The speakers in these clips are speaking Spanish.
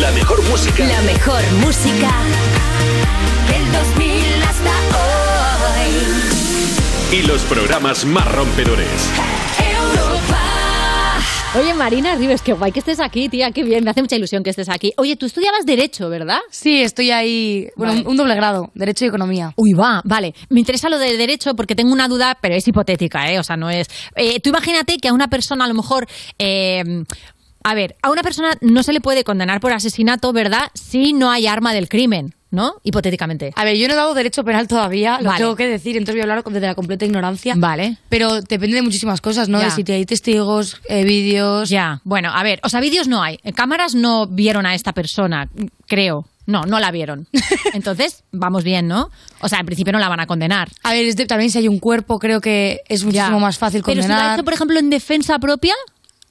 La mejor música. La mejor música del 2000 hasta hoy. Y los programas más rompedores. Europa. Oye, Marina Rives, qué guay que estés aquí, tía, qué bien, me hace mucha ilusión que estés aquí. Oye, tú estudiabas Derecho, ¿verdad? Sí, estoy ahí. Bueno, Vale. un, doble grado, Derecho y Economía. Uy, va, vale. Me interesa lo del derecho porque tengo una duda, pero es hipotética, ¿eh? O sea, no es. Eh, tú imagínate que a una persona, a lo mejor. eh, a ver, a una persona no se le puede condenar por asesinato, ¿verdad? Si no hay arma del crimen, ¿no? Hipotéticamente. A ver, yo no he dado Derecho Penal todavía, lo tengo que decir, entonces voy a hablar desde la completa ignorancia. Vale. Pero depende de muchísimas cosas, ¿no? Ya. De si te hay testigos, eh, vídeos. Ya, bueno, a ver, o sea, vídeos no hay. Cámaras no vieron a esta persona, creo. No, no la vieron. Entonces, vamos bien, ¿no? O sea, en principio no la van a condenar. A ver, también si hay un cuerpo, creo que es muchísimo más fácil Pero si condenar. hace, por ejemplo, en defensa propia,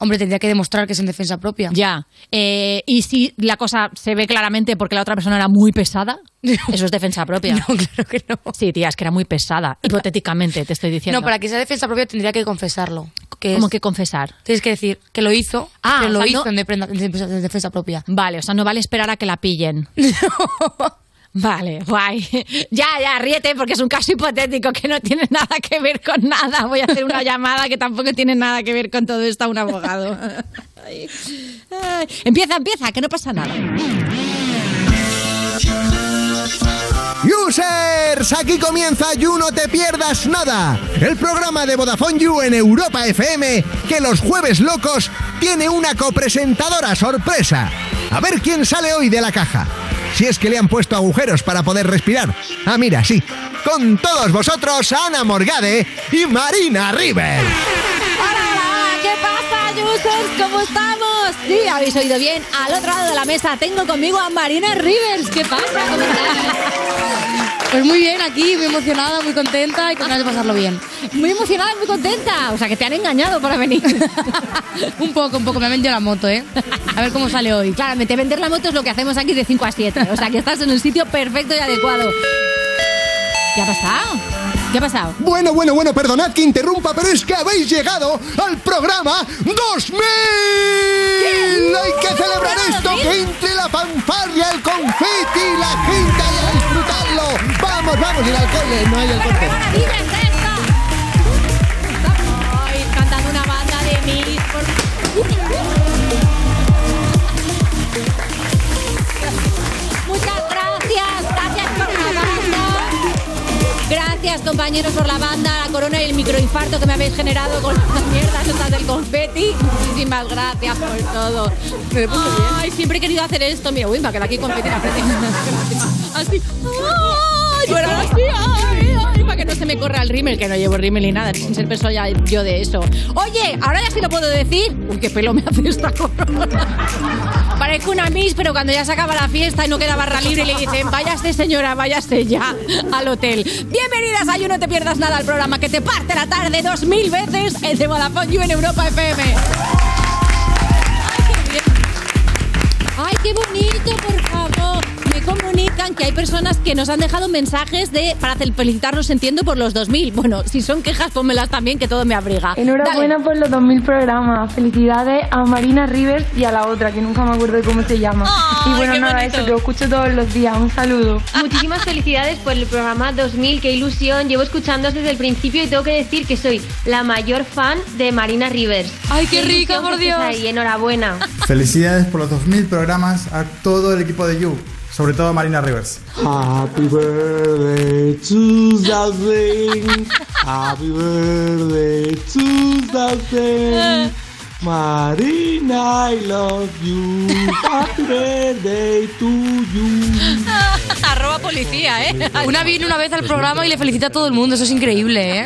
Hombre, tendría que demostrar que es en defensa propia. ya. Eh, y si la cosa se ve claramente porque la otra persona era muy pesada, eso es defensa propia. No, claro que no. Sí, tía, es que era muy pesada. Hipotéticamente, te estoy diciendo. No, para que sea defensa propia tendría que confesarlo. Que Como es- que confesar. Tienes que decir que lo hizo, Ah, o lo sea, hizo no- en, defensa, en defensa- en defensa propia. Vale, o sea, no vale esperar a que la pillen. Vale, guay. Ya, ya, ríete porque es un caso hipotético que no tiene nada que ver con nada. Voy a hacer una llamada que tampoco tiene nada que ver con todo esto a un abogado. Ay. Ay. Empieza, empieza, que no pasa nada. Users, aquí comienza You No Te Pierdas Nada, el programa de Vodafone You en Europa FM que los jueves locos tiene una copresentadora sorpresa. A ver quién sale hoy de la caja. Si es que le han puesto agujeros para poder respirar. Ah, mira, sí. Con todos vosotros, Ana Morgade y Marina River. ¡Hola! ¿Qué pasa, users? ¿Cómo estamos? Sí, habéis oído bien. Al otro lado de la mesa tengo conmigo a Marina Rivers. ¿Qué pasa? ¿Cómo estás? Pues muy bien, aquí, muy emocionada, muy contenta y con ganas de pasarlo bien. Muy emocionada muy contenta. O sea, que te han engañado para venir. un poco, un poco, me ha vendido la moto, ¿eh? A ver cómo sale hoy. Claramente, vender la moto es lo que hacemos aquí de 5 a 7. O sea, que estás en el sitio perfecto y adecuado. ¿Qué ha pasado? ¿Qué ha pasado? Bueno, bueno, bueno, perdonad que interrumpa, pero es que habéis llegado al programa 2000. Hay que celebrar esto, que entre la fanfarria, el confeti, la gente y a disfrutarlo. Vamos, vamos, el alcohol, no hay alcohol. ¡Qué maravilla es esto! Ay, cantando una banda de mil. Muchas Gracias compañeros por la banda, la corona y el microinfarto que me habéis generado con las mierdas estas del confeti. Muchísimas gracias por todo. Ay, siempre he querido hacer esto. Mira, uy, para que de aquí confeti la frente. Así. Ay, que no se me corra el rímel, que no llevo rímel ni nada, sin ser persona ya yo de eso. Oye, ahora ya sí lo puedo decir. Uy, qué pelo me hace esta corona. Parezco una miss, pero cuando ya se acaba la fiesta y no queda barra libre le dicen, váyase señora, váyase ya al hotel. Bienvenidas a You No Te Pierdas Nada, al programa que te parte la tarde dos mil veces, el de Vodafone You en Europa FM. Hay personas que nos han dejado mensajes de para fel- felicitarnos, entiendo, por los 2000. Bueno, si son quejas, pónmelas también, que todo me abriga. Enhorabuena Dale. por los 2000 programas. Felicidades a Marina Rivers y a la otra, que nunca me acuerdo de cómo se llama. Ay, y bueno, qué nada, bonito. eso, que os escucho todos los días. Un saludo. Muchísimas felicidades por el programa 2000, qué ilusión. Llevo escuchándoos desde el principio y tengo que decir que soy la mayor fan de Marina Rivers. Ay, qué rica, ilusión por Dios. ahí, enhorabuena. Felicidades por los 2000 programas a todo el equipo de You, sobre todo a Marina Rivers. Happy birthday to Zazing. Happy birthday to Zazing. Marina, I love you. Happy birthday to you. Arroba policía, ¿eh? Una viene una vez al programa y le felicita a todo el mundo, eso es increíble, ¿eh?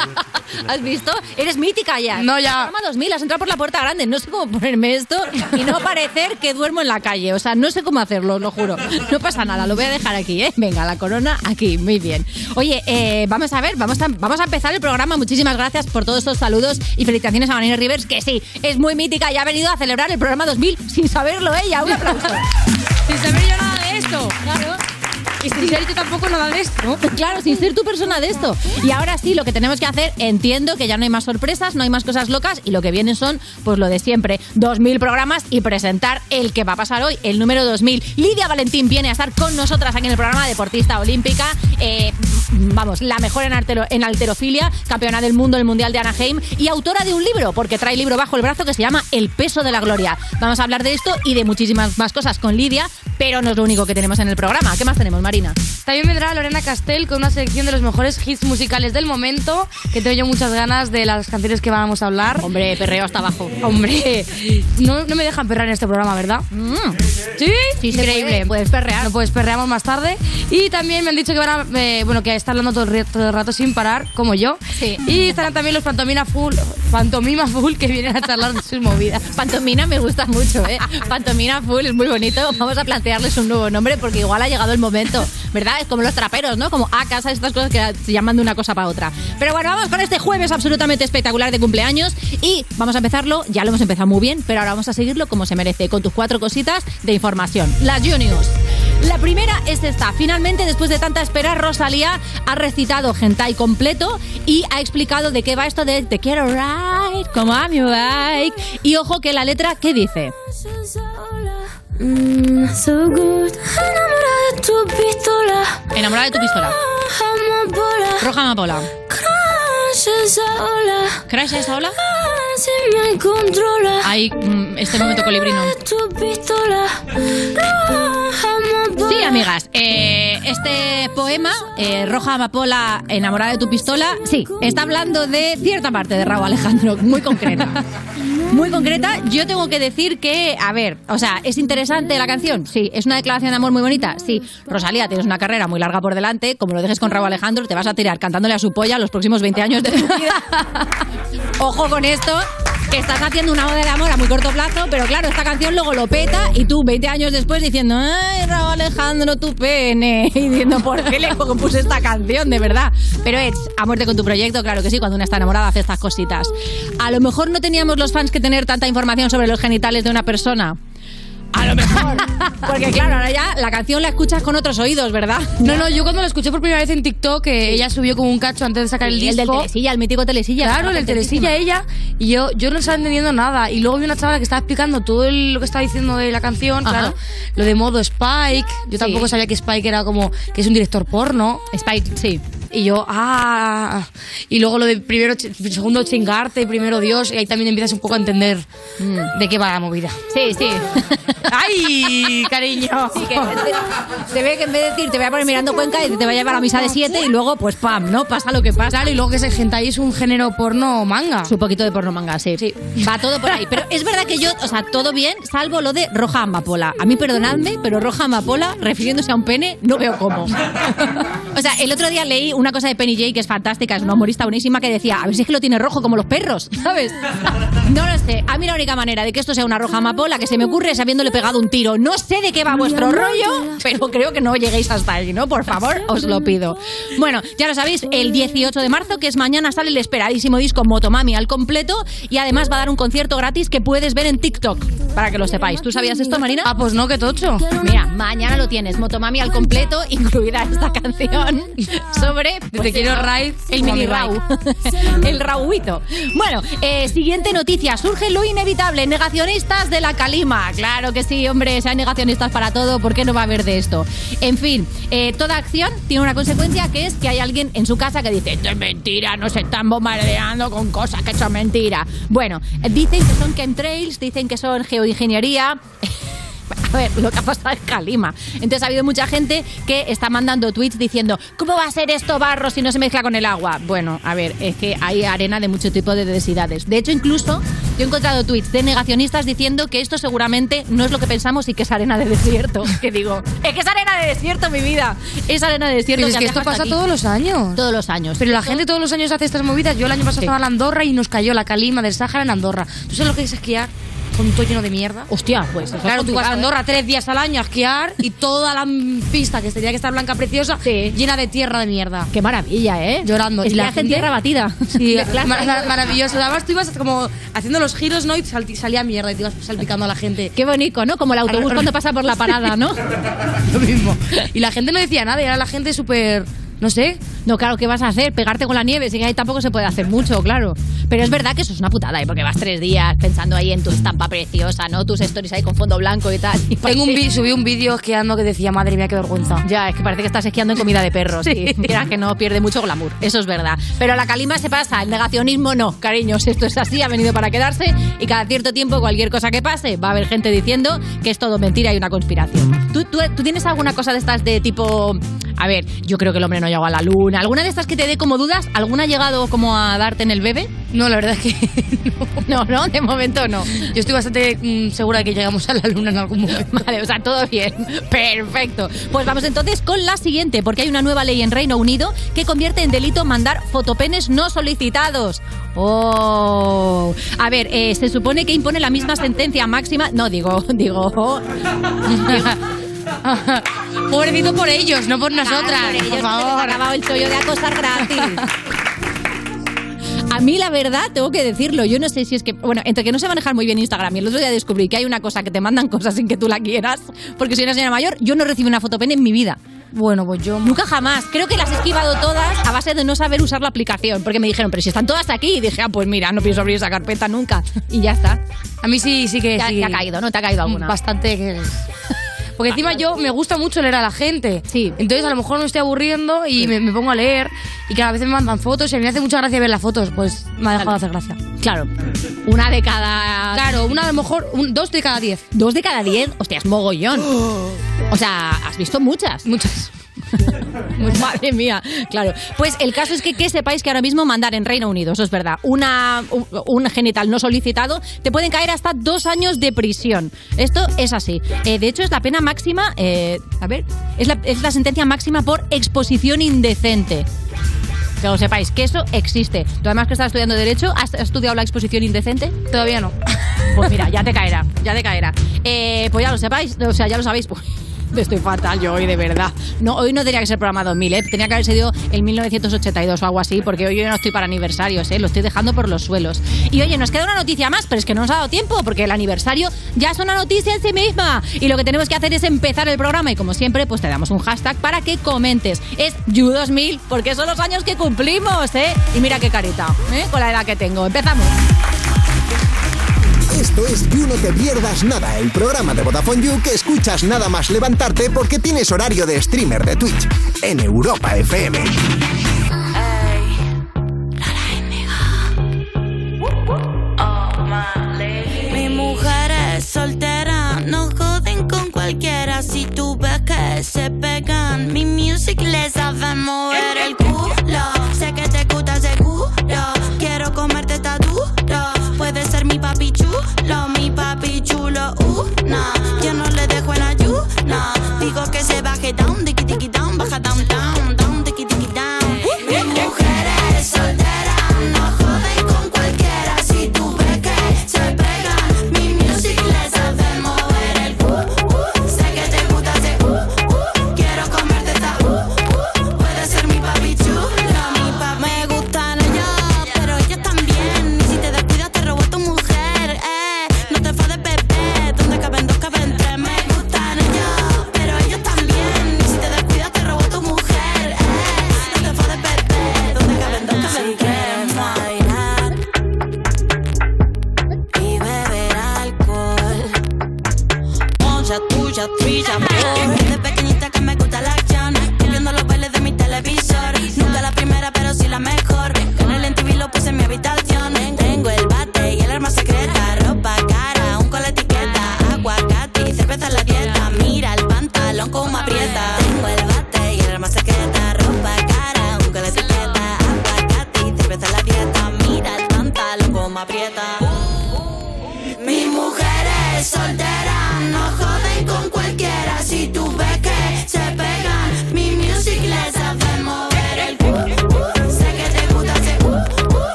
¿Has visto? Eres mítica ya. No, ya. Programa 2000, has entrado por la puerta grande. No sé cómo ponerme esto y no parecer que duermo en la calle. O sea, no sé cómo hacerlo, lo juro. No pasa nada, lo voy a dejar aquí, ¿eh? Venga, la corona aquí, muy bien. Oye, eh, vamos a ver, vamos a, vamos a empezar el programa. Muchísimas gracias por todos estos saludos y felicitaciones a Marina Rivers, que sí, es muy mítica y ha venido a celebrar el programa 2000 sin saberlo ella. Un aplauso. Sin saber yo nada de esto. Claro. Y sin ser yo tampoco nada de esto. Claro, sin ser tu persona de esto. Y ahora sí, lo que tenemos que hacer, entiendo que ya no hay más sorpresas, no hay más cosas locas y lo que vienen son, pues lo de siempre, 2.000 programas y presentar el que va a pasar hoy, el número 2000. Lidia Valentín viene a estar con nosotras aquí en el programa Deportista Olímpica. eh, vamos, la mejor en, altero- en alterofilia, campeona del mundo el Mundial de Anaheim y autora de un libro, porque trae libro bajo el brazo que se llama El peso de la gloria. Vamos a hablar de esto y de muchísimas más cosas con Lidia, pero no es lo único que tenemos en el programa. ¿Qué más tenemos, Marina? También vendrá Lorena Castell con una selección de los mejores hits musicales del momento, que tengo yo muchas ganas de las canciones que vamos a hablar. Hombre, perreo hasta abajo. Hombre, no, no me dejan perrear en este programa, ¿verdad? Sí, Sí, increíble. puede, puedes perrear. No puedes perreamos más tarde. Y también me han dicho que van a, eh, bueno, que está hablando todo el, todo el rato sin parar, como yo. Sí. Y estarán también los Pantomima Full, Pantomima Full que vienen a charlar de sus movidas. Pantomina me gusta mucho, ¿eh? Pantomina full es muy bonito. Vamos a plantearles un nuevo nombre porque igual ha llegado el momento, ¿verdad? Es como los traperos, ¿no? Como a casa, estas cosas que se llaman de una cosa para otra. Pero bueno, vamos con este jueves absolutamente espectacular de cumpleaños y vamos a empezarlo. Ya lo hemos empezado muy bien, pero ahora vamos a seguirlo como se merece, con tus cuatro cositas de información. Las Juniors. La primera es esta. Finalmente, después de tanta espera, Rosalía ha recitado Gentai completo y ha explicado de qué va esto de Te quiero ride, como a mi bike. Y ojo que la letra, ¿qué dice? Mm, so good. Enamorada de tu pistola. Enamorada de tu pistola. Amapola. Roja amapola. Crash esa ola. ¿Crash esa ola? Si me controla. Ahí, mm, este momento colibrino. Tu pistola. Roja amapola. Sí, amigas, eh, este poema, eh, Roja Amapola, enamorada de tu pistola, sí, está hablando de cierta parte de Raúl Alejandro, muy concreta. Muy concreta, yo tengo que decir que, a ver, o sea, ¿es interesante la canción? Sí. ¿Es una declaración de amor muy bonita? Sí. Rosalía, tienes una carrera muy larga por delante, como lo dejes con Raúl Alejandro, te vas a tirar cantándole a su polla los próximos 20 años de tu vida. Ojo con esto, estás haciendo una oda de amor a muy corto plazo, pero claro, esta canción luego lo peta y tú 20 años después diciendo, ay, Raúl Alejandro, tu pene, y diciendo, ¿por qué le compuse esta canción, de verdad? Pero es, a muerte con tu proyecto, claro que sí, cuando una está enamorada hace estas cositas. A lo mejor no teníamos los fans que tener tanta información sobre los genitales de una persona. A lo mejor. Porque claro, ahora ya la canción la escuchas con otros oídos, ¿verdad? No, no, yo cuando lo escuché por primera vez en TikTok, que ella subió como un cacho antes de sacar el disco. el del Telesilla, el mítico Telesilla. Claro, el del Telesilla ella. Y yo, yo no estaba entendiendo nada. Y luego vi una chava que estaba explicando todo el- lo que estaba diciendo de la canción. Ajá. Claro, lo de modo Spike. Yo tampoco Sí. sabía que Spike era como que es un director porno. Spike, sí. Y yo, ah. Y luego lo de primero, segundo chingarte, primero Dios. Y ahí también empiezas un poco a entender Mm. de qué va la movida. Sí, sí. ¡Ay, cariño! Sí, que te, te ve que en vez de decir te voy a poner mirando Cuenca y te va a llevar a misa de 7 y luego pues pam, ¿no? Pasa lo que pasa. Claro, y luego que ese hentai es un género porno manga. Es un poquito de porno manga, sí. Sí. Va todo por ahí. Pero es verdad que yo, o sea, todo bien, salvo lo de roja amapola. A mí perdonadme, pero roja amapola, refiriéndose a un pene, no veo cómo. o sea, el otro día leí una cosa de Penny J que es fantástica, es una humorista buenísima que decía, a ver si es que lo tiene rojo como los perros, ¿sabes? No lo sé. A mí la única manera de que esto sea una roja amapola que se me ocurre es habiéndole pegado un tiro. No sé de qué va vuestro rollo, pero creo que no lleguéis hasta ahí, ¿no? Por favor, os lo pido. Bueno, ya lo sabéis, el 18 de marzo, que es mañana, sale el esperadísimo disco Motomami al completo y además va a dar un concierto gratis que puedes ver en TikTok, para que lo sepáis. ¿Tú sabías esto, Marina? Ah, pues no, qué tocho. Mira, mañana lo tienes, Motomami al completo, incluida esta canción sobre De Te quiero el mini mi Rau, el Rauito. Bueno, eh, siguiente noticia, surge lo inevitable, negacionistas de la calima. Claro que sí, hombre, si hay negacionistas para todo, ¿por qué no va a haber de esto? En fin, eh, toda acción tiene una consecuencia que es que hay alguien en su casa que dice, esto es mentira, no se están bombardeando con cosas que son mentira. Bueno, dicen que son chemtrails, dicen que son geoingeniería. A ver, lo que ha pasado es Calima. Entonces ha habido mucha gente que está mandando tweets diciendo, ¿cómo va a ser esto barro si no se mezcla con el agua? Bueno, a ver, es que hay arena de mucho tipo de densidades. De hecho, incluso yo he encontrado tweets de negacionistas diciendo que esto seguramente no es lo que pensamos y que es arena de desierto. Que digo, es que es arena de desierto, mi vida. Es arena de desierto. Pero es que esto pasa aquí. todos los años. Todos los años. Pero la gente todos los años hace estas movidas. Yo el año pasado Sí. estaba en Andorra y nos cayó la calima del Sáhara en Andorra. ¿Tú sabes lo que es esquiar? Con todo lleno de mierda. Hostia, pues Claro, tú vas a. Andorra tres días al año a esquiar y toda la pista que tenía que estar blanca preciosa llena de tierra de mierda. Qué maravilla, ¿eh? Llorando. Es y la gente- tierra batida. Sí, mar- mar- maravilloso. Además, tú ibas como haciendo los giros, ¿no? Y salía mierda y te ibas salpicando a la gente. Qué bonito, ¿no? Como el autobús cuando pasa por la parada, ¿no? Lo mismo. Y la gente no decía nada, y era la gente súper. No sé. No, claro, ¿qué vas a hacer? Pegarte con la nieve, sí que ahí tampoco se puede hacer mucho, claro. Pero es verdad que eso es una putada, ¿eh? porque vas tres días pensando ahí en tu estampa preciosa, ¿no? Tus stories ahí con fondo blanco y tal. Y Tengo un subí un vídeo esquiando que decía, madre mía, qué vergüenza. Ya, es que parece que estás esquiando en comida de perros. Sí. Sí. Mira que no pierde mucho glamour, eso es verdad. Pero la calima se pasa, el negacionismo no, cariños. Esto es así, ha venido para quedarse y cada cierto tiempo cualquier cosa que pase va a haber gente diciendo que es todo mentira y una conspiración. ¿Tú, tú, tú tienes alguna cosa de estas de tipo... A ver, yo creo que el hombre no a la luna. ¿Alguna de estas que te dé como dudas? ¿Alguna ha llegado como a darte en el bebé? No, la verdad es que No, no, de momento no. yo estoy bastante mm, segura de que llegamos a la luna en algún momento. Vale, o sea, todo bien. Perfecto. Pues vamos entonces con la siguiente, porque hay una nueva ley en Reino Unido que convierte en delito mandar fotopenes no solicitados. Oh. A ver, eh, se supone que impone la misma sentencia máxima. No, digo, digo. Pobrecito por ellos, no por nosotras. Claro, por ellos, por que se les ha favor. acabado el chollo de acosar gratis. A mí, la verdad, tengo que decirlo. Yo no sé si es que. Bueno, entre que no sé manejar muy bien Instagram y el otro día descubrí que hay una cosa que te mandan cosas sin que tú la quieras, porque soy una señora mayor, yo no recibo una fotopene en mi vida. Bueno, pues yo. Nunca jamás. Creo que las he esquivado todas a base de no saber usar la aplicación. Porque me dijeron, pero si están todas aquí. Y dije, ah, pues mira, no pienso abrir esa carpeta nunca. Y ya está. A mí sí, sí que Ya- sí. te ha caído, ¿no? Te ha caído alguna. Bastante que. Porque encima yo me gusta mucho leer a la gente. Sí. Entonces a lo mejor me estoy aburriendo y me, me pongo a leer y cada vez me mandan fotos y a mí me hace mucha gracia ver las fotos. Pues me ha dejado de hacer gracia. Claro. Una de cada. Claro, una a lo mejor, un- dos de cada diez. Dos de cada diez. Hostia, es mogollón. O sea, has visto muchas. Muchas. Madre mía, claro. Pues el caso es que, que sepáis que ahora mismo mandar en Reino Unido, eso es verdad, una, un, un genital no solicitado, te pueden caer hasta dos años de prisión. Esto es así. Eh, de hecho, es la pena máxima, eh, a ver, es la, es la sentencia máxima por exposición indecente. Que lo sepáis, que eso existe. Tú además que estás estudiando Derecho, ¿has estudiado la exposición indecente? Todavía no. Pues mira, ya te caerá, ya te caerá. Eh, pues ya lo sepáis, o sea, ya lo sabéis. Estoy fatal yo hoy, de verdad. No, hoy no tenía que ser programa 2000, ¿eh? Tenía que haber sido el 1982 o algo así, porque hoy yo no estoy para aniversarios, ¿eh? Lo estoy dejando por los suelos. Y oye, nos queda una noticia más, pero es que no nos ha dado tiempo, porque el aniversario ya es una noticia en sí misma. Y lo que tenemos que hacer es empezar el programa y como siempre, pues te damos un hashtag para que comentes. Es You2000, porque son los años que cumplimos, ¿eh? Y mira qué carita, ¿eh? Con la edad que tengo. Empezamos. Esto es You No Te Pierdas Nada, el programa de Vodafone You que escuchas nada más levantarte porque tienes horario de streamer de Twitch en Europa FM. Mi mujer es soltera, no joden con cualquiera. Si tú ves que se pegan, mi music les sabe mover el culo. Sé que te gusta seguro, quiero comerte está duro. Puede ser mi papi Uh, yo no le dejo en ayuda. Digo que se baje down, tiki down, baja down, down,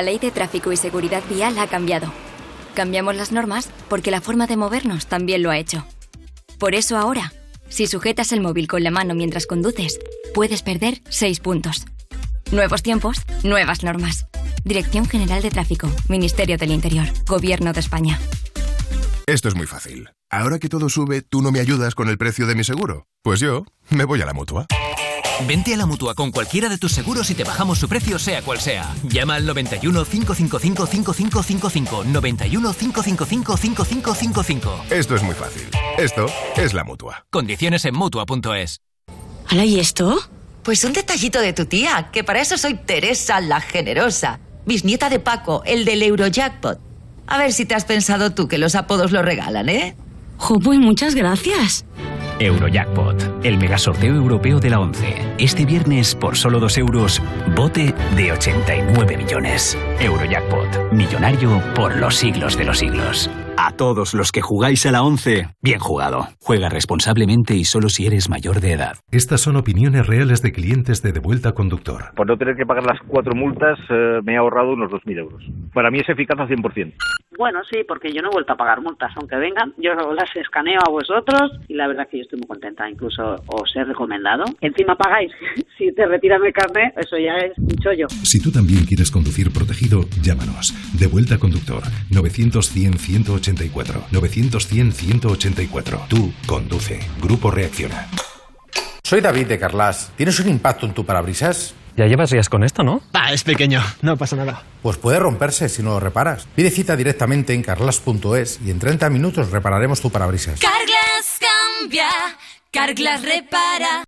La ley de tráfico y seguridad vial ha cambiado. Cambiamos las normas porque la forma de movernos también lo ha hecho. Por eso ahora, si sujetas el móvil con la mano mientras conduces, puedes perder 6 puntos. Nuevos tiempos, nuevas normas. Dirección General de Tráfico, Ministerio del Interior, Gobierno de España. Esto es muy fácil. Ahora que todo sube, ¿tú no me ayudas con el precio de mi seguro? Pues yo me voy a la mutua. Vente a la mutua con cualquiera de tus seguros y te bajamos su precio, sea cual sea. Llama al 91 555 5555. 91 555 5555. Esto es muy fácil. Esto es la mutua. Condiciones en mutua.es. ¿Hala y esto? Pues un detallito de tu tía, que para eso soy Teresa la Generosa, bisnieta de Paco, el del Eurojackpot. A ver si te has pensado tú que los apodos lo regalan, ¿eh? Jo, pues muchas gracias. Eurojackpot, el megasorteo europeo de la 11. Este viernes, por solo 2 euros, bote de 89 millones. Eurojackpot, millonario por los siglos de los siglos. A todos los que jugáis a la 11, bien jugado. Juega responsablemente y solo si eres mayor de edad. Estas son opiniones reales de clientes de Devuelta Conductor. Por no tener que pagar las cuatro multas, eh, me he ahorrado unos 2.000 euros. Para mí es eficaz al 100%. Bueno, sí, porque yo no he vuelto a pagar multas, aunque vengan. Yo las escaneo a vosotros y la verdad que yo estoy muy contenta. Incluso os he recomendado. Encima pagáis. si te retiran el carnet, eso ya es un chollo. Si tú también quieres conducir protegido, llámanos. Devuelta Conductor. 900-100-184. 900-100-184. Tú conduce. Grupo Reacciona. Soy David de Carlas. ¿Tienes un impacto en tu parabrisas? Ya llevas días con esto, ¿no? Ah, es pequeño, no pasa nada. Pues puede romperse si no lo reparas. Pide cita directamente en carlas.es y en 30 minutos repararemos tu parabrisas. Carglass cambia, Carglass repara.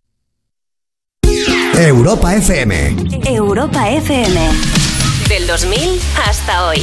Europa FM. Europa FM. Del 2000 hasta hoy.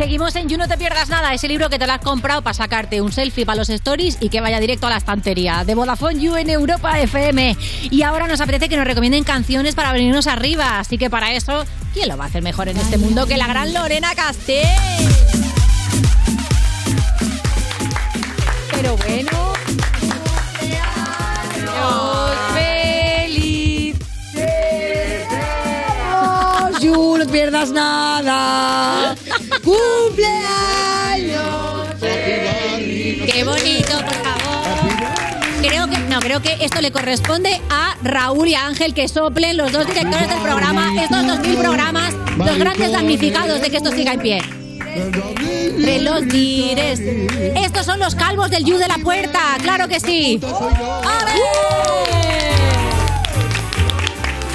Seguimos en You No Te Pierdas Nada, ese libro que te lo has comprado para sacarte un selfie para los stories y que vaya directo a la estantería. De Vodafone You en Europa FM. Y ahora nos apetece que nos recomienden canciones para venirnos arriba. Así que para eso, ¿quién lo va a hacer mejor en este mundo que la gran Lorena Castell? Pero bueno. You no pierdas nada. ¡Cumpleaños! ¡Qué bonito, por favor! Creo que, no, creo que esto le corresponde a Raúl y a Ángel que soplen los dos directores del programa, estos 2000 programas, los grandes damnificados de que esto siga en pie. De los dires. Estos son los calvos del You de la puerta, claro que sí.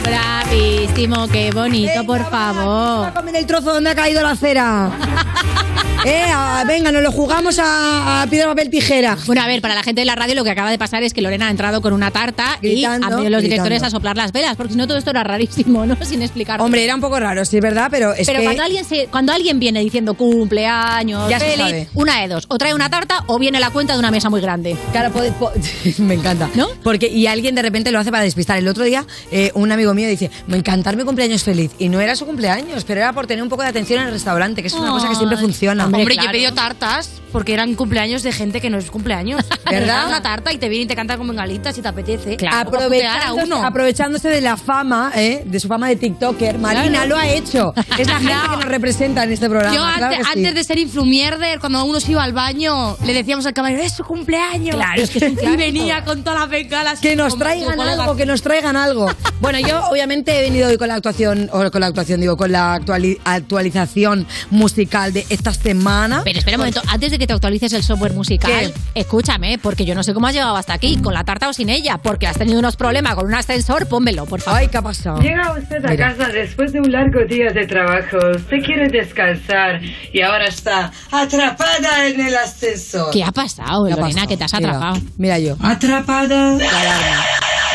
Bravísimo, qué bonito, por favor. Comen el trozo donde ha caído la cera. Eh, a- venga, nos lo jugamos a, a piedra, papel, tijera. Bueno, a ver, para la gente de la radio lo que acaba de pasar es que Lorena ha entrado con una tarta Gritando, y han venido los gritando. directores a soplar las velas, porque si no todo esto era rarísimo, ¿no? Sin explicar. Hombre, era un poco raro, sí, es verdad, pero es Pero que... cuando alguien se, cuando alguien viene diciendo cumpleaños, Ya se sabe. una de dos, o trae una tarta o viene la cuenta de una mesa muy grande. Claro, puede- me encanta. ¿No? Porque, y alguien de repente lo hace para despistar. El otro día, eh, un amigo mío dice, me encantar mi cumpleaños feliz. Y no era su cumpleaños, pero era por tener un poco de atención en el restaurante, que es una cosa que siempre funciona. Hombre, yo he pedido tartas porque eran cumpleaños de gente que no es cumpleaños. ¿Verdad? Una tarta y te viene y te canta con bengalitas si te apetece. Puedes putear a Aprovechándose, uno. aprovechándose de la fama, ¿eh? de su fama de TikToker, Marina Claro. lo ha hecho. Es la gente que nos representa en este programa. Yo claro antes, sí. antes de ser influmierder, cuando uno se iba al baño, le decíamos al camarero, es su cumpleaños. Claro, es que es un Y venía con todas las bengalas. Que nos traigan algo, que nos traigan algo. Bueno, yo obviamente he venido hoy con la actuación, o con la actuación, digo, con la actuali- actualización musical de esta semana. Pero espera un momento, antes de que te actualices el software musical, escúchame, porque yo no sé cómo has llegado hasta aquí, con la tarta o sin ella, porque has tenido unos problemas con un ascensor, pónmelo, por favor. Ay, ¿qué ha pasado? Llega usted a Mira. casa después de un largo día de trabajo. Usted quiere descansar y ahora está atrapada en el ascensor. ¿Qué ha pasado, ¿Qué ha Lorena, pasado? que te has Mira, atrapado? Mira yo. Atrapada. La alarma.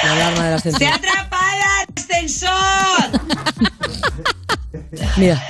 La alarma del ascensor. ¡Se ha atrapada el ascensor! Mira.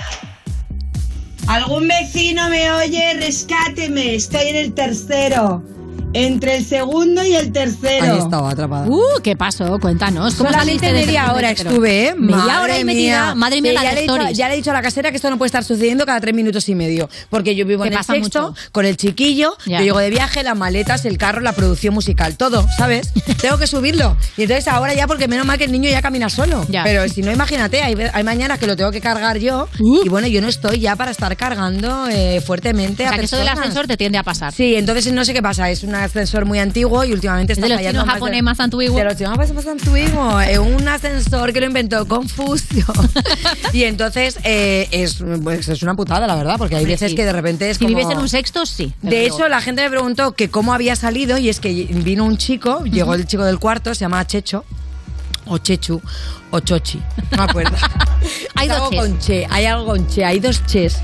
¿Algún vecino me oye? Rescáteme. Estoy en el tercero. Entre el segundo y el tercero. Ahí estaba atrapada. Uh, ¿qué pasó? Cuéntanos. ¿cómo Solamente media hora estuve, ¿eh? Media Madre hora y metida. Madre mía, Sí, la ya, le he dicho, stories. ya le he dicho a la casera que esto no puede estar sucediendo cada tres minutos y medio. Porque yo vivo en el sexto, mucho. con el chiquillo, Ya. yo llego de viaje, las maletas, el carro, la producción musical, todo, ¿sabes? Tengo que subirlo. Y entonces ahora ya, porque menos mal que el niño ya camina solo. Ya. Pero si no, imagínate, hay, hay mañanas que lo tengo que cargar yo. Uh. Y bueno, yo no estoy ya para estar cargando eh, fuertemente O sea, a que eso del personas. ascensor te tiende a pasar. Sí, entonces no sé qué pasa. Es un ascensor muy antiguo y últimamente Es está de los chinos más japonés más antiguos. De los chinos japoneses más antiguos. Es un ascensor que lo inventó Confucio. y entonces eh, es, pues, es una putada, la verdad, porque hay veces sí. que de repente es Si como... vives en un sexto, sí. De hecho, la gente me preguntó que cómo había salido y es que vino un chico, llegó el chico del cuarto, se llama Checho, o Chechu, o Chochi, no me acuerdo. Hay dos algo ches. con che, hay algo con che, hay dos ches,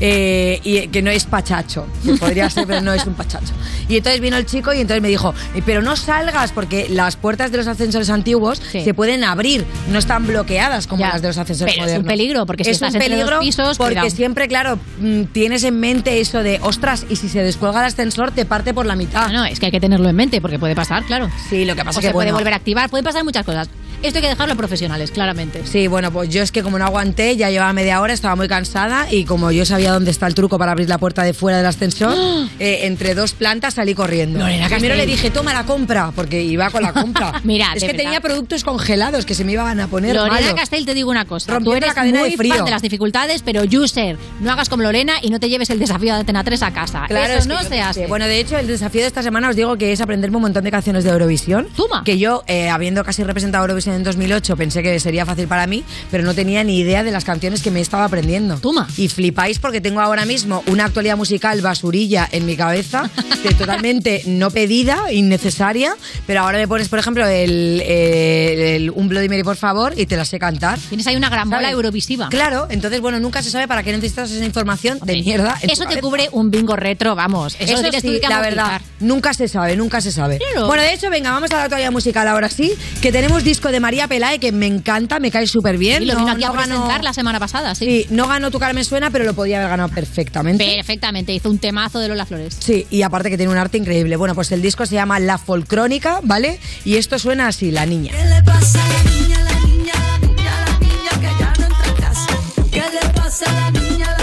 eh, y que no es pachacho, que podría ser, pero no es un pachacho. Y entonces vino el chico y entonces me dijo, "Eh, pero no salgas porque las puertas de los ascensores antiguos se pueden abrir, no están bloqueadas como Ya. las de los ascensores Pero es un modernos. peligro, porque si es estás un entre dos peligro pisos, porque cuidado. siempre, claro, mm, tienes en mente eso de, ostras, y si se descuelga el ascensor te parte por la mitad. No, es que hay que tenerlo en mente porque puede pasar, claro. Sí, lo que pasa o es que se puede volver a activar, pueden pasar muchas cosas. Esto hay que dejarlo a profesionales, claramente. Sí, bueno, pues yo es que como no aguanté, ya llevaba media hora, estaba muy cansada y como yo sabía dónde está el truco para abrir la puerta de fuera del ascensor, eh, entre dos plantas salí corriendo. Lorena Primero Castell. le dije, toma la compra, porque iba con la compra. Mira, es de que verdad. tenía productos congelados que se me iban a poner Lorena malos. Castell, te digo una cosa. Rompiendo Tú eres la cadena muy de frío. fan de las dificultades, pero user, no hagas como Lorena y no te lleves el desafío de Antena 3 a casa. Claro, Eso es que no yo se hace. Bueno, de hecho, el desafío de esta semana os digo que es aprenderme un montón de canciones de Eurovisión. Toma. Que yo, eh, habiendo casi representado Eurovisión en 2008, pensé que sería fácil para mí, pero no tenía ni idea de las canciones que me estaba aprendiendo. Toma. Y flipáis porque tengo ahora mismo una actualidad musical basurilla en mi cabeza, de totalmente no pedida, innecesaria, pero ahora me pones, por ejemplo, el, el- el Un Bloody Mary, por favor, y te la sé cantar. Tienes ahí una gran bola ¿Sabes? eurovisiva. Claro, entonces, bueno, nunca se sabe para qué necesitas esa información de mierda. Eso te cubre un bingo retro, vamos. Eso, Eso sí, la verdad, nunca se sabe, nunca se sabe. Claro. Bueno, de hecho, venga, vamos a la actualidad musical ahora sí, que tenemos disco de María Pelae que me encanta, me cae súper bien. Y lo no, vino aquí a no ganó- presentar la semana pasada, sí. Sí, no ganó Tu cara me suena, pero lo podía haber ganado perfectamente. Perfectamente, hizo un temazo de Lola Flores. Sí, y aparte que tiene un arte increíble. Bueno, pues el disco se llama La Folcrónica, ¿vale? Y esto suena así, La Niña. ¿Qué le pasa a la niña, la niña, la niña, la niña que ya no entra casa? ¿Qué le pasa a la niña, la niña, la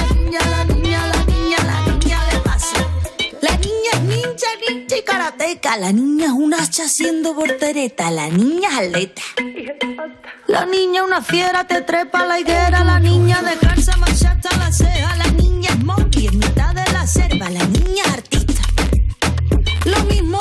ninja, ninja y karateca. La niña es un hacha haciendo voltereta. La niña es atleta. La niña una fiera, te trepa la higuera. La niña de calza marchata la ceja. La niña es monkey en mitad de la selva. La niña es artista. Lo mismo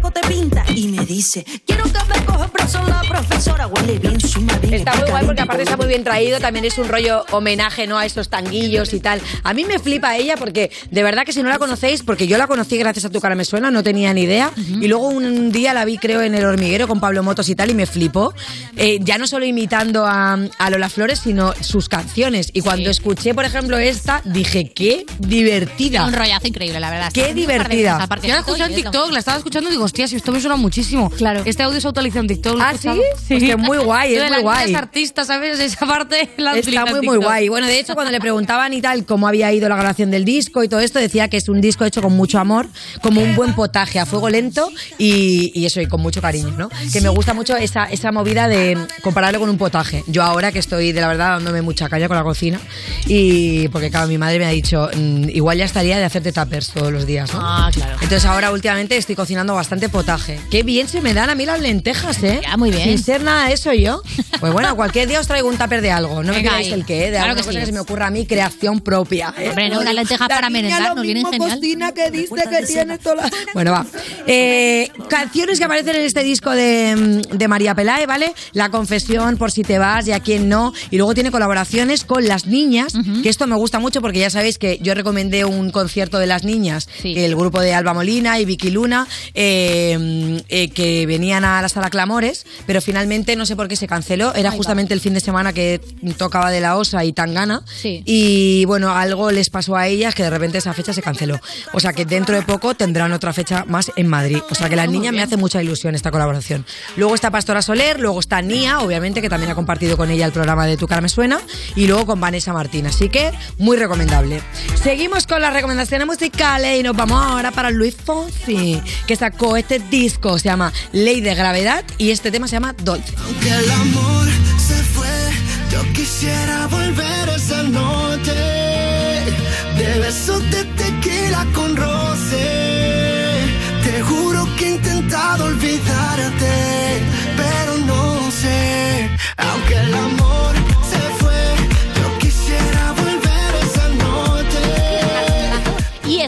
te pinta y me dice, quiero que me coja preso la profesora. Huele bien su madre Está muy guay porque aparte está muy bien traído, también es un rollo homenaje ¿no? a esos tanguillos y tal. A mí me flipa ella porque de verdad que si no la conocéis, porque yo la conocí gracias a tu cara me suena, no tenía ni idea. Y luego un día la vi creo en el hormiguero con Pablo Motos y tal y me flipó. Eh, ya no solo imitando a, a Lola Flores, sino sus canciones. Y cuando escuché, por ejemplo, esta, dije, qué divertida. Un rollazo increíble, la verdad. Qué divertida. Yo la escuché en TikTok, la estaba escuchando y digo, hostia, si esto me suena muchísimo. Claro. Este audio se actualizó en TikTok. ¿lo ¿Ah, sí? Es que muy guay, es muy guay. artistas, ¿sabes? Esa parte la Está muy, muy guay. Bueno, de hecho, cuando le preguntaban y tal cómo había ido la grabación del disco y todo esto, decía que es un disco hecho con mucho amor, como un buen potaje a fuego lento y, y eso, y con mucho cariño, ¿no? Que me gusta mucho esa, esa movida de compararlo con un potaje. Yo ahora que estoy, de la verdad, dándome mucha caña con la cocina y porque, claro, mi madre me ha dicho, mm, igual ya estaría de hacerte tuppers todos los días, ¿no? Ah, claro. Entonces ahora últimamente estoy cocinando bastante potaje. Qué bien se me dan a mí las lentejas, ¿eh? Ya, muy bien. Sin ser nada de eso yo. Pues bueno, cualquier día os traigo un tupper de algo. No me Venga ahí. el qué, de Claro alguna que cosa sí. que se me ocurra a mí, creación propia. ¿eh? Hombre, no, unas lentejas La para niña merendar lo nos vienen mismo genial. cocina que dice que tiene toda la- Bueno, va. Eh, canciones que aparecen en este disco de, de María Pelae, ¿vale? La confesión, por si te vas y a quién no. Y luego tiene colaboraciones con las niñas, que esto me gusta mucho porque ya sabéis que yo recomendé un concierto de las niñas, el grupo de Alba Molina y Vicky Luna, eh, eh, que venían a la sala Clamores, pero finalmente no sé por qué se canceló. Era Ahí va. justamente el fin de semana que tocaba de la Osa y Tangana. Sí. Y bueno, algo les pasó a ellas que de repente esa fecha se canceló. O sea que dentro de poco tendrán otra fecha más en Madrid. O sea que las niñas me hace mucha ilusión esta colaboración. Luego está Pastora Soler, luego está Nia, obviamente, que también ha compartido con ella el programa de Tu cara me suena, y luego con Vanessa Martín. Así que muy recomendable. Seguimos con las recomendaciones musicales y nos vamos ahora para Luis Fonsi, que sacó este disco, se llama Ley de Gravedad, y este tema se llama Dolce. Que el amor se fue, yo quisiera volver esa noche de besos de tequila con roce. Te juro que he intentado olvidarte, pero no sé. Aunque el amor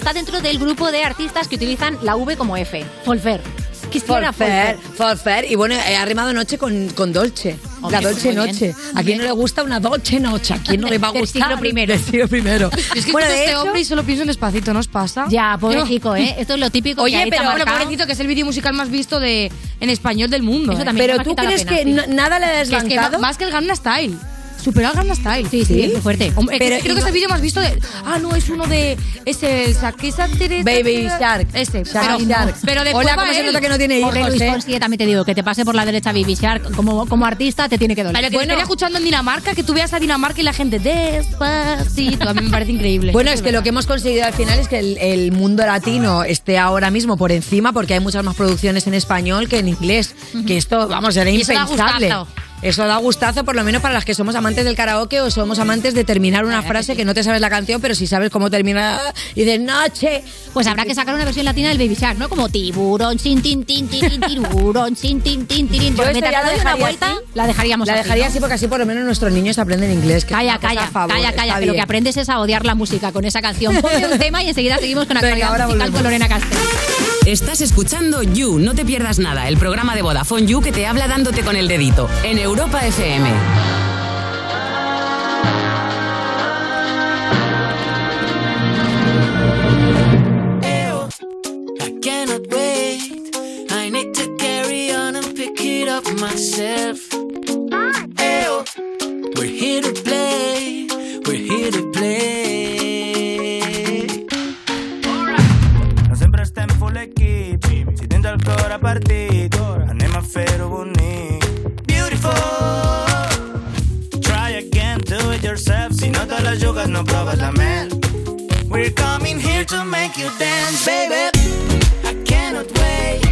está dentro del grupo de artistas que utilizan la V como F. Folfer. Quisiera Folfer, Folfer. Y bueno, he arrimado noche con, con Dolce. Hombre, la Dolce bien. Noche. ¿A quién no le gusta una Dolce Noche? ¿A quién no le va a gustar? siglo primero. Primero. Es que bueno, de este hecho, hombre y solo pienso en despacito, ¿no os pasa? Ya, pobrecito, ¿eh? Esto es lo típico que Oye, te pero hombre, pobrecito, que es el vídeo musical más visto de en español del mundo. Eso ¿eh? también pero tú crees pena, que nada le ha Que es que desbancado. más que el Gangnam Style. Superó al Gangnam Style. Sí, sí, es muy fuerte. Hombre, Pero creo que es el vídeo más visto de. Ah, no, es uno de. Ese. Esa, Baby Shark. Ese. Shark, pero, Shark. pero después Hola, cómo se nota que no tiene hijos, Luis eh? También te digo, que te pase por la derecha Baby Shark, como, como artista te tiene que doler. Pero que te estén escuchando en Dinamarca, que tú veas a Dinamarca y la gente despacito. A mí me parece increíble. Bueno, es que lo que hemos conseguido al final es que el, el mundo latino esté ahora mismo por encima porque hay muchas más producciones en español que en inglés. Que esto, vamos, era impensable. Eso da gustazo, por lo menos para las que somos amantes del karaoke o somos amantes de terminar una frase que no te sabes la canción, pero si sabes cómo termina y de noche. Pues habrá que sacar una versión latina del Baby Shark, ¿no? Como tiburón, sin tin, tin, tin, tin, tiburón, sin tin, tin, tin. Yo Pues mientras ya la doy una dejaría vuelta, así. la dejaríamos La así, dejaría ¿no? así porque así por lo menos nuestros niños aprenden inglés. que Calla, calla, favor, calla, está calla, que lo que aprendes es a odiar la música con esa canción. Ponme un tema y enseguida seguimos con la Venga, actualidad ahora musical volvemos. con Lorena Castell. Estás escuchando You, no te pierdas nada, el programa de Vodafone You que te habla dándote con el dedito en Europa FM. I cannot wait. I need to carry on and pick it up myself. Ew. We're here to play. We're here to play. No sempre estem full equip Si tens el cor a partit Anem a fer-ho bonic Si no te la jugues, no proves la mel We're coming here to make you dance, baby I cannot wait.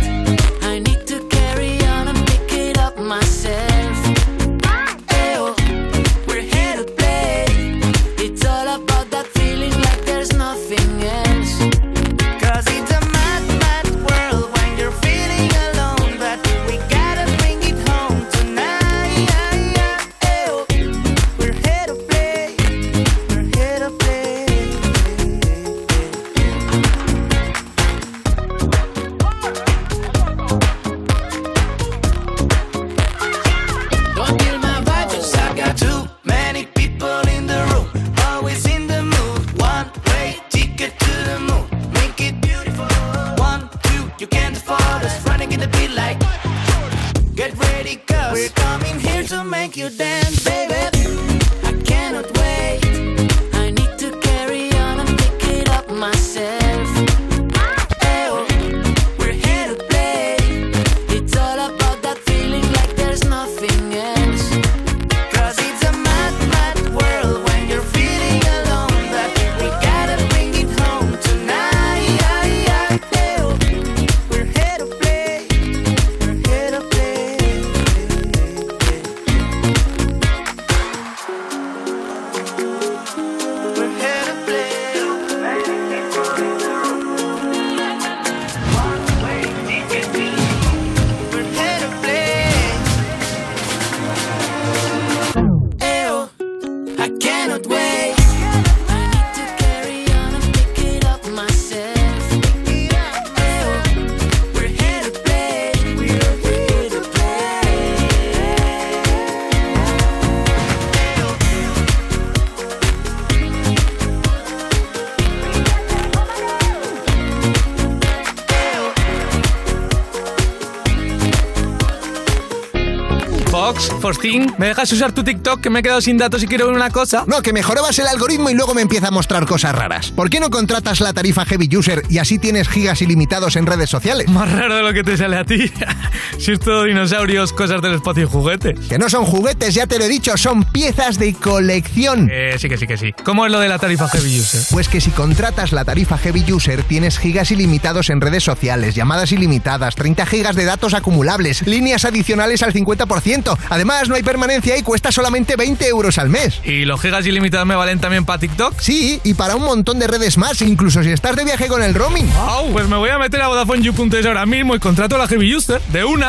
Fox, Fostin, ¿me dejas usar tu TikTok que me he quedado sin datos y quiero ver una cosa? No, que mejorabas el algoritmo y luego me empieza a mostrar cosas raras. ¿Por qué no contratas la tarifa Heavy User y así tienes gigas ilimitados en redes sociales? Más raro de lo que te sale a ti. si es todo dinosaurios, cosas del espacio y juguetes. Que no son juguetes, ya te lo he dicho, son piezas de colección. Eh, sí que sí que sí. ¿Cómo es lo de la tarifa Heavy User? Pues que si contratas la tarifa Heavy User tienes gigas ilimitados en redes sociales, llamadas ilimitadas, 30 gigas de datos acumulables, líneas adicionales al 50%. Además, no hay permanencia y cuesta solamente 20 euros al mes. ¿Y los gigas ilimitados me valen también para TikTok? Sí, y para un montón de redes más, incluso si estás de viaje con el roaming. Au, pues me voy a meter a VodafoneYou.es ahora mismo y contrato la Heavy User de una.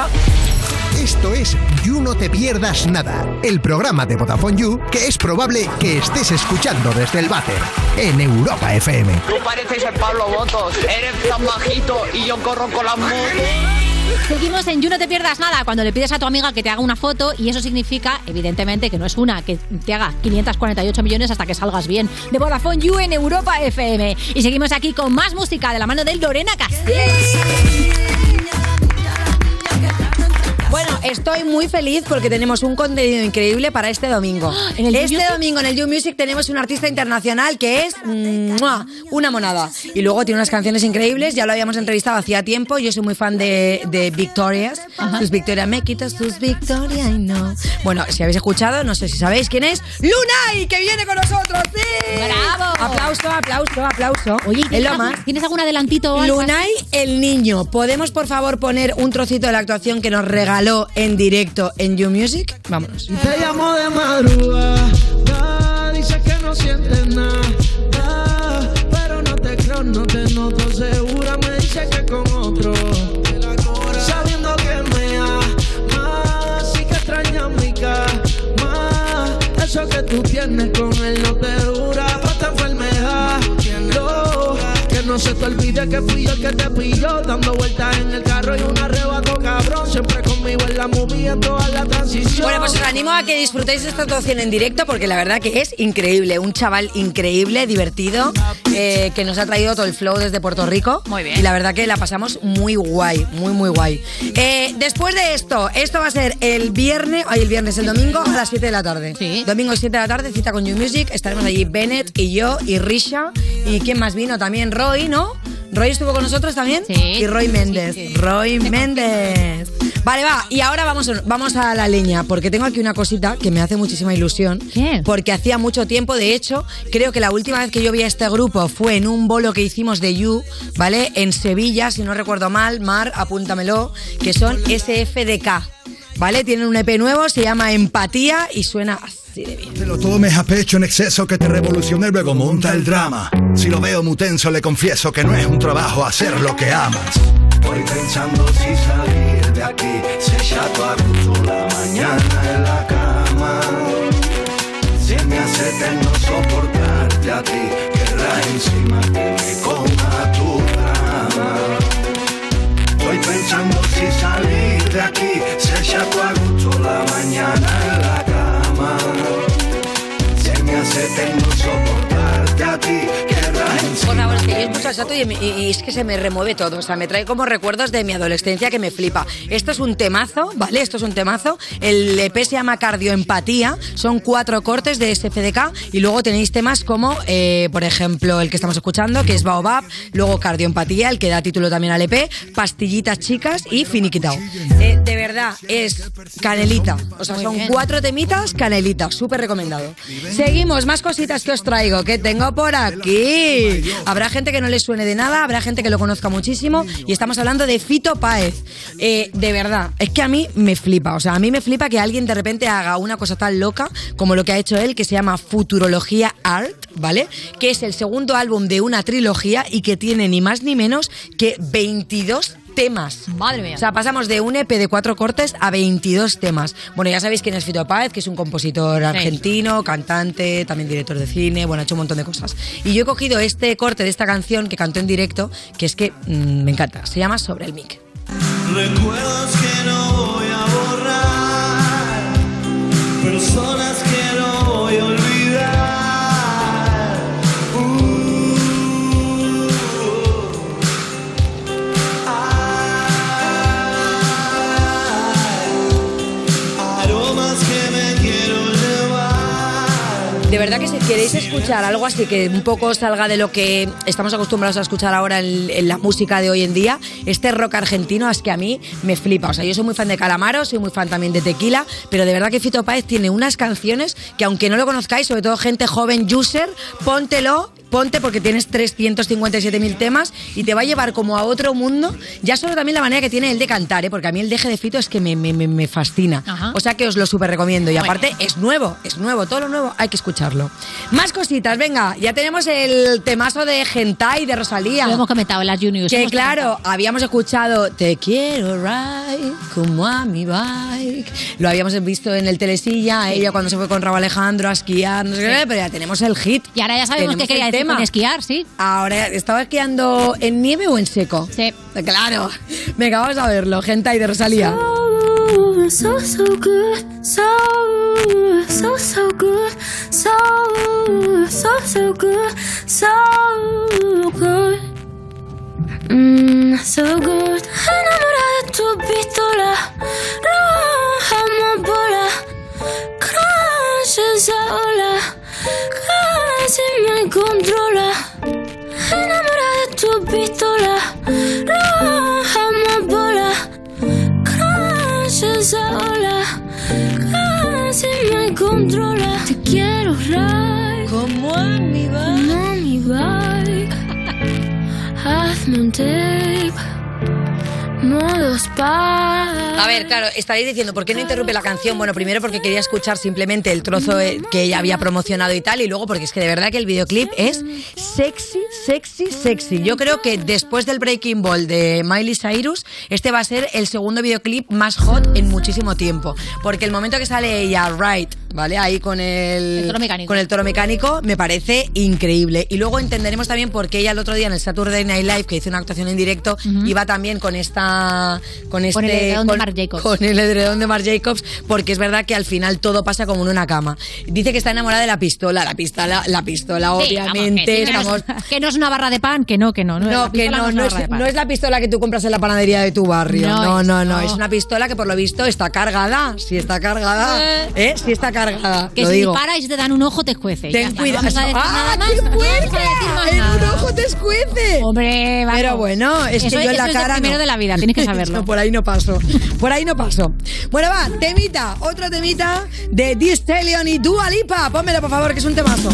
Esto es You No Te Pierdas Nada, el programa de Vodafone You que es probable que estés escuchando desde el váter en Europa FM. Tú pareces el Pablo Botos, eres tan bajito y yo corro con las motos. Seguimos en You No Te Pierdas Nada, cuando le pides a tu amiga que te haga una foto y eso significa, evidentemente, que no es una, que te haga 548 millones hasta que salgas bien. De Vodafone You en Europa FM. Y seguimos aquí con más música de la mano de Lorena Bueno, estoy muy feliz porque tenemos un contenido increíble para este domingo. ¿En el You este domingo en el You Music tenemos un artista internacional que es ¡mua! una monada. Y luego tiene unas canciones increíbles, ya lo habíamos entrevistado hacía tiempo. Yo soy muy fan de, de Victorias. Sus Victoria me quitas sus Victoria y no. Bueno, si habéis escuchado, no sé si sabéis quién es. ¡Lunay! que viene con nosotros! ¡Sí! ¡Bravo! Aplauso, aplauso, aplauso. Oye, es ¿tienes, algún. ¿tienes algún adelantito? Lunay el niño. ¿Podemos por favor poner un trocito de la actuación que nos regaló en directo en You Music? Vámonos. Te llamo de madrugada, dices que no sientes nada, pero no te creo, no te noto segura, me dice que con otro, sabiendo que me sí que extrañas mi cama, eso que tú tienes con él no te no, se te olvide que fui yo el que te pilló, dando vueltas en el carro y un arrebato cabrón, siempre conmigo en la movie en toda la transición. Bueno, pues os animo a que disfrutéis de esta actuación en directo porque la verdad que es increíble. Un chaval increíble, divertido, eh, que nos ha traído todo el flow desde Puerto Rico. Muy bien. Y la verdad que la pasamos muy guay, muy, muy guay. Eh, después de esto, esto va a ser el viernes, ay, el viernes, el domingo a las 7 de la tarde. Domingo 7 de la tarde, cita con You Music. Estaremos allí Bennett y yo y Risha. ¿Y quién más vino? También Roy, ¿no? Roy estuvo con nosotros también. Sí. Y Roy Méndez. Roy Méndez. Vale, va. Y ahora vamos, vamos a la leña, porque tengo aquí una cosita que me hace muchísima ilusión. Porque hacía mucho tiempo, de hecho, creo que la última vez que yo vi a este grupo fue en un bolo que hicimos de You, ¿vale? En Sevilla, si no recuerdo mal, Mar, apúntamelo, que son SFDK. ¿Vale? Tienen un EP nuevo, se llama Empatía y suena así de bien. Te lo tomes a pecho en exceso que te revolucione luego monta el drama. Si lo veo muy tenso le confieso que no es un trabajo hacer lo que amas. Voy pensando si salir de aquí, se a la mañana en la cama. Si me hace eterno soportarte a ti, querrá encima que me coma tu drama. Voy pensando si salir de aquí, se chato a gusto la mañana en la cama. Se me hace eterno soportarte a ti, Por favor, es que yo escucho y, me- y- y es que se me remueve todo. O sea, me trae como recuerdos de mi adolescencia que me flipa. Esto es un temazo, ¿vale? Esto es un temazo. El EP se llama Cardioempatía. Son cuatro cortes de SFDK. Y luego tenéis temas como, eh, por ejemplo, el que estamos escuchando, que es Baobab. Luego Cardioempatía, el que da título también al EP. Pastillitas chicas y Finiquitao. Eh, de verdad, es canelita. O sea, son cuatro temitas, canelita. Súper recomendado. Seguimos, más cositas que os traigo. que tengo por aquí? Habrá gente que no le suene de nada, habrá gente que lo conozca muchísimo. Y estamos hablando de Fito Páez. Eh, de verdad, es que a mí me flipa. O sea, a mí me flipa que alguien de repente haga una cosa tan loca como lo que ha hecho él, que se llama Futurología Art, ¿vale? Que es el segundo álbum de una trilogía y que tiene ni más ni menos que 22 temas. Madre mía. O sea, pasamos de un EP de cuatro cortes a 22 temas. Bueno, ya sabéis quién es Fito Páez, que es un compositor argentino, cantante, también director de cine, bueno, ha hecho un montón de cosas. Y yo he cogido este corte de esta canción que cantó en directo, que es que mm, me encanta. Se llama Sobre el Mic. Recuerdos que no De verdad que si queréis escuchar algo así que un poco salga de lo que estamos acostumbrados a escuchar ahora en, en la música de hoy en día, este rock argentino es que a mí me flipa. O sea, yo soy muy fan de Calamaro, soy muy fan también de Tequila, pero de verdad que Fito Páez tiene unas canciones que aunque no lo conozcáis, sobre todo gente joven user, póntelo. Ponte porque tienes 357.000 temas y te va a llevar como a otro mundo. Ya solo también la manera que tiene él de cantar, ¿eh? porque a mí el deje de Fito es que me, me- me- fascina. O sea que os lo súper recomiendo. Y aparte es nuevo, es nuevo, todo lo nuevo hay que escucharlo. Más cositas, venga, ya tenemos el temazo de Gentai de Rosalía. Lo hemos comentado en las Juniors. Que claro, habíamos escuchado Te quiero ride como a mi bike. Lo habíamos visto en el telesilla, ella cuando se fue con Raúl Alejandro a esquiar, no sé Sí. qué, pero ya tenemos el hit. Y ahora ya sabemos qué quería tema. con esquiar, sí. Ahora, ¿estaba esquiando en nieve o en seco? Sí. Claro. Venga, vamos a verlo. Gentai de Rosalía. So, so good, so, so, so good, so, so, so good, so good. Mm, so good. Enamorada de tu pistola, roja amapola, crash esa ola, casi me controla. Enamorada de tu pistola, roja amapola, crash esa ola, casi me controla. Te quiero ride como a mi bike, como a mi bike. Hazme un modo spa. A ver, claro, estaréis diciendo, ¿por qué no interrumpe la canción? Bueno, primero porque quería escuchar simplemente el trozo eh, que ella había promocionado y tal, y luego porque es que de verdad que el videoclip es sexy, sexy, sexy. Yo creo que después del Breaking Ball de Miley Cyrus, este va a ser el segundo videoclip más hot en muchísimo tiempo. Porque el momento que sale ella, right, ¿vale? Ahí con el, El toro mecánico. con el toro mecánico, me parece increíble. Y luego entenderemos también por qué ella el otro día en el Saturday Night Live, que hizo una actuación en directo, iba también con esta. Con, este, Con el edredón de Marc Jacobs. Con el edredón de Marc Jacobs, porque es verdad que al final todo pasa como en una cama. Dice que está enamorada de la pistola, la pistola, la pistola, Sí, obviamente. que no es- que no es una barra de pan, que no, que no. no, No, que no, es no es, no es la pistola que tú compras en la panadería de tu barrio. No No, no. Es una pistola que por lo visto está cargada. Si está cargada, ¿eh? Si está cargada. Que lo si digo. dispara y se te dan un ojo, te escuece. Ten cuidado. ¡Ah, qué fuerte! En un ojo te escuece. Hombre, vamos. Pero bueno, es Eso que yo en la cara. primero de la vida, tienes que saberlo. No, por ahí no paso. Por ahí no paso. Bueno, va, temita, otro temita de The Stallion y Dua Lipa. Pónmelo, por favor, que es un temazo.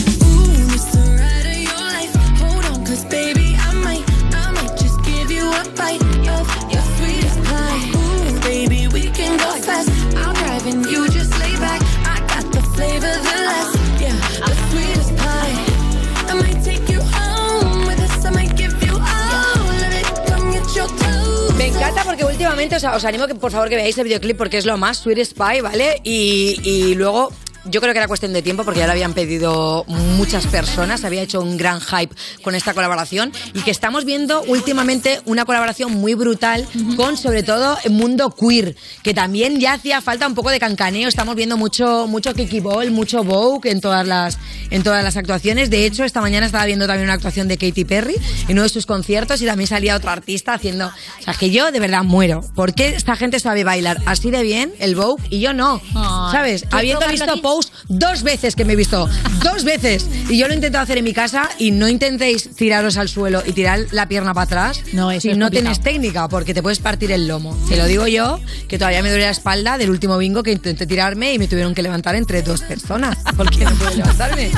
Baby. Ooh, we can go fast. I'll drive and you just Me encanta porque últimamente, o sea, os animo que por favor que veáis el videoclip porque es lo más Sweet Spy, ¿vale? Y luego yo creo que era cuestión de tiempo porque ya lo habían pedido muchas personas, había hecho un gran hype con esta colaboración y que estamos viendo últimamente una colaboración muy brutal con sobre todo el mundo queer, que también ya hacía falta un poco de cancaneo, estamos viendo mucho mucho Kiki Ball, mucho Vogue en todas las en todas las actuaciones. De hecho, esta mañana estaba viendo también una actuación de Katy Perry en uno de sus conciertos y también salía otro artista haciendo, o sea, que yo de verdad muero. ¿Por qué esta gente sabe bailar así de bien el Vogue y yo no? ¿Sabes? ¿Quieres Habiendo visto dos veces que me he visto, dos veces. Y yo lo he intentado hacer en mi casa y no intentéis tiraros al suelo y tirar la pierna para atrás No, eso si es no complicado. tienes técnica, porque te puedes partir el lomo. Te lo digo yo, que todavía me duele la espalda del último bingo que intenté tirarme y me tuvieron que levantar entre dos personas, porque no puedo levantarme.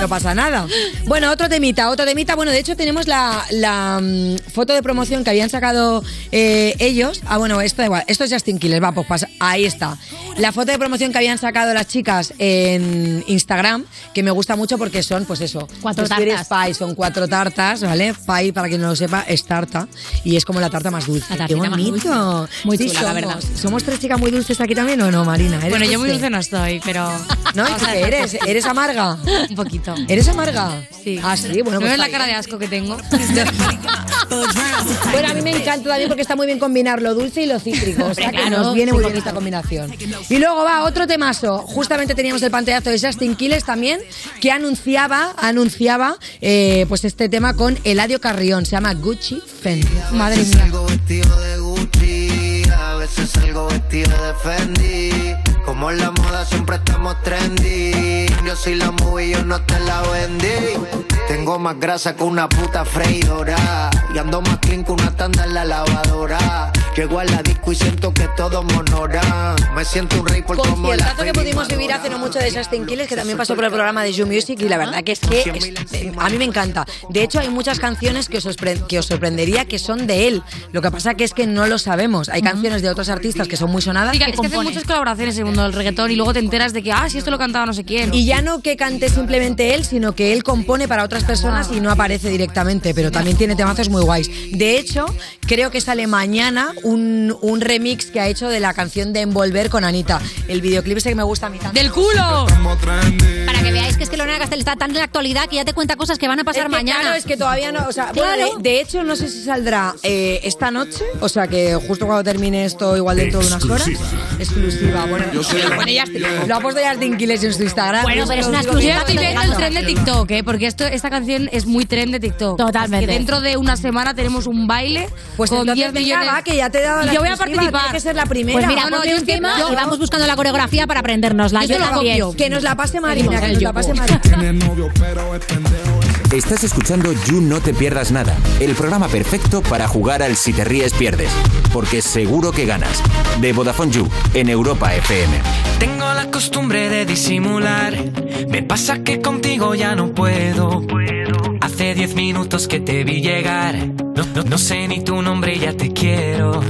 No pasa nada. Bueno, otro temita, otro temita. Bueno, de hecho tenemos la, la, mm, foto de promoción que habían sacado eh, ellos. Ah, bueno, esto da igual. Esto es Justin Killers, va, pues pasa. Ahí está. La foto de promoción que habían sacado las chicas en Instagram, que me gusta mucho porque son, pues eso, Cuatro Spirit tartas. Pie, son cuatro tartas, ¿vale? Pie, para quien no lo sepa, es tarta y es como la tarta más dulce. La ¡Qué tartita más bonito! dulce. Muy Sí chula, la somos. verdad. ¿Somos tres chicas muy dulces aquí también o no, Marina? ¿Eres Bueno, yo muy dulce no estoy, pero... ¿No? ¿Y qué eres? ¿Eres amarga? Un poquito. ¿Eres amarga? Sí. Ah, sí, bueno, ¿No pues ves la cara de asco que tengo? Bueno, a mí me encanta también porque está muy bien combinar lo dulce y lo cítrico. O sea que claro, nos viene muy bien esta combinación. Y luego va otro temazo. Justamente teníamos el pantallazo de Justin Quiles también, que anunciaba, anunciaba eh, pues este tema con Eladio Carrión. Se llama Gucci Fen. Madre mía. salgo vestido de Gucci, a veces salgo vestido de Fendi. Como en la moda siempre estamos trendy. Yo soy la movie, yo no te la vendí. Tengo más grasa que una puta freidora. Y ando más clean que una tanda en la lavadora. Llego a la disco y siento que todo monoran. Me siento un rey por como la Conciertazo que pudimos vivir hace no mucho de Justin Quiles, que también pasó por el programa de You Music, y la verdad que es que es- a mí me encanta. De hecho, hay muchas canciones que os, que os sorprendería que son de él. Lo que pasa que es que no lo sabemos. Hay canciones de otros artistas que son muy sonadas. Sí, es que hacen muchas colaboraciones en el mundo del reggaetón y luego te enteras de que, ah, si esto lo cantaba no sé quién. Y ya no que cante simplemente él, sino que él compone para otras personas y no aparece directamente, pero también tiene temazos muy guays. De hecho, creo que sale mañana un, un remix que ha hecho de la canción de Envolver con Anita. El videoclip ese que me gusta a mí tanto. ¡Del culo! Para que veáis que es que Lorena Castel está tan en la actualidad que ya te cuenta cosas que van a pasar Es que, mañana. Claro, es que todavía no. O sea, Claro. bueno, de, de hecho, no sé si saldrá eh, esta noche. O sea, que justo cuando termine esto, igual dentro de unas horas. Exclusiva. Bueno, Yo sé. lo, pone Justin- lo ha puesto Justin Quiles en su Instagram. Bueno, pero es una Yo exclusiva estoy viendo el tren de TikTok, ¿eh? Porque esto, esta canción es muy tren de TikTok. Totalmente. Que dentro de una semana tenemos un baile Pues con entonces 10 venga, millones. va, que ya te he dado la yo voy a participar. tiene que ser la primera. Pues mira, No, yo un tema yo- y vamos buscando la coreografía para aprendérnosla. Yo te lo también. copio. Que nos la pase Marina, que nos la pase Marina. Marina. Estás escuchando You No Te Pierdas Nada, el programa perfecto para jugar al Si Te Ríes Pierdes, porque seguro que ganas. De Vodafone You, en Europa FM. Tengo la costumbre de disimular. Me pasa que contigo ya no puedo. Hace diez minutos que te vi llegar. No, sé ni tu nombre ya te quiero.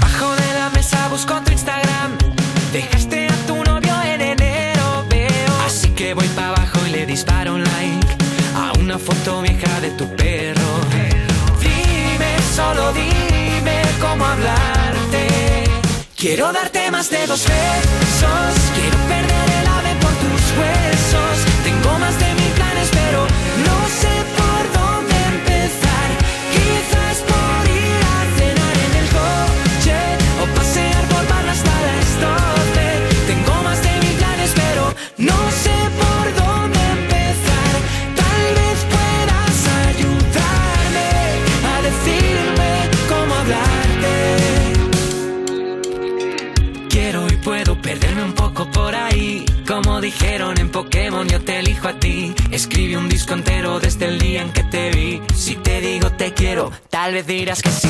Bajo de la mesa busco tu Instagram. Dejaste a tu novio en enero, veo. Así que voy para abajo y le disparo una foto vieja de tu perro. Dime, solo dime cómo hablarte. Quiero darte más de dos besos. Vez dirás que sí.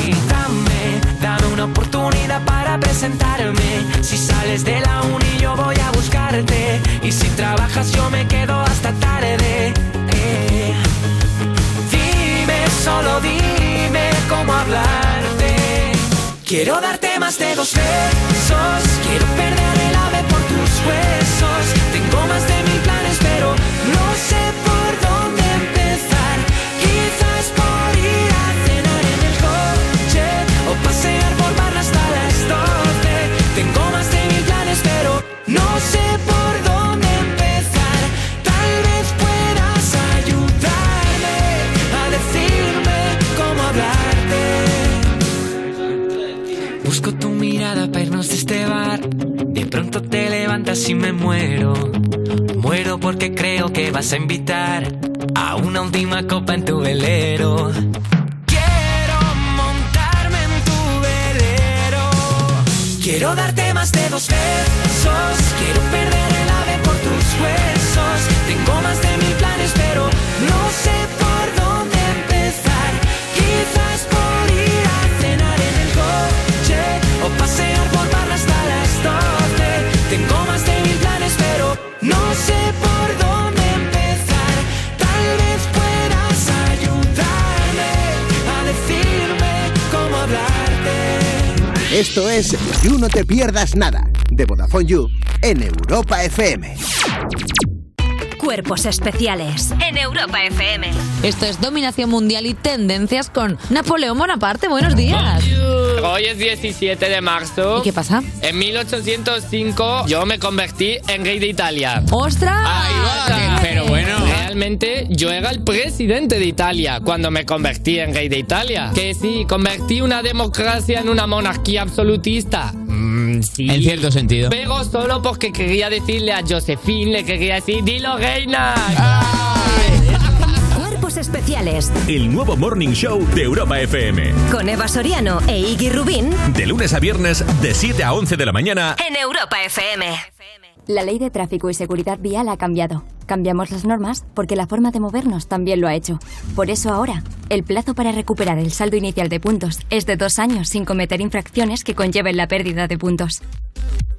A invitar a una última copa en tu Esto es You No Te Pierdas Nada, de Vodafone You, en Europa FM. Cuerpos especiales en Europa FM. Esto es Dominación Mundial y Tendencias con Napoleón Bonaparte. Buenos días. Hoy es 17 de marzo. ¿Y qué pasa? En 1805 yo me convertí en rey de Italia. ¡Ostras! Ahí va, pero bueno. Realmente yo era el presidente de Italia cuando me convertí en rey de Italia. Que sí, convertí una democracia en una monarquía absolutista. Mm, sí. En cierto sentido. Pero solo porque quería decirle a Josephine, le quería decir, dilo reina. Cuerpos especiales El nuevo Morning Show de Europa FM. con Eva Soriano e Iggy Rubín De lunes a viernes, de 7 a 11 de la mañana. en Europa FM. La ley de tráfico y seguridad vial ha cambiado. Cambiamos las normas porque la forma de movernos también lo ha hecho. Por eso ahora, el plazo para recuperar el saldo inicial de puntos es de dos años sin cometer infracciones que conlleven la pérdida de puntos.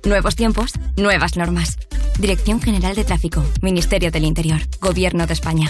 Nuevos tiempos, nuevas normas. Dirección General de Tráfico, Ministerio del Interior, Gobierno de España.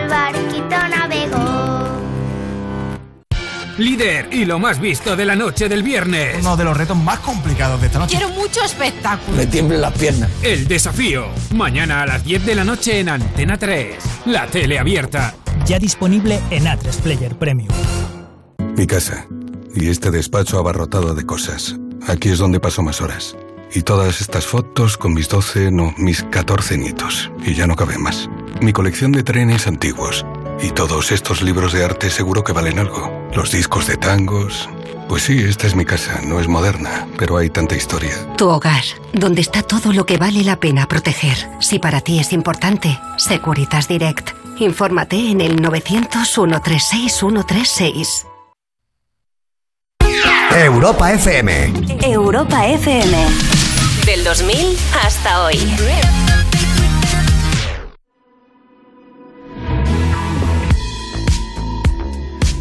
Líder y lo más visto de la noche del viernes. Uno de los retos más complicados de esta noche. Quiero mucho espectáculo. Me tiemblen las piernas. El desafío. Mañana a las 10 de la noche en Antena 3. La tele abierta. Ya disponible en A3 Player Premium. Mi casa. Y este despacho abarrotado de cosas. Aquí es donde paso más horas. Y todas estas fotos con mis 12, no, mis 14 nietos. Y ya no cabe más. Mi colección de trenes antiguos. Y todos estos libros de arte seguro que valen algo. Los discos de tangos. Pues sí, esta es mi casa. No es moderna, pero hay tanta historia. Tu hogar, donde está todo lo que vale la pena proteger. Si para ti es importante, Securitas Direct. Infórmate en el 900-136-136. Europa FM. Europa FM. Del 2000 hasta hoy.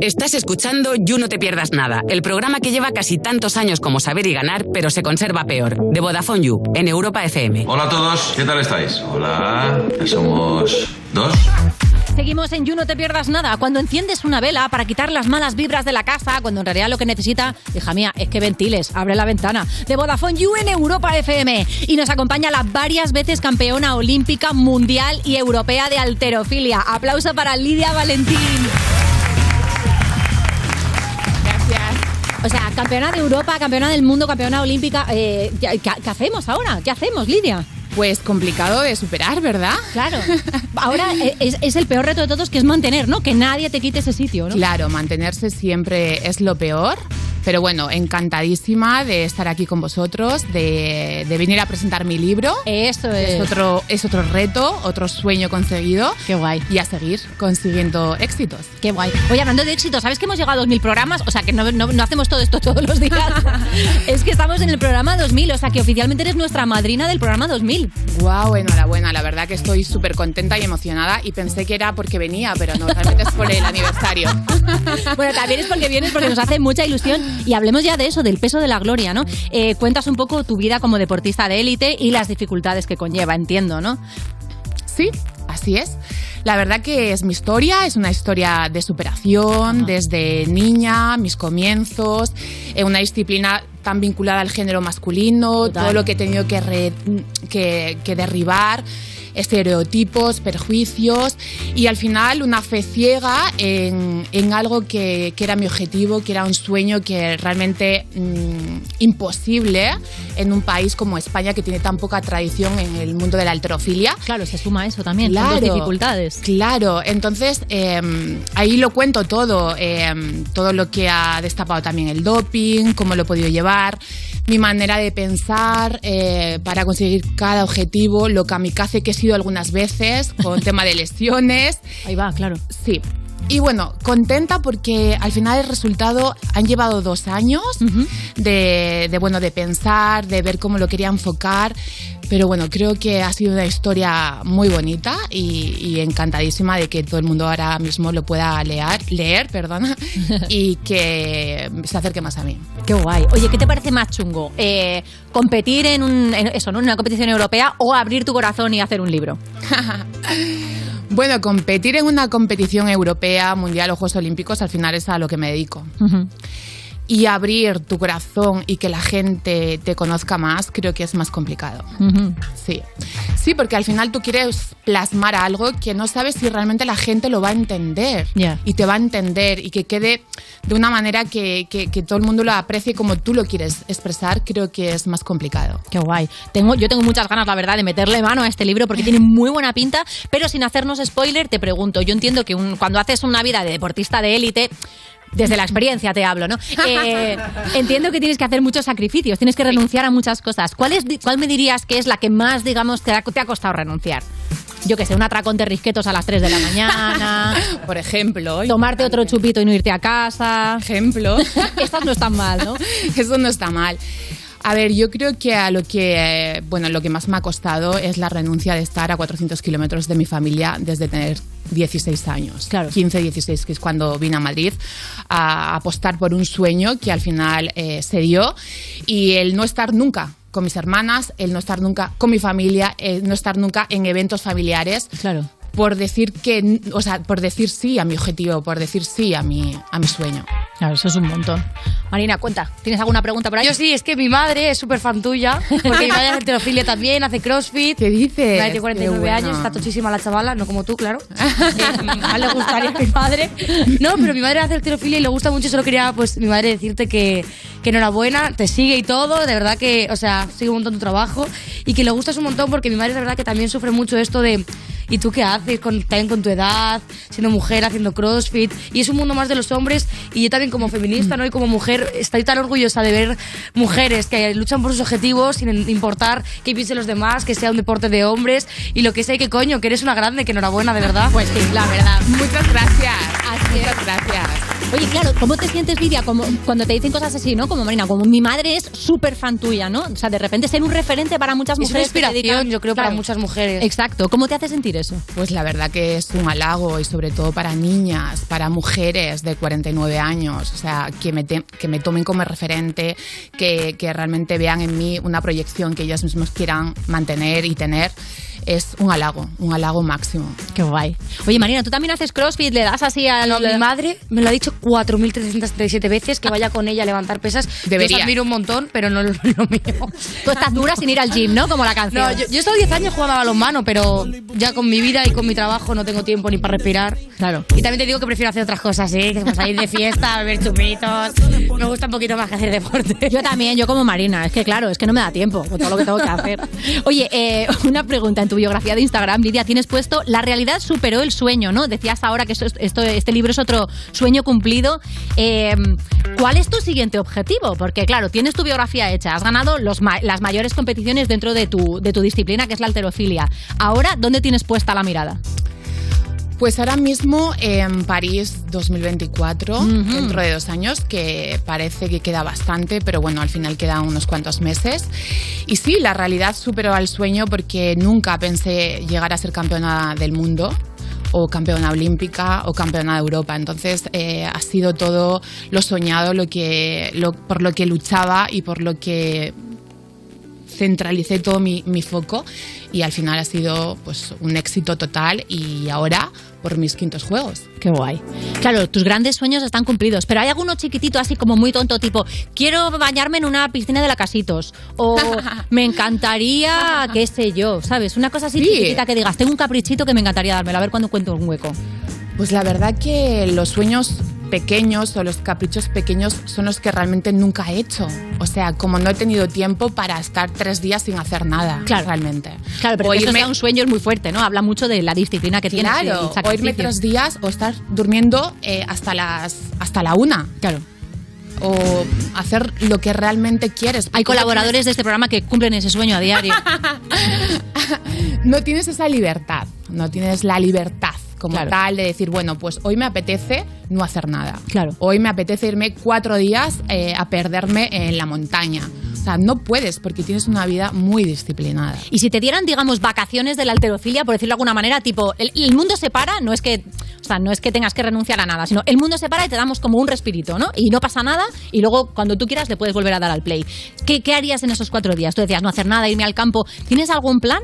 Estás escuchando You No Te Pierdas Nada, el programa que lleva casi tantos años como saber y ganar, pero se conserva peor, de Vodafone You, en Europa FM. Hola a todos, ¿qué tal estáis? Hola, ya somos dos. Seguimos en You, no te pierdas nada. Cuando enciendes una vela para quitar las malas vibras de la casa, cuando en realidad lo que necesita, hija mía, es que ventiles, abre la ventana. De Vodafone You en Europa FM. Y nos acompaña la varias veces campeona olímpica, mundial y europea de alterofilia. Aplauso para Lidia Valentín. O sea, campeona de Europa, campeona del mundo, campeona olímpica. eh, ¿qué, qué hacemos ahora? ¿Qué hacemos, Lidia? Pues complicado de superar, ¿verdad? Claro. Ahora eh, es, es el peor reto de todos, que es mantener, ¿no? Que nadie te quite ese sitio, ¿no? Claro, mantenerse siempre es lo peor. Pero bueno, encantadísima de estar aquí con vosotros, de, de venir a presentar mi libro. Eso es. Es otro, es otro reto, otro sueño conseguido. Qué guay. Y a seguir consiguiendo éxitos. Qué guay. Oye, hablando de éxito, ¿sabes que hemos llegado a 2.000 programas? O sea, que no, no- no hacemos todo esto todos los días. es que estamos en el programa 2000, o sea, que oficialmente eres nuestra madrina del programa 2000. Wow, enhorabuena. La verdad que estoy súper contenta y emocionada y pensé que era porque venía, pero no, realmente es por el aniversario. Bueno, también es porque vienes, porque nos hace mucha ilusión. Y hablemos ya de eso, del peso de la gloria, ¿no? Eh, cuentas un poco tu vida como deportista de élite y las dificultades que conlleva, entiendo, ¿no? Sí, así es. La verdad que es mi historia, es una historia de superación desde niña, mis comienzos, eh, una disciplina tan vinculada al género masculino, Total. todo lo que he tenido que, re- que, que derribar, estereotipos, perjuicios y al final una fe ciega en, en algo que, que era mi objetivo, que era un sueño que realmente mm, imposible en un país como España que tiene tan poca tradición en el mundo de la alterofilia. Claro, se suma eso también, son dos dificultades. Claro, entonces eh, ahí lo cuento todo, eh, todo lo que ha destapado también el doping, cómo lo he podido llevar, mi manera de pensar eh, para conseguir cada objetivo, lo kamikaze que he sido algunas veces con tema de lesiones. Ahí va, claro. Sí. Y bueno, contenta porque al final el resultado han llevado dos años de, de, bueno, de pensar, de ver cómo lo quería enfocar. Pero bueno, creo que ha sido una historia muy bonita y, y encantadísima de que todo el mundo ahora mismo lo pueda leer, leer perdona, y que se acerque más a mí. Qué guay. Oye, ¿qué te parece más chungo? Eh, ¿Competir en, un, en eso, ¿no? en una competición europea o abrir tu corazón y hacer un libro? Bueno, competir en una competición europea, mundial o Juegos Olímpicos, al final es a lo que me dedico. Y abrir tu corazón y que la gente te conozca más, creo que es más complicado. Sí. Sí, porque al final tú quieres plasmar algo que no sabes si realmente la gente lo va a entender. Y te va a entender y que quede de una manera que, que- que todo el mundo lo aprecie como tú lo quieres expresar, creo que es más complicado. Qué guay. Tengo, yo tengo muchas ganas, la verdad, de meterle mano a este libro porque tiene muy buena pinta, pero sin hacernos spoiler, te pregunto, yo entiendo que un- cuando haces una vida de deportista de élite, desde la experiencia te hablo, ¿no? Eh, entiendo que tienes que hacer muchos sacrificios, tienes que renunciar a muchas cosas. ¿Cuál, es, ¿Cuál me dirías que es la que más, digamos, te ha, te ha costado renunciar? Yo que sé, un atracón de risquetos a las 3 de la mañana. Por ejemplo. Tomarte otro chupito y no irte a casa. Ejemplo. Estas no están mal, ¿no? Eso no está mal. A ver, yo creo que a lo que, eh, bueno, lo que más me ha costado es la renuncia de estar a 400 kilómetros de mi familia desde tener 16 años. Claro. 15, 16, que es cuando vine a Madrid a apostar por un sueño que al final eh, se dio. Y el no estar nunca con mis hermanas, el no estar nunca con mi familia, el no estar nunca en eventos familiares. Claro. Por decir que, o sea, por decir sí a mi objetivo, por decir sí a mi, a mi sueño. Claro, eso es un montón. Marina, cuenta, ¿tienes alguna pregunta por ahí? Yo sí, es que mi madre es súper fan tuya, porque mi madre hace alterofilia también, hace crossfit. ¿Qué dices? Mi madre tiene 49 Qué bueno. años, está tochísima la chavala, no como tú, claro. Eh, más le gustaría a mi madre. No, pero mi madre hace alterofilia y le gusta mucho, solo quería, pues, mi madre decirte que, que enhorabuena, te sigue y todo, de verdad que, o sea, sigue un montón tu trabajo y que le gustas un montón porque mi madre de verdad que también sufre mucho esto de... ¿Y tú qué haces? Con, también con tu edad, siendo mujer, haciendo crossfit. Y es un mundo más de los hombres. Y yo también como feminista, ¿no? Y como mujer, estoy tan orgullosa de ver mujeres que luchan por sus objetivos sin importar qué piensen los demás, que sea un deporte de hombres. Y lo que sé, que coño, que eres una grande, que enhorabuena, de verdad. Pues sí, la verdad. Muchas gracias. Muchas gracias. Oye, claro, ¿cómo te sientes, Lidia, como, cuando te dicen cosas así, ¿no? Como Marina, como mi madre es súper fan tuya, ¿no? O sea, de repente ser un referente para muchas Es una mujeres. que se inspiración, dedican- yo creo, para Claro. muchas mujeres. Exacto. ¿Cómo te hace sentir eso? Pues la verdad que es un halago y sobre todo para niñas, para mujeres de 49 años, o sea, que me, te- que me tomen como referente, que, que realmente vean en mí una proyección que ellas mismas quieran mantener y tener, es un halago, un halago máximo. Qué guay. Oye, Marina, ¿tú también haces crossfit? ¿Le das así a No, mi madre me lo ha dicho 4.337 veces que vaya con ella a levantar pesas. Debería. Yo admiro un montón, pero no lo, lo mío. Tú estás dura sin ir al gym, ¿no? Como la canción. No, yo, yo he estado 10 años jugando a balonmano, pero ya con mi vida y con mi trabajo no tengo tiempo ni para respirar. Claro. Y también te digo que prefiero hacer otras cosas, ¿eh? Como salir de fiesta, beber chupitos. Me gusta un poquito más que hacer deporte. Yo también, yo como Marina. Es que claro, es que no me da tiempo con todo lo que tengo que hacer. Oye, eh, una pregunta en tu biografía de Instagram, Lidia, tienes puesto la realidad superó el sueño, ¿no? Decías ahora que esto, esto- este libro es otro sueño cumplido. Eh, ¿Cuál es tu siguiente objetivo? Porque claro, tienes tu biografía hecha, has ganado los ma- las mayores competiciones dentro de tu, de tu disciplina, que es la alterofilia. Ahora, ¿dónde tienes puesta la mirada? Pues ahora mismo en París 2024, Ujú. dentro de dos años, que parece que queda bastante, pero bueno, al final quedan unos cuantos meses. Y sí, la realidad superó al sueño porque nunca pensé llegar a ser campeona del mundo o campeona olímpica o campeona de Europa. Entonces eh, ha sido todo lo soñado, lo que, lo- por lo que luchaba y por lo que centralicé todo mi, mi foco y al final ha sido pues un éxito total y ahora por mis quintos juegos. Qué guay. Claro, tus grandes sueños están cumplidos, pero hay alguno chiquitito así como muy tonto, tipo, quiero bañarme en una piscina de la Casitos, o me encantaría, qué sé yo, ¿sabes? Una cosa así Sí. chiquitita que digas, tengo un caprichito que me encantaría dármelo, a ver cuándo cuento un hueco. Pues la verdad que los sueños pequeños o los caprichos pequeños son los que realmente nunca he hecho. O sea, como no he tenido tiempo para estar tres días sin hacer nada, Claro. realmente. Claro, pero O que eso irme- sea un sueño es muy fuerte, ¿no? Habla mucho de la disciplina que tienes. Claro, o irme tres días o estar durmiendo eh, hasta las hasta la una. Claro. O hacer lo que realmente quieres. Hay colaboradores de este programa que cumplen ese sueño a diario. no tienes esa libertad, no tienes la libertad como Claro. tal de decir, bueno, pues hoy me apetece no hacer nada. Claro. Hoy me apetece irme cuatro días eh, a perderme en la montaña. O sea, no puedes porque tienes una vida muy disciplinada. Y si te dieran, digamos, vacaciones de la alterofilia, por decirlo de alguna manera, tipo, el, el mundo se para, no es que, o sea, no es que tengas que renunciar a nada, sino el mundo se para y te damos como un respirito, ¿no? Y no pasa nada, y luego cuando tú quieras le puedes volver a dar al play. ¿Qué, qué harías en esos cuatro días? Tú decías, no hacer nada, irme al campo. ¿Tienes algún plan?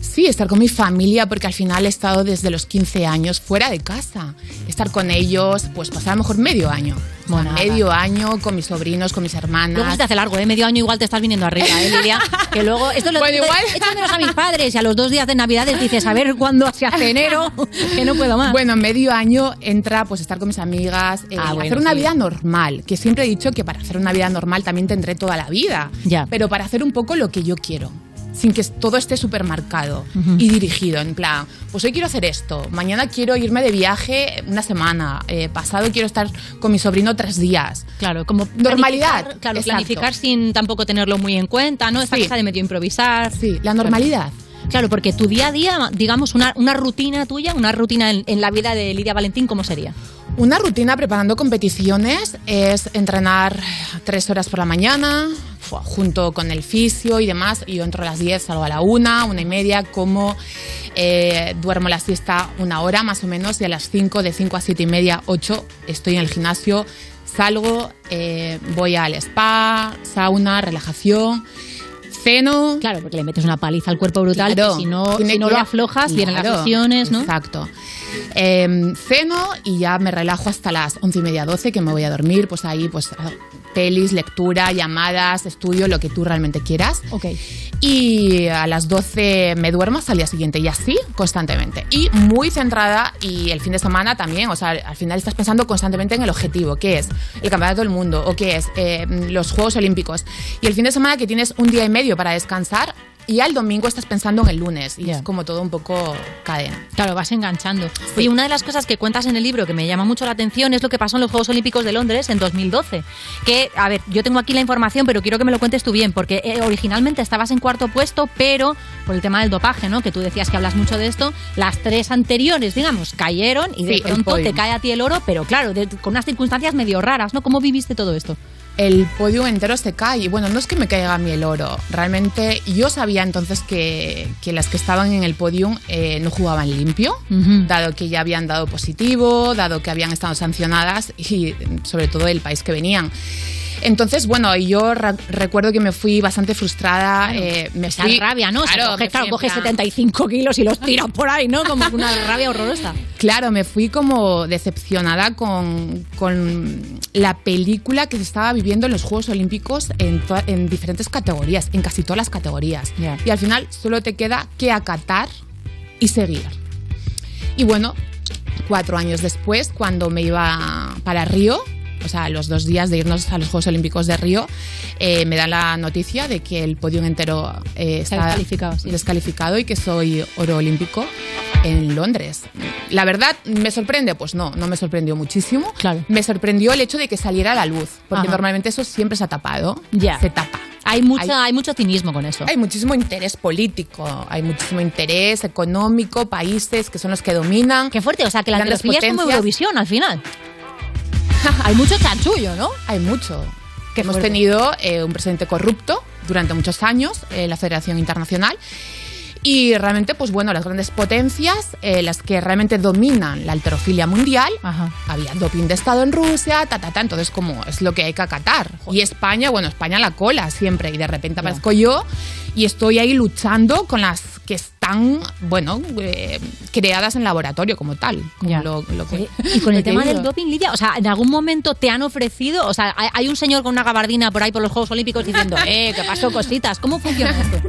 Sí, estar con mi familia, porque al final he estado desde los 15 años fuera de casa. Estar con ellos, pues pasar a lo mejor medio año. O sea, Monada. medio año con mis sobrinos, con mis hermanas. Luego se te hace largo, ¿eh? Medio año igual te estás viniendo arriba, ¿eh, Lidia? Que luego, esto es lo Bueno, igual. echo menos a mis padres y a los dos días de Navidades dices, a ver cuándo se hace enero, que no puedo más. Bueno, medio año entra pues estar con mis amigas, eh, Ah, bueno, hacer una sí. vida normal, que siempre he dicho que para hacer una vida normal también tendré toda la vida, Ya. pero para hacer un poco lo que yo quiero. Sin que todo esté súper marcado Ujú. y dirigido, en plan, pues hoy quiero hacer esto, mañana quiero irme de viaje una semana, eh, pasado quiero estar con mi sobrino tres días. Claro, como normalidad. planificar, Claro, exacto. planificar sin tampoco tenerlo muy en cuenta, ¿no? Esta Sí. cosa de medio improvisar. Sí, la normalidad. Claro, porque tu día a día, digamos, una, una rutina tuya, una rutina en, en la vida de Lidia Valentín, ¿cómo sería? Una rutina preparando competiciones es entrenar tres horas por la mañana, junto con el fisio y demás. Yo entro a las 10, salgo a la una, una y media, como eh, duermo la siesta una hora más o menos y a las 5, de 5 a 7 y media, 8, estoy en el gimnasio, salgo, eh, voy al spa, sauna, relajación. Ceno. Claro, porque le metes una paliza al cuerpo brutal Claro. si no, si no lo aflojas, vienen las lesiones, ¿no? Exacto. Eh, ceno y ya me relajo hasta las once y media, doce, que me voy a dormir. Pues ahí, pues ah, pelis, lectura, llamadas, estudio, lo que tú realmente quieras. Ok. Y a las 12 me duermo hasta el día siguiente y así constantemente. Y muy centrada y el fin de semana también, o sea, al final estás pensando constantemente en el objetivo, que es el Campeonato del Mundo o que es eh, los Juegos Olímpicos. Y el fin de semana que tienes un día y medio para descansar y al domingo estás pensando en el lunes y es como todo un poco cadena. Claro, vas enganchando. Oye, una de las cosas que cuentas en el libro que me llama mucho la atención es lo que pasó en los Juegos Olímpicos de Londres en 2012. Que, a ver, yo tengo aquí la información, pero quiero que me lo cuentes tú bien, porque eh, originalmente estabas en cuarto puesto, pero por el tema del dopaje, ¿no? Que tú decías que hablas mucho de esto, las tres anteriores, digamos, cayeron y de Sí, el pronto te cae a ti el oro, pero claro, de- con unas circunstancias medio raras, ¿no? ¿Cómo viviste todo esto? El podio entero se cae. Y bueno, no es que me caiga a mí el oro. Realmente yo sabía entonces que, que las que estaban en el podium eh, no jugaban limpio, dado que ya habían dado positivo, dado que habían estado sancionadas y sobre todo el país que venían. Entonces, bueno, yo recuerdo que me fui bastante frustrada. eh, me Esa fui, rabia, ¿no? O sea, Claro, coges, claro, plan- 75 kilos y los tiras por ahí, ¿no? Como una rabia horrorosa. Claro, me fui como decepcionada con, con la película que se estaba viviendo en los Juegos Olímpicos en diferentes categorías, en casi todas las categorías. Y al final solo te queda que acatar y seguir. Y bueno, cuatro años después, cuando me iba para Río, o sea, los dos días de irnos a los Juegos Olímpicos de Río, eh, me dan la noticia de que el podio entero eh, Está está descalificado, sí. descalificado y que soy oro olímpico en Londres. La verdad, ¿me sorprende? Pues no, no me sorprendió muchísimo. Me sorprendió el hecho de que saliera a la luz, porque Ajá. normalmente eso siempre se ha tapado. Ya. Se tapa. Hay, mucha, hay, mucho cinismo con eso. Hay muchísimo interés político, hay muchísimo interés económico, países que son los que dominan. Qué fuerte, o sea, que la grandes antrofilia es como. Eurovisión al final. hay mucho chanchullo, ¿no? Hay mucho. Hemos fuerte. tenido eh, un presidente corrupto durante muchos años en la Federación Internacional. Y realmente, pues bueno, las grandes potencias, eh, las que realmente dominan la alterofilia mundial, había doping de Estado en Rusia, ta, ta, ta, entonces como es lo que hay que acatar. Y España, bueno, España la cola siempre, y de repente aparezco yo y estoy ahí luchando con las que están, bueno, eh, creadas en laboratorio como tal. Como lo, lo que, Y con el tema digo. del doping, Lidia, o sea, ¿en algún momento te han ofrecido? O sea, hay, un señor con una gabardina por ahí por los Juegos Olímpicos diciendo, eh, que pasó cositas. ¿Cómo funciona esto?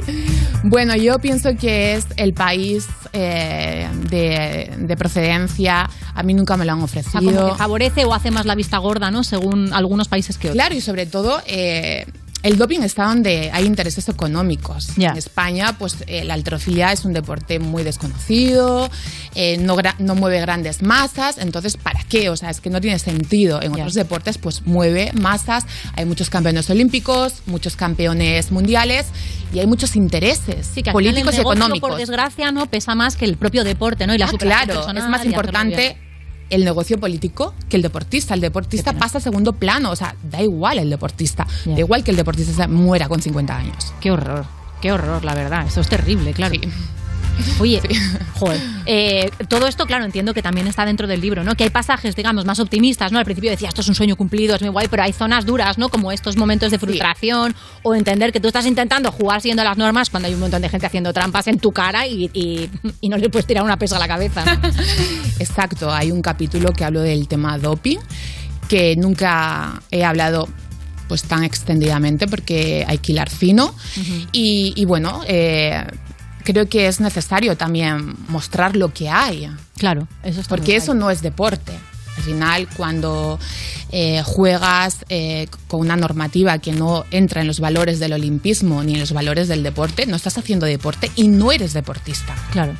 Bueno, yo pienso que es el país eh, de, de procedencia. A mí nunca me lo han O sea, ofrecido. como que favorece o hace más la vista gorda, ¿no? Según algunos países que otros. Claro, y sobre todo eh, el doping está donde hay intereses económicos. En España, pues eh, la alterofilia es un deporte muy desconocido, eh, no, mueve grandes masas, entonces ¿para qué? O sea, es que no tiene sentido. En otros deportes, pues mueve masas, hay muchos campeones olímpicos, muchos campeones mundiales y hay muchos intereses Sí, que el políticos y económicos. Por desgracia, no pesa más que el propio deporte, ¿no? Y la Ah, claro, es más importante. El negocio político que el deportista. El deportista pasa a segundo plano, o sea, da igual el deportista. Da igual que el deportista se muera con 50 años. Qué horror, qué horror, la verdad. Eso es terrible, claro. Oye, joder, eh, todo esto, claro, entiendo que también está dentro del libro, ¿no? Que hay pasajes, digamos, más optimistas, ¿no? Al principio decía, esto es un sueño cumplido, es muy guay, pero hay zonas duras, ¿no? Como estos momentos de frustración o entender que tú estás intentando jugar siguiendo las normas cuando hay un montón de gente haciendo trampas en tu cara y, y- y no le puedes tirar una pesa a la cabeza. ¿no? Exacto, hay un capítulo que hablo del tema doping, que nunca he hablado pues tan extendidamente porque hay que hilar fino. y, y bueno, eh, creo que es necesario también mostrar lo que hay. Claro, eso está Porque eso no es deporte. Al final, cuando eh, juegas eh, con una normativa que no entra en los valores del olimpismo ni en los valores del deporte, no estás haciendo deporte y no eres deportista. Claro.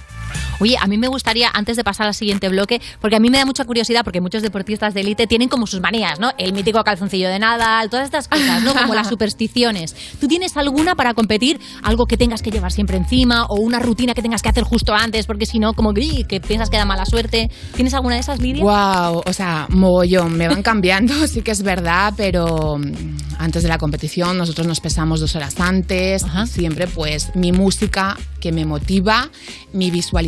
Oye, a mí me gustaría, antes de pasar al siguiente bloque, porque a mí me da mucha curiosidad, porque muchos deportistas de élite tienen como sus manías, ¿no? El mítico calzoncillo de Nadal, todas estas cosas, ¿no? Como las supersticiones. ¿Tú tienes alguna para competir? Algo que tengas que llevar siempre encima o una rutina que tengas que hacer justo antes, porque si no, como que piensas que da mala suerte. ¿Tienes alguna de esas, Lidia? Wow, o sea, mogollón, me van cambiando, sí que es verdad, pero mm, antes de la competición nosotros nos pesamos dos horas antes, siempre pues mi música que me motiva, mi visualización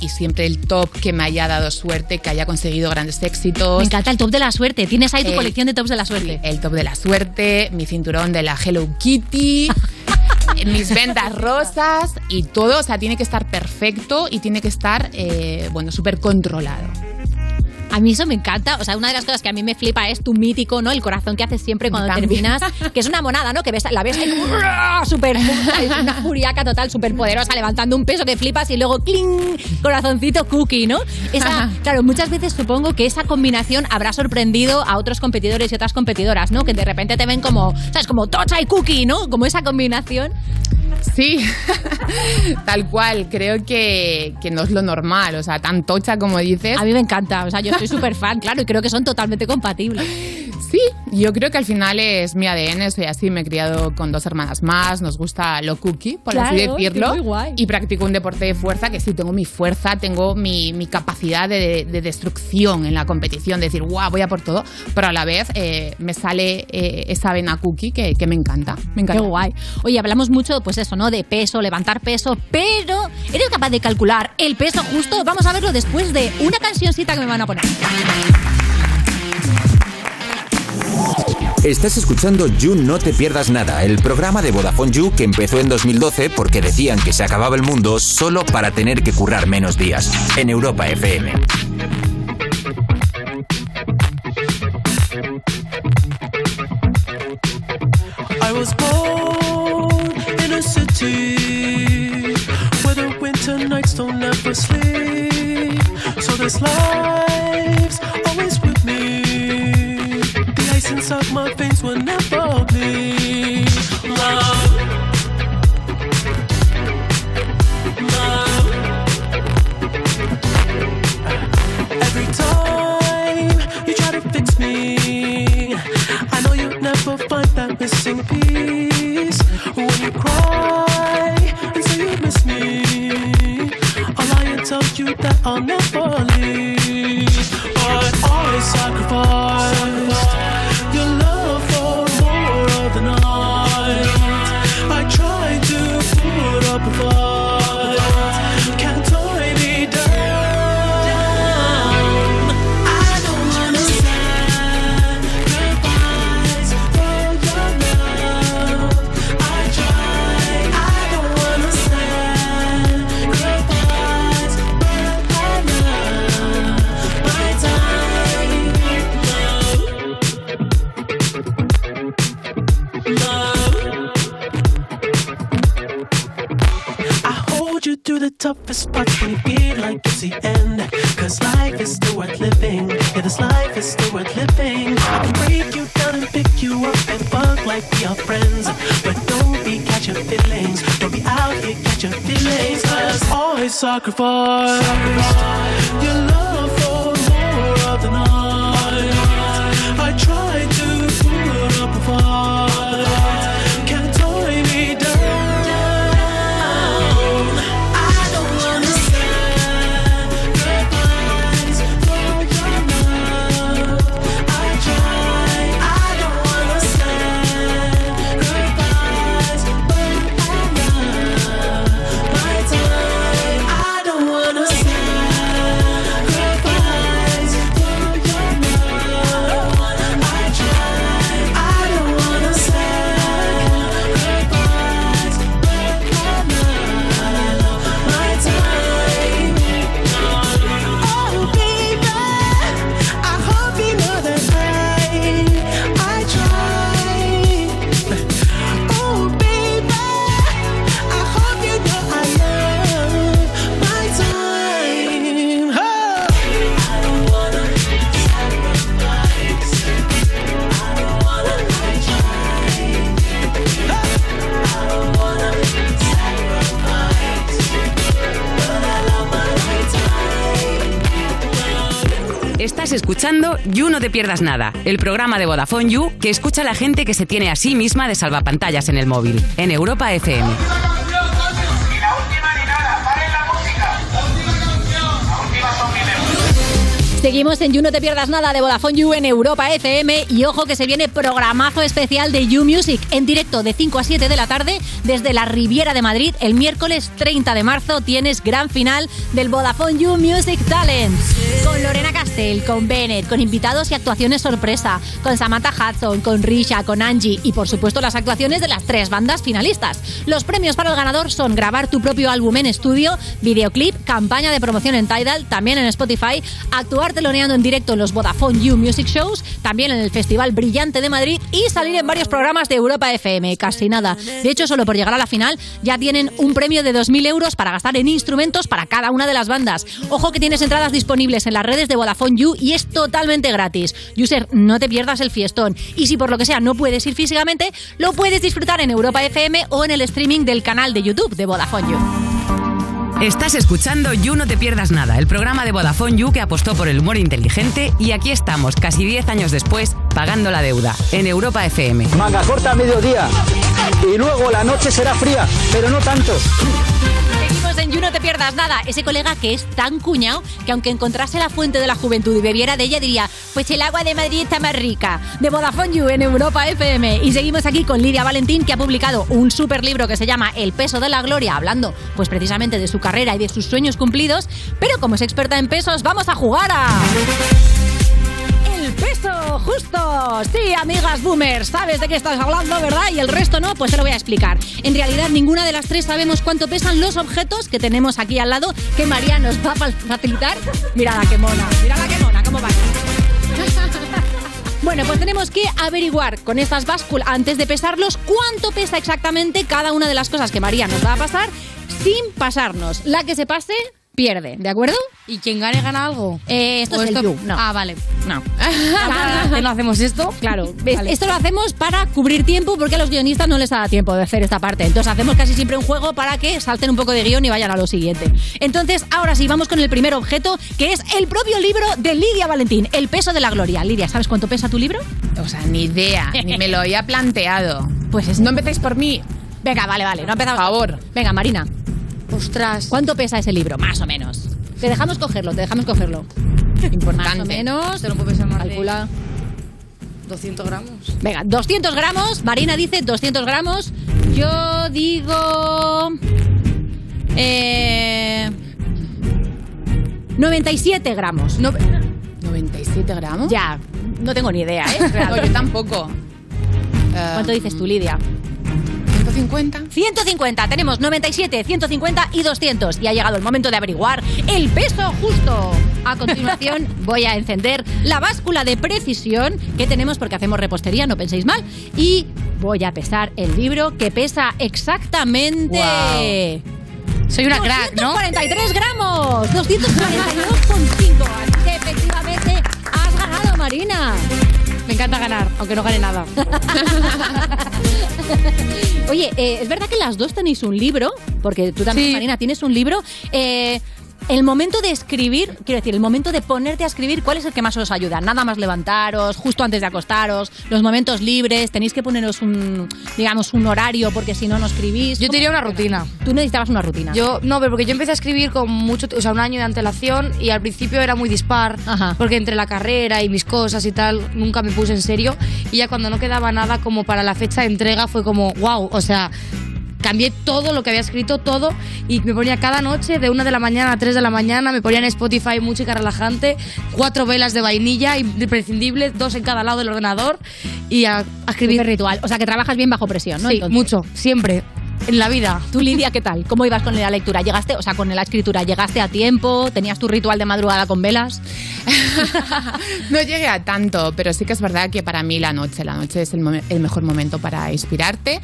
y siempre el top que me haya dado suerte, que haya conseguido grandes éxitos. Me encanta el top de la suerte. Tienes ahí tu El- colección de tops de la suerte. El top de la suerte, mi cinturón de la Hello Kitty, mis vendas rosas y todo, o sea, tiene que estar perfecto y tiene que estar, eh, bueno, súper controlado. A mí eso me encanta. O sea, una de las cosas que a mí me flipa es tu mítico, ¿no? El corazón que haces siempre cuando También. terminas. Que es una monada, ¿no? Que ves, la ves ahí es una furiaca total, súper poderosa, levantando un peso que flipas y luego ¡cling! Corazoncito cookie, ¿no? Esa, claro, muchas veces supongo que esa combinación habrá sorprendido a otros competidores y otras competidoras, ¿no? Que de repente te ven como, ¿sabes? Como tocha y cookie, ¿no? Como esa combinación. Sí, tal cual. Creo que, que no es lo normal. O sea, tan tocha como dices. A mí me encanta. O sea, yo soy súper fan, claro, y creo que son totalmente compatibles. Sí, yo creo que al final es mi ADN, soy así, me he criado con dos hermanas más, nos gusta lo cookie, por así decirlo, qué muy guay. y practico un deporte de fuerza que sí, tengo mi fuerza, tengo mi, mi capacidad de, de destrucción en la competición, de decir, guau, voy a por todo, pero a la vez eh, me sale eh, esa vena cookie que, que me encanta, me encanta. Qué guay. Oye, hablamos mucho, pues eso, ¿no? De peso, levantar peso, pero ¿eres capaz de calcular el peso justo? Vamos a verlo después de una cancioncita que me van a poner. Estás escuchando You No Te Pierdas Nada, el programa de Vodafone You que empezó en 2012 porque decían que se acababa el mundo solo para tener que currar menos días. En Europa FM. I was born where the winter nights don't ever sleep. So this life's always with me. The ice inside my veins will never bleed. on the phone. boy. Sucker. Pierdas Nada, el programa de Vodafone You que escucha a la gente que se tiene a sí misma de salvapantallas en el móvil, en Europa FM. Seguimos en You No Te Pierdas Nada de Vodafone You en Europa FM y ojo que se viene programazo especial de You Music en directo de 5 a 7 de la tarde desde la Riviera de Madrid. El miércoles 30 de marzo tienes gran final del Vodafone You Music Talent con Con Bennett, con invitados y actuaciones sorpresa, con Samantha Hudson, con Risha, con Angie y por supuesto las actuaciones de las tres bandas finalistas. Los premios para el ganador son grabar tu propio álbum en estudio, videoclip, campaña de promoción en Tidal, también en Spotify, actuar teloneando en directo en los Vodafone You Music Shows, también en el Festival Brillante de Madrid y salir en varios programas de Europa FM. Casi nada. De hecho, solo por llegar a la final ya tienen un premio de 2.000 euros para gastar en instrumentos para cada una de las bandas. Ojo que tienes entradas disponibles en las redes de Vodafone You y es totalmente gratis. User, no te pierdas el fiestón. Y si por lo que sea no puedes ir físicamente, lo puedes disfrutar en Europa FM o en el streaming del canal de YouTube de Vodafone You. Estás escuchando You No Te Pierdas Nada, el programa de Vodafone You que apostó por el humor inteligente y aquí estamos, casi 10 años después, pagando la deuda, en Europa FM. Manga corta a mediodía y luego la noche será fría, pero no tanto. Seguimos en You No Te Pierdas Nada. Ese colega que es tan cuñado que aunque encontrase la fuente de la juventud y bebiera de ella diría, pues el agua de Madrid está más rica. De Vodafone You en Europa FM. Y seguimos aquí con Lidia Valentín que ha publicado un super libro que se llama El peso de la gloria, hablando pues precisamente de su carrera y de sus sueños cumplidos. Pero como es experta en pesos, vamos a jugar a... El peso justo. Sí, amigas boomers, sabes de qué estás hablando, ¿verdad? Y el resto no, pues te lo voy a explicar. En realidad, ninguna de las tres sabemos cuánto pesan los objetos que tenemos aquí al lado que María nos va a fa- facilitar. Mira la que mona, mira la que mona, cómo va. Bueno, pues tenemos que averiguar con estas básculas, antes de pesarlos, cuánto pesa exactamente cada una de las cosas que María nos va a pasar sin pasarnos. La que se pase, pierde, ¿de acuerdo? ¿Y quien gane gana algo? Eh, esto ¿O es el esto- you, no. Ah, vale. No. ¿Que no hacemos esto? Claro. Esto lo hacemos para cubrir tiempo porque a los guionistas no les da tiempo de hacer esta parte. Entonces hacemos casi siempre un juego para que salten un poco de guion y vayan a lo siguiente. Entonces, ahora sí, vamos con el primer objeto, que es el propio libro de Lidia Valentín, El peso de la gloria. Lidia, ¿sabes cuánto pesa tu libro? O sea, ni idea, ni me lo había planteado. Pues no empecéis por mí. Venga, vale, vale, no empezamos. Por favor. Venga, Marina. Ostras. ¿Cuánto pesa ese libro? Más o menos. Te dejamos cogerlo, te dejamos cogerlo. Importante. Más o menos. Te lo puedo pesar más de Calcula. 200 gramos. Venga, 200 gramos. Marina dice 200 gramos. Yo digo... Eh, 97 gramos. No, ¿97 gramos? ya, no tengo ni idea, ¿eh? No, yo tampoco. ¿Cuánto dices tú, Lidia? 150. 150. Tenemos 97, 150 y 200. Y ha llegado el momento de averiguar el peso justo. A continuación voy a encender la báscula de precisión que tenemos porque hacemos repostería, no penséis mal. Y voy a pesar el libro que pesa exactamente... Soy una crack, ¿no? 243 gramos. 242,5. Así que efectivamente has ganado, Marina. Me encanta ganar, aunque no gane nada. Oye, eh, es verdad que las dos tenéis un libro, porque tú también, Sí. Marina, tienes un libro. Eh, el momento de escribir, quiero decir, el momento de ponerte a escribir, ¿cuál es el que más os ayuda? Nada más levantaros, justo antes de acostaros, los momentos libres, tenéis que poneros un, digamos, un horario porque si no, no escribís. Yo ¿Cómo te diría una rutina. Tú necesitabas una rutina. Yo, no, pero porque yo empecé a escribir con mucho, o sea, un año de antelación y al principio era muy dispar, porque entre la carrera y mis cosas y tal, nunca me puse en serio. Y ya cuando no quedaba nada como para la fecha de entrega fue como, wow, o sea, cambié todo lo que había escrito, todo, y me ponía cada noche de una de la mañana a 3 de la mañana, me ponía en Spotify música relajante, cuatro velas de vainilla imprescindibles, dos en cada lado del ordenador, y a, a escribir. ritual. O sea, que trabajas bien bajo presión, ¿no? Sí, Entonces- mucho, siempre, en la vida. Tú, Lidia, ¿qué tal? ¿Cómo ibas con la lectura? ¿Llegaste, o sea, con la escritura, llegaste a tiempo? ¿Tenías tu ritual de madrugada con velas? No llegué a tanto, pero sí que es verdad que para mí la noche, la noche es el, el mejor momento para inspirarte.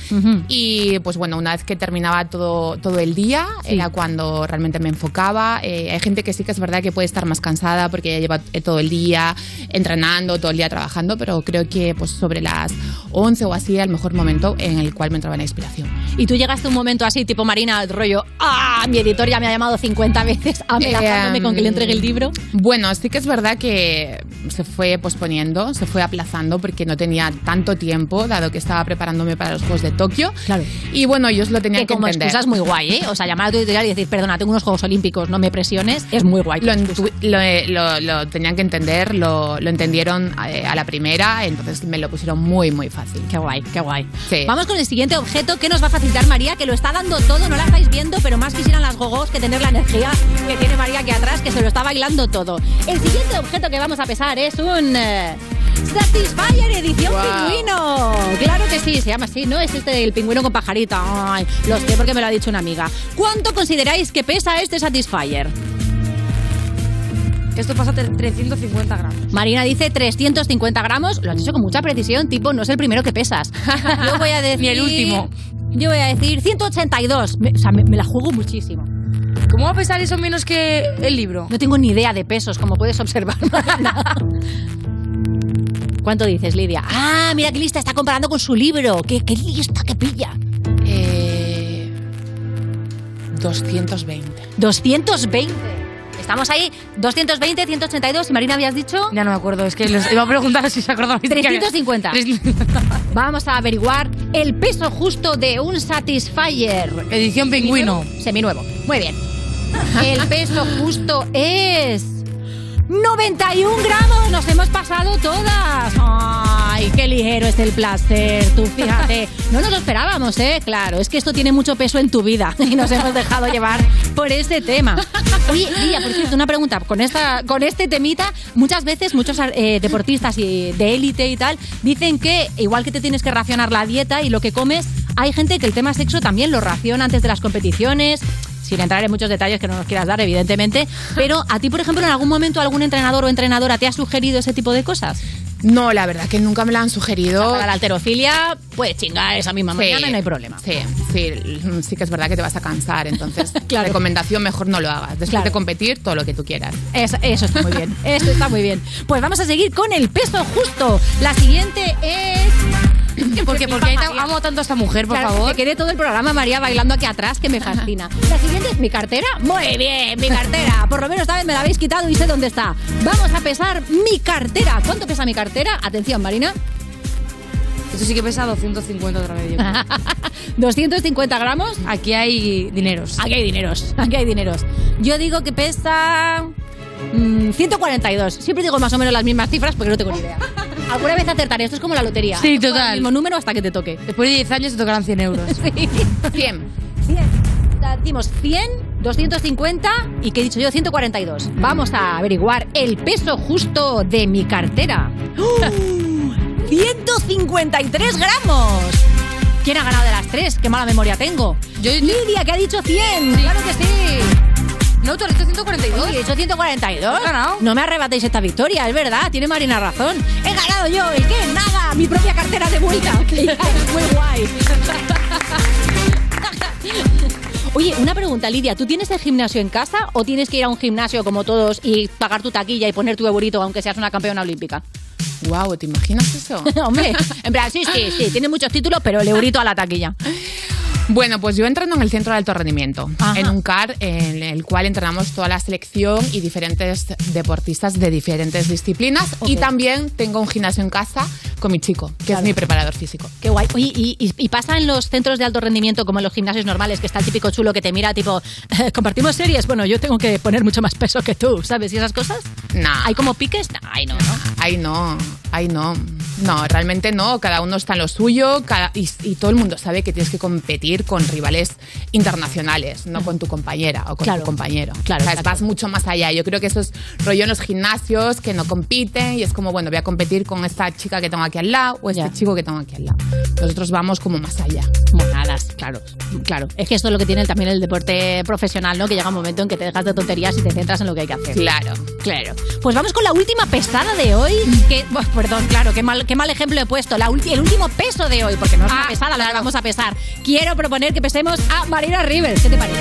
Y pues bueno, una vez que terminaba todo, todo el día, era cuando realmente me enfocaba. Eh, hay gente que sí que es verdad que puede estar más cansada porque ya lleva eh, todo el día entrenando, todo el día trabajando, pero creo que pues sobre las 11 o así era el mejor momento en el cual me entraba la inspiración. Y tú llegaste a un momento así, tipo Marina, rollo, ¡ah! Mi editor ya me ha llamado 50 veces amenazándome Eh, con que le entregue el libro. Bueno, sí que es verdad que se fue posponiendo, se fue aplazando porque no tenía tanto tiempo, dado que estaba preparándome para los Juegos de Tokio. Claro. Y bueno, ellos lo tenían Que que, como entender. excusa es muy guay, ¿eh? O sea, llamar a tu editorial y decir, perdona, tengo unos Juegos Olímpicos, no me presiones, es muy guay. Lo, lo, eh, lo- lo tenían que entender, lo, lo entendieron eh, a la primera, entonces me lo pusieron muy, muy fácil. Qué guay, qué guay. Sí. Vamos con el siguiente objeto que nos va a facilitar María, que lo está dando todo, no la estáis viendo, pero más quisieran las gogos que tener la energía que tiene María aquí atrás, que se lo está bailando todo. El siguiente objeto que vamos a pesar es un... eh, Satisfyer edición Wow. pingüino. Claro que sí, se llama así, ¿no? Es este del pingüino con pajarita. Ay, lo sé porque me lo ha dicho una amiga. ¿Cuánto consideráis que pesa este Satisfyer? Esto pasa tre- 350 gramos. Marina dice 350 gramos. Lo has dicho con mucha precisión, tipo, no es el primero que pesas. Yo voy a decir... Ni el último. Yo voy a decir 182. Me- o sea, me, me la juego muchísimo. ¿Cómo va a pesar eso menos que el libro? No tengo ni idea de pesos, como puedes observar. Marina. ¿Cuánto dices, Lidia? Ah, mira qué lista está comparando con su libro. Qué, qué lista, qué pilla. Eh, 220. 220. Estamos ahí, 220, 182. Y Marina, habías dicho. Ya no me acuerdo, es que les iba a preguntar si se acordaba. 350. Vamos a averiguar el peso justo de un Satisfyer. Edición pingüino. Seminuevo. Muy bien. El peso justo es. 91 gramos, nos hemos pasado todas. Ay, qué ligero es el placer, tú fíjate. No nos lo esperábamos, ¿eh? Claro, es que esto tiene mucho peso en tu vida y nos hemos dejado llevar por este tema. Oye, por cierto, una pregunta. Con, esta, con este temita, muchas veces muchos eh, deportistas de élite y tal dicen que igual que te tienes que racionar la dieta y lo que comes, hay gente que el tema sexo también lo raciona antes de las competiciones sin entrar en muchos detalles que no nos quieras dar, evidentemente. Pero a ti, por ejemplo, en algún momento algún entrenador o entrenadora te ha sugerido ese tipo de cosas. No, la verdad que nunca me la han sugerido. Para la alterofilia, puedes chingar esa misma mañana y no hay problema. Sí, sí, sí que es verdad que te vas a cansar, entonces recomendación mejor no lo hagas. Después Claro. de competir, todo lo que tú quieras. Es- eso está muy bien. Esto está muy bien. Pues vamos a seguir con el peso justo. La siguiente es. Porque, porque amo tanto a esta mujer, por Claro, favor. Me quedé todo el programa María bailando aquí atrás, que me fascina. La siguiente es mi cartera. Muy bien, mi cartera. Por lo menos esta vez me la habéis quitado y sé dónde está. Vamos a pesar mi cartera. ¿Cuánto pesa mi cartera? Atención, Marina. Esto sí que pesa 250 otra vez. yo creo. 250 gramos. Aquí hay dineros. Aquí hay dineros. Aquí hay dineros. Yo digo que pesa. Mm, 142. Siempre digo más o menos las mismas cifras porque no tengo ni idea. Alguna vez acertaré. Esto es como la lotería. Sí, total. El mismo número hasta que te toque. Después de 10 años te tocarán 100 euros. 100. 100. Decimos 100, 250 y que he dicho yo 142. Vamos a averiguar el peso justo de mi cartera. ¡Uh! 153 gramos. ¿Quién ha ganado de las tres? Qué mala memoria tengo. Yo- Lidia, que ha dicho 100. Claro que sí. No, tú has dicho 142. Oye, he hecho 142. Has ganado. No me arrebatéis esta victoria, es verdad, tiene Marina razón. He ganado yo, ¿el qué? Nada, mi propia cartera de vuelta. muy guay. Oye, una pregunta, Lidia, ¿tú tienes el gimnasio en casa o tienes que ir a un gimnasio como todos y pagar tu taquilla y poner tu eurito aunque seas una campeona olímpica? Wow, ¿te imaginas eso? Hombre, en plan, sí, sí, sí, tiene muchos títulos, pero el eurito a la taquilla. Bueno, pues yo entreno en el centro de alto rendimiento, Ajá. en un CAR en el cual entrenamos toda la selección y diferentes deportistas de diferentes disciplinas. Y también tengo un gimnasio en casa con mi chico, que Claro. es mi preparador físico. Qué guay. Oye, y, y- y pasa en los centros de alto rendimiento como en los gimnasios normales, que está el típico chulo que te mira tipo, "Eh, compartimos series, bueno, yo tengo que poner mucho más peso que tú, ¿sabes? ¿Y esas cosas? Nah. ¿Hay como piques? Nah, ay, no, no. Ay, no, ay, no. No, realmente no. Cada uno está en lo suyo cada- y, y todo el mundo sabe que tienes que competir con rivales internacionales, no con tu compañera o con Claro. tu compañero. Claro, O sea, vas mucho más allá. Yo creo que eso es rollo en los gimnasios que no compiten y es como, bueno, voy a competir con esta chica que tengo aquí al lado o este Ya. chico que tengo aquí al lado. Nosotros vamos como más allá. Monadas, claro, claro. Es que esto es lo que tiene también el deporte profesional, ¿no? Que llega un momento en que te dejas de tonterías y te centras en lo que hay que hacer. Claro. Claro. Pues vamos con la última pesada de hoy. Que, perdón, claro, qué mal, qué mal ejemplo he puesto. La ulti- el último peso de hoy, porque no es una Ah, pesada, la vamos a pesar. Quiero proponer que pesemos a Marina Rivers. ¿Qué te parece?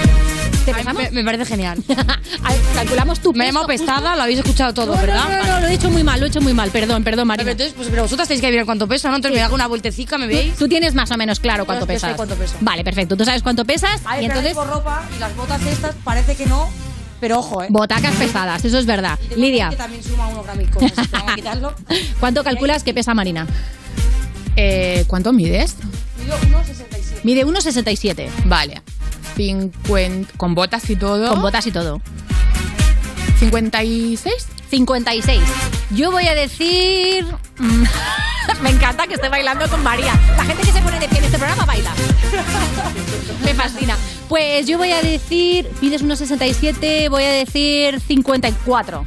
¿Te Ay, pesamos? me, me parece genial. Calculamos tu Me peso llamado justo. pesada, lo habéis escuchado todo, No, ¿verdad? No, no, no, lo he hecho muy mal, lo he hecho muy mal. Perdón, perdón, Marina. pero, entonces, pues, pero vosotras tenéis que ver cuánto pesa, ¿no? Entonces me hago una vueltecica, ¿me veis? Tú tienes más o menos claro cuánto pesas. cuánto peso. Vale, perfecto. Tú sabes cuánto pesas Ay, y entonces ropa y las botas estas parece que no, pero ojo, ¿eh? botacas pesadas, eso es verdad. Y Lidia, Que también suma así que quitarlo. ¿cuánto calculas que pesa Marina? Eh, ¿Cuánto mides? Mido 1,67. Mide 1,67. Vale. 50, con botas y todo. Con botas y todo. 56. 56. Yo voy a decir. mm, Me encanta que esté bailando con María. La gente que se pone de pie en este programa baila. Me fascina. Pues yo voy a decir. Pides 1,67, voy a decir 54.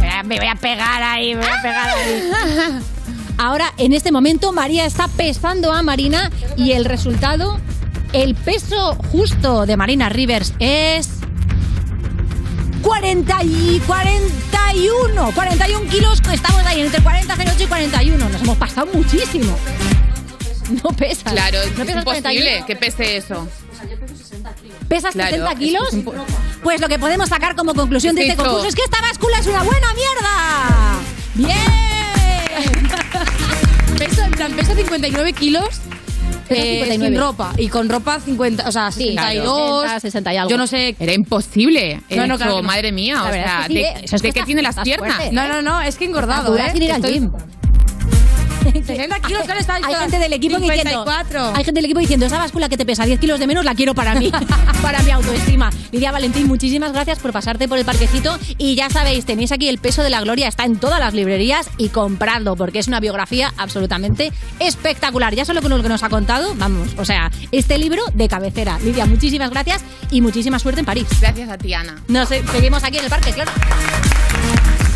Me voy a- Me voy a pegar ahí, me voy a pegar ahí. Ahora, en este momento, María está pesando a Marina y el resultado, el peso justo de Marina Rivers es 40 y 41. 41 kilos, estamos ahí entre 40, 08 y 41. Nos hemos pasado muchísimo. No pesas. Claro, ¿No es imposible 41? que pese eso. ¿Pesas Claro, 60 es- kilos? es Pues lo que podemos sacar como conclusión de Es este concurso es que esta báscula es una buena mierda. ¡Bien! Peso, en plan, peso 59 kilos. Eh, 59. sin ropa. Y con ropa 50, o sea, 62. 60, 60 y algo. Yo no sé. Era imposible. No, no, claro no. madre mía, La o sea, es que sí, ¿de, ¿eh? De qué tiene las piernas? fuerte, ¿eh? No, no, no, es que he engordado, Dura ¿eh? sin ir al Estoy- gym. 60 kilos, claro, está Hay gente del equipo diciendo, 54. hay gente del equipo diciendo, esa báscula que te pesa 10 kilos de menos la quiero para mí, para mi autoestima. Lidia Valentín, muchísimas gracias por pasarte por el parquecito y ya sabéis, tenéis aquí el peso de la gloria, está en todas las librerías y compradlo porque es una biografía absolutamente espectacular. Ya solo con lo que nos ha contado, vamos, o sea, este libro de cabecera. Lidia, muchísimas gracias y muchísima suerte en París. Gracias a ti, Ana. Nos seguimos aquí en el parque, claro.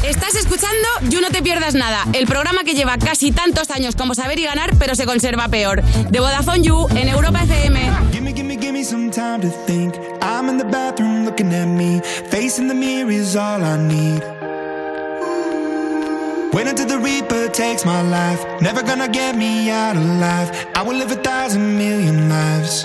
Estás escuchando You No Te Pierdas Nada, el programa que lleva casi tantos años como saber y ganar, pero se conserva peor. De Vodafone You en Europa FM. Gimme, gimme, gimme some time to think. I'm in the bathroom looking at me. Facing the mirror is all I need. Wait until the Reaper takes my life. Never gonna get me out alive. I will live a thousand million lives.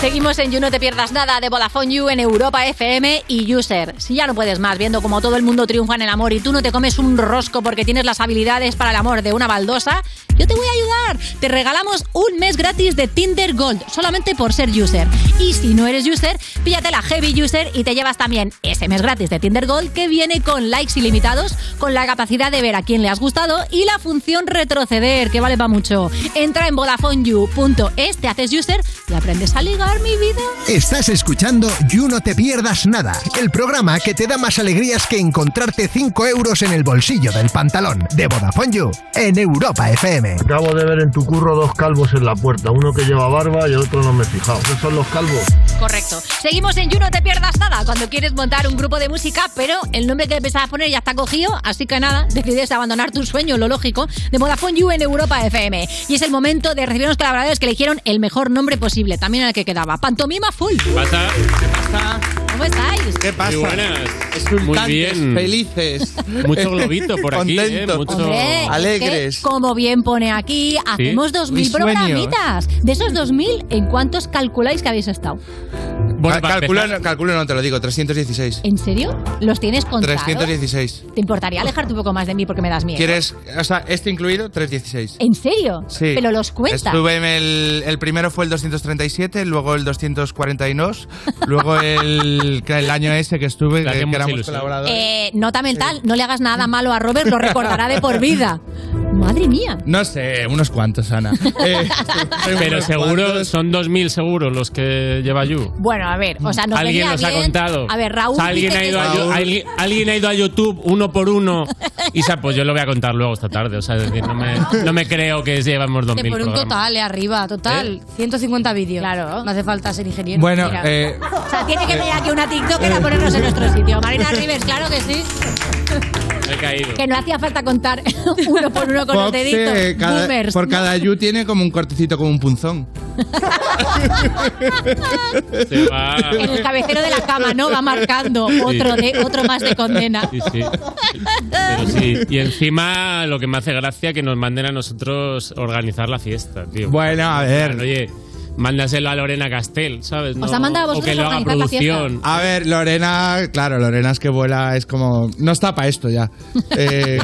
Seguimos en You No Te Pierdas Nada de Vodafone You en Europa FM y User. Si ya no puedes más viendo como todo el mundo triunfa en el amor y tú no te comes un rosco porque tienes las habilidades para el amor de una baldosa, yo te voy a ayudar. Te regalamos un mes gratis de Tinder Gold solamente por ser User. Y si no eres User, píllate la Heavy User y te llevas también ese mes gratis de Tinder Gold que viene con likes ilimitados, con la capacidad de ver a quién le has gustado y la función retroceder, que vale para mucho. Entra en VodafoneYou.es, te haces User y aprendes a ligar mi vida. Estás escuchando You No Te Pierdas Nada, el programa que te da más alegrías que encontrarte 5 euros en el bolsillo del pantalón. De Vodafone You, en Europa FM. Acabo de ver en tu curro dos calvos en la puerta, uno que lleva barba y el otro no me he fijado. ¿Qué son los calvos? Correcto. Seguimos en You No Te Pierdas Nada cuando quieres montar un grupo de música, pero el nombre que pensabas poner ya está cogido, así que nada, decides abandonar tu sueño, lo lógico, de Vodafone You en Europa FM. Y es el momento de recibir a los colaboradores que eligieron el mejor nombre posible, también el que Pantomima Full. ¿Qué pasa? ¿Qué pasa? ¿Cómo estáis? ¿Qué pasa? Muy buenas. Exultantes, Muy bien. felices. Mucho globito por aquí, ¿eh? Contentos. Mucho... Hombre, es Alegres. que, como bien pone aquí, hacemos 2.000 Mi sueño. programitas. De esos 2.000, ¿en cuántos calculáis que habéis estado? Cal- calculo, calculo, no te lo digo, 316. ¿En serio? ¿Los tienes contados? 316. ¿Te importaría alejarte un poco más de mí porque me das miedo? ¿Quieres, o sea, este incluido? 316. ¿En serio? Sí. ¿Pero los cuentas? Estuve en el, el primero fue el 237, luego el 242, luego el, el año ese que estuve, que, que éramos colaboradores. Eh, nota mental, no le hagas nada malo a Robert, lo recordará de por vida. Madre mía. No sé, unos cuantos, Ana. Eh, Pero seguro, cuantos. son 2.000 seguros los que lleva Yu. Bueno, a ver, o sea, nos Alguien venía nos ha bien- contado. A ver, Raúl O sea, alguien, ha ido a, alguien, alguien ha ido a YouTube uno por uno y pues yo lo voy a contar luego esta tarde. O sea, es decir, no me, no me creo que llevamos 2.000 Te pone un programas. total, eh, arriba, total. 150 vídeos. Claro. No hace falta ser ingeniero. Bueno, Mira. eh, O sea, tiene que venir aquí una TikToker a ponernos en nuestro sitio. Marina Rivers, claro que sí. He caído. Que no hacía falta contar uno por uno con los Fox, deditos. eh, cada- Boomers. por cada yu tiene como un cortecito, como un punzón. Se va. En el cabecero de la cama, ¿no? Va marcando otro, de, otro más de condena. Sí, sí. Pero sí. Y encima lo que me hace gracia que nos manden a nosotros organizar la fiesta, tío. Bueno, a ver. Oye, mándaselo a Lorena Castel, ¿sabes? Os ha mandado a o vosotros que lo haga la producción. A ver, Lorena, claro, Lorena es que vuela, es como. No está para esto ya. Eh,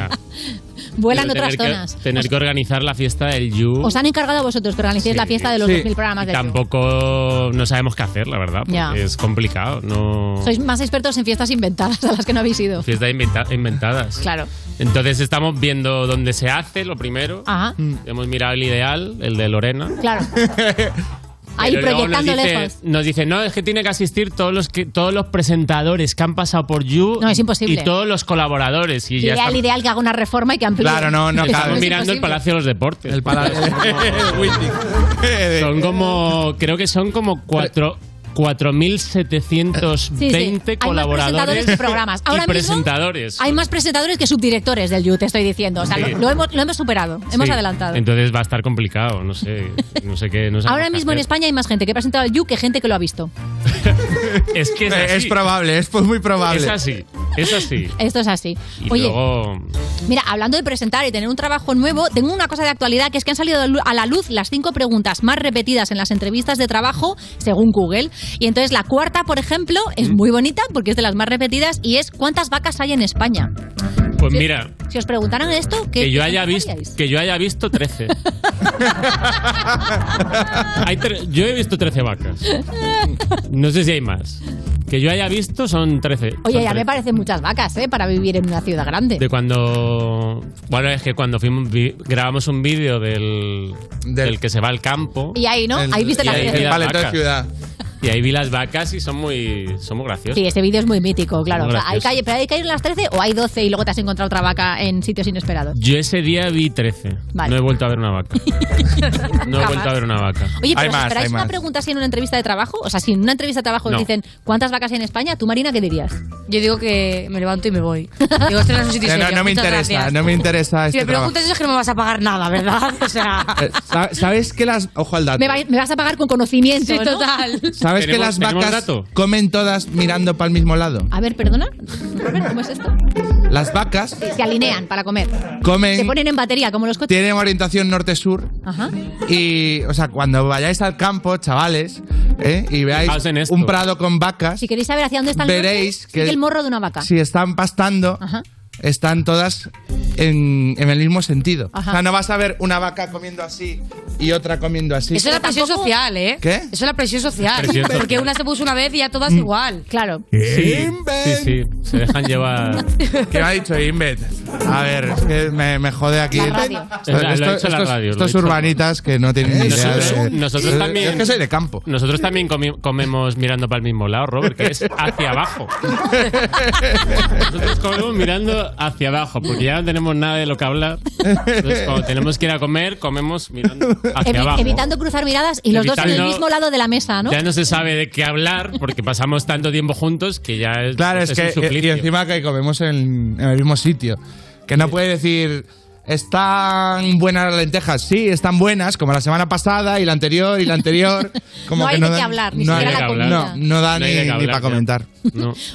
Vuelan otras tener zonas. Que, tener que organizar la fiesta del You. Os han encargado a vosotros que organicéis la fiesta de los Sí. 2.000 programas de Tampoco no sabemos qué hacer, la verdad. Porque Ya. es complicado. No. Sois más expertos en fiestas inventadas a las que no habéis ido. Fiestas inventa- inventadas. Claro. Entonces estamos viendo dónde se hace, lo primero. Ajá. Hemos mirado el ideal, el de Lorena. Claro. Ahí Pero proyectando nos dice, lejos. Nos dice, no, es que tiene que asistir todos los que todos los presentadores que han pasado por You. No, es imposible. Y todos los colaboradores. Y ya Ideal, está- ideal que haga una reforma y que amplíe. Estamos mirando el Palacio de los Deportes. El Palacio. Son como. Creo que son como cuatro. 4.720 Sí, sí. Colaboradores programas. Ahora y mismo. Hay más presentadores que subdirectores del You, te estoy diciendo. O sea, Sí. lo, lo hemos, lo hemos superado. Hemos adelantado. Entonces va a estar complicado, no sé, no sé qué. No Ahora mismo en. España hay más gente que ha presentado el You que gente que lo ha visto. Es que es, Eh, así. es probable, es muy probable. Es así, es así. Esto es así. Y Oye, luego. Mira, hablando de presentar y tener un trabajo nuevo, tengo una cosa de actualidad que es que han salido a la luz las cinco preguntas más repetidas en las entrevistas de trabajo según Google. Y entonces la cuarta, por ejemplo, es muy bonita porque es de las más repetidas y es ¿cuántas vacas hay en España? Pues mira, Si os preguntaran esto, ¿qué que yo qué haya visto que yo haya visto 13. Hay tre- yo he visto 13 vacas. No sé si hay más. Que yo haya visto son 13. Oye, son ya me 13. parecen muchas vacas, ¿eh? Para vivir en una ciudad grande. De cuando. Bueno, es que cuando fuimos, vi- grabamos un vídeo del, del que se va al campo. Y ahí, ¿no? Ahí viste y las ahí Vale, vacas. ciudad. Y ahí vi las vacas y son muy, son muy graciosas. Sí, ese vídeo es muy mítico, claro. Muy O sea, hay que, pero hay que ir las 13 o hay 12 y luego te has encontrado otra vaca en sitios inesperados. Yo ese día vi 13. Vale. No he vuelto a ver una vaca. No he vuelto a ver una vaca. Oye, pero ¿os esperáis una pregunta así en una entrevista de trabajo? O sea, si en una entrevista de trabajo os No. dicen ¿cuántas vacas hay en España? ¿Tú, Marina, qué dirías? Yo digo que me levanto y me voy. Digo, esto no es un sitio no, serio, no me interesa, gracias. no me interesa Si este me preguntas eso es que no me vas a pagar nada, ¿verdad? O sea... Eh, sa- ¿Sabes que las. Ojo al dato. Me, va- me vas a pagar con conocimiento, Sí, ¿no? ¿Sabes que ¿Tenemos- las vacas dato? comen todas mirando para el mismo lado? A ver, perdona. Robert, ¿cómo es esto? Las vacas se alinean para comer. comen. Se ponen en batería, como los coches. Tienen orientación norte-sur. Ajá. Y, o sea, cuando vayáis al campo, chavales, ¿eh? y veáis un prado con vacas, Si queréis saber hacia dónde está el Veréis norte, que- sigue el morro de una vaca. si están pastando, Ajá. Están todas en, en el mismo sentido. Ajá. O sea, no vas a ver una vaca comiendo así y otra comiendo así. Eso es la presión social, ¿eh? ¿Qué? Eso es la presión social. Presión social. Porque una se puso una vez y ya Mm. todas igual. Claro. Sí, sí, sí. Se dejan llevar. ¿Qué me ha dicho Invet? A ver, es que me, me jode aquí. La radio. Esto- Lo ha esto- hecho la estos urbanitas que no tienen ni idea Nosotros, de... nosotros también. Es que soy de campo. Nosotros también comi- comemos mirando para el mismo lado, Robert, que es hacia abajo. Nosotros comemos mirando hacia abajo, porque ya no tenemos nada de lo que hablar. Entonces, cuando tenemos que ir a comer, comemos mirando hacia Evi- abajo. evitando cruzar miradas y los dos en el mismo lado de la mesa, ¿no? Ya no se sabe de qué hablar, porque pasamos tanto tiempo juntos que ya es, Claro, es, un que y- y encima que comemos en, en el mismo sitio. Que no puede decir, ¿Están buenas las lentejas? Sí, están buenas, como la semana pasada y la anterior y la anterior. Como No que hay de qué hablar, ni no siquiera hay- la comida. No, no da No ni, para comentar.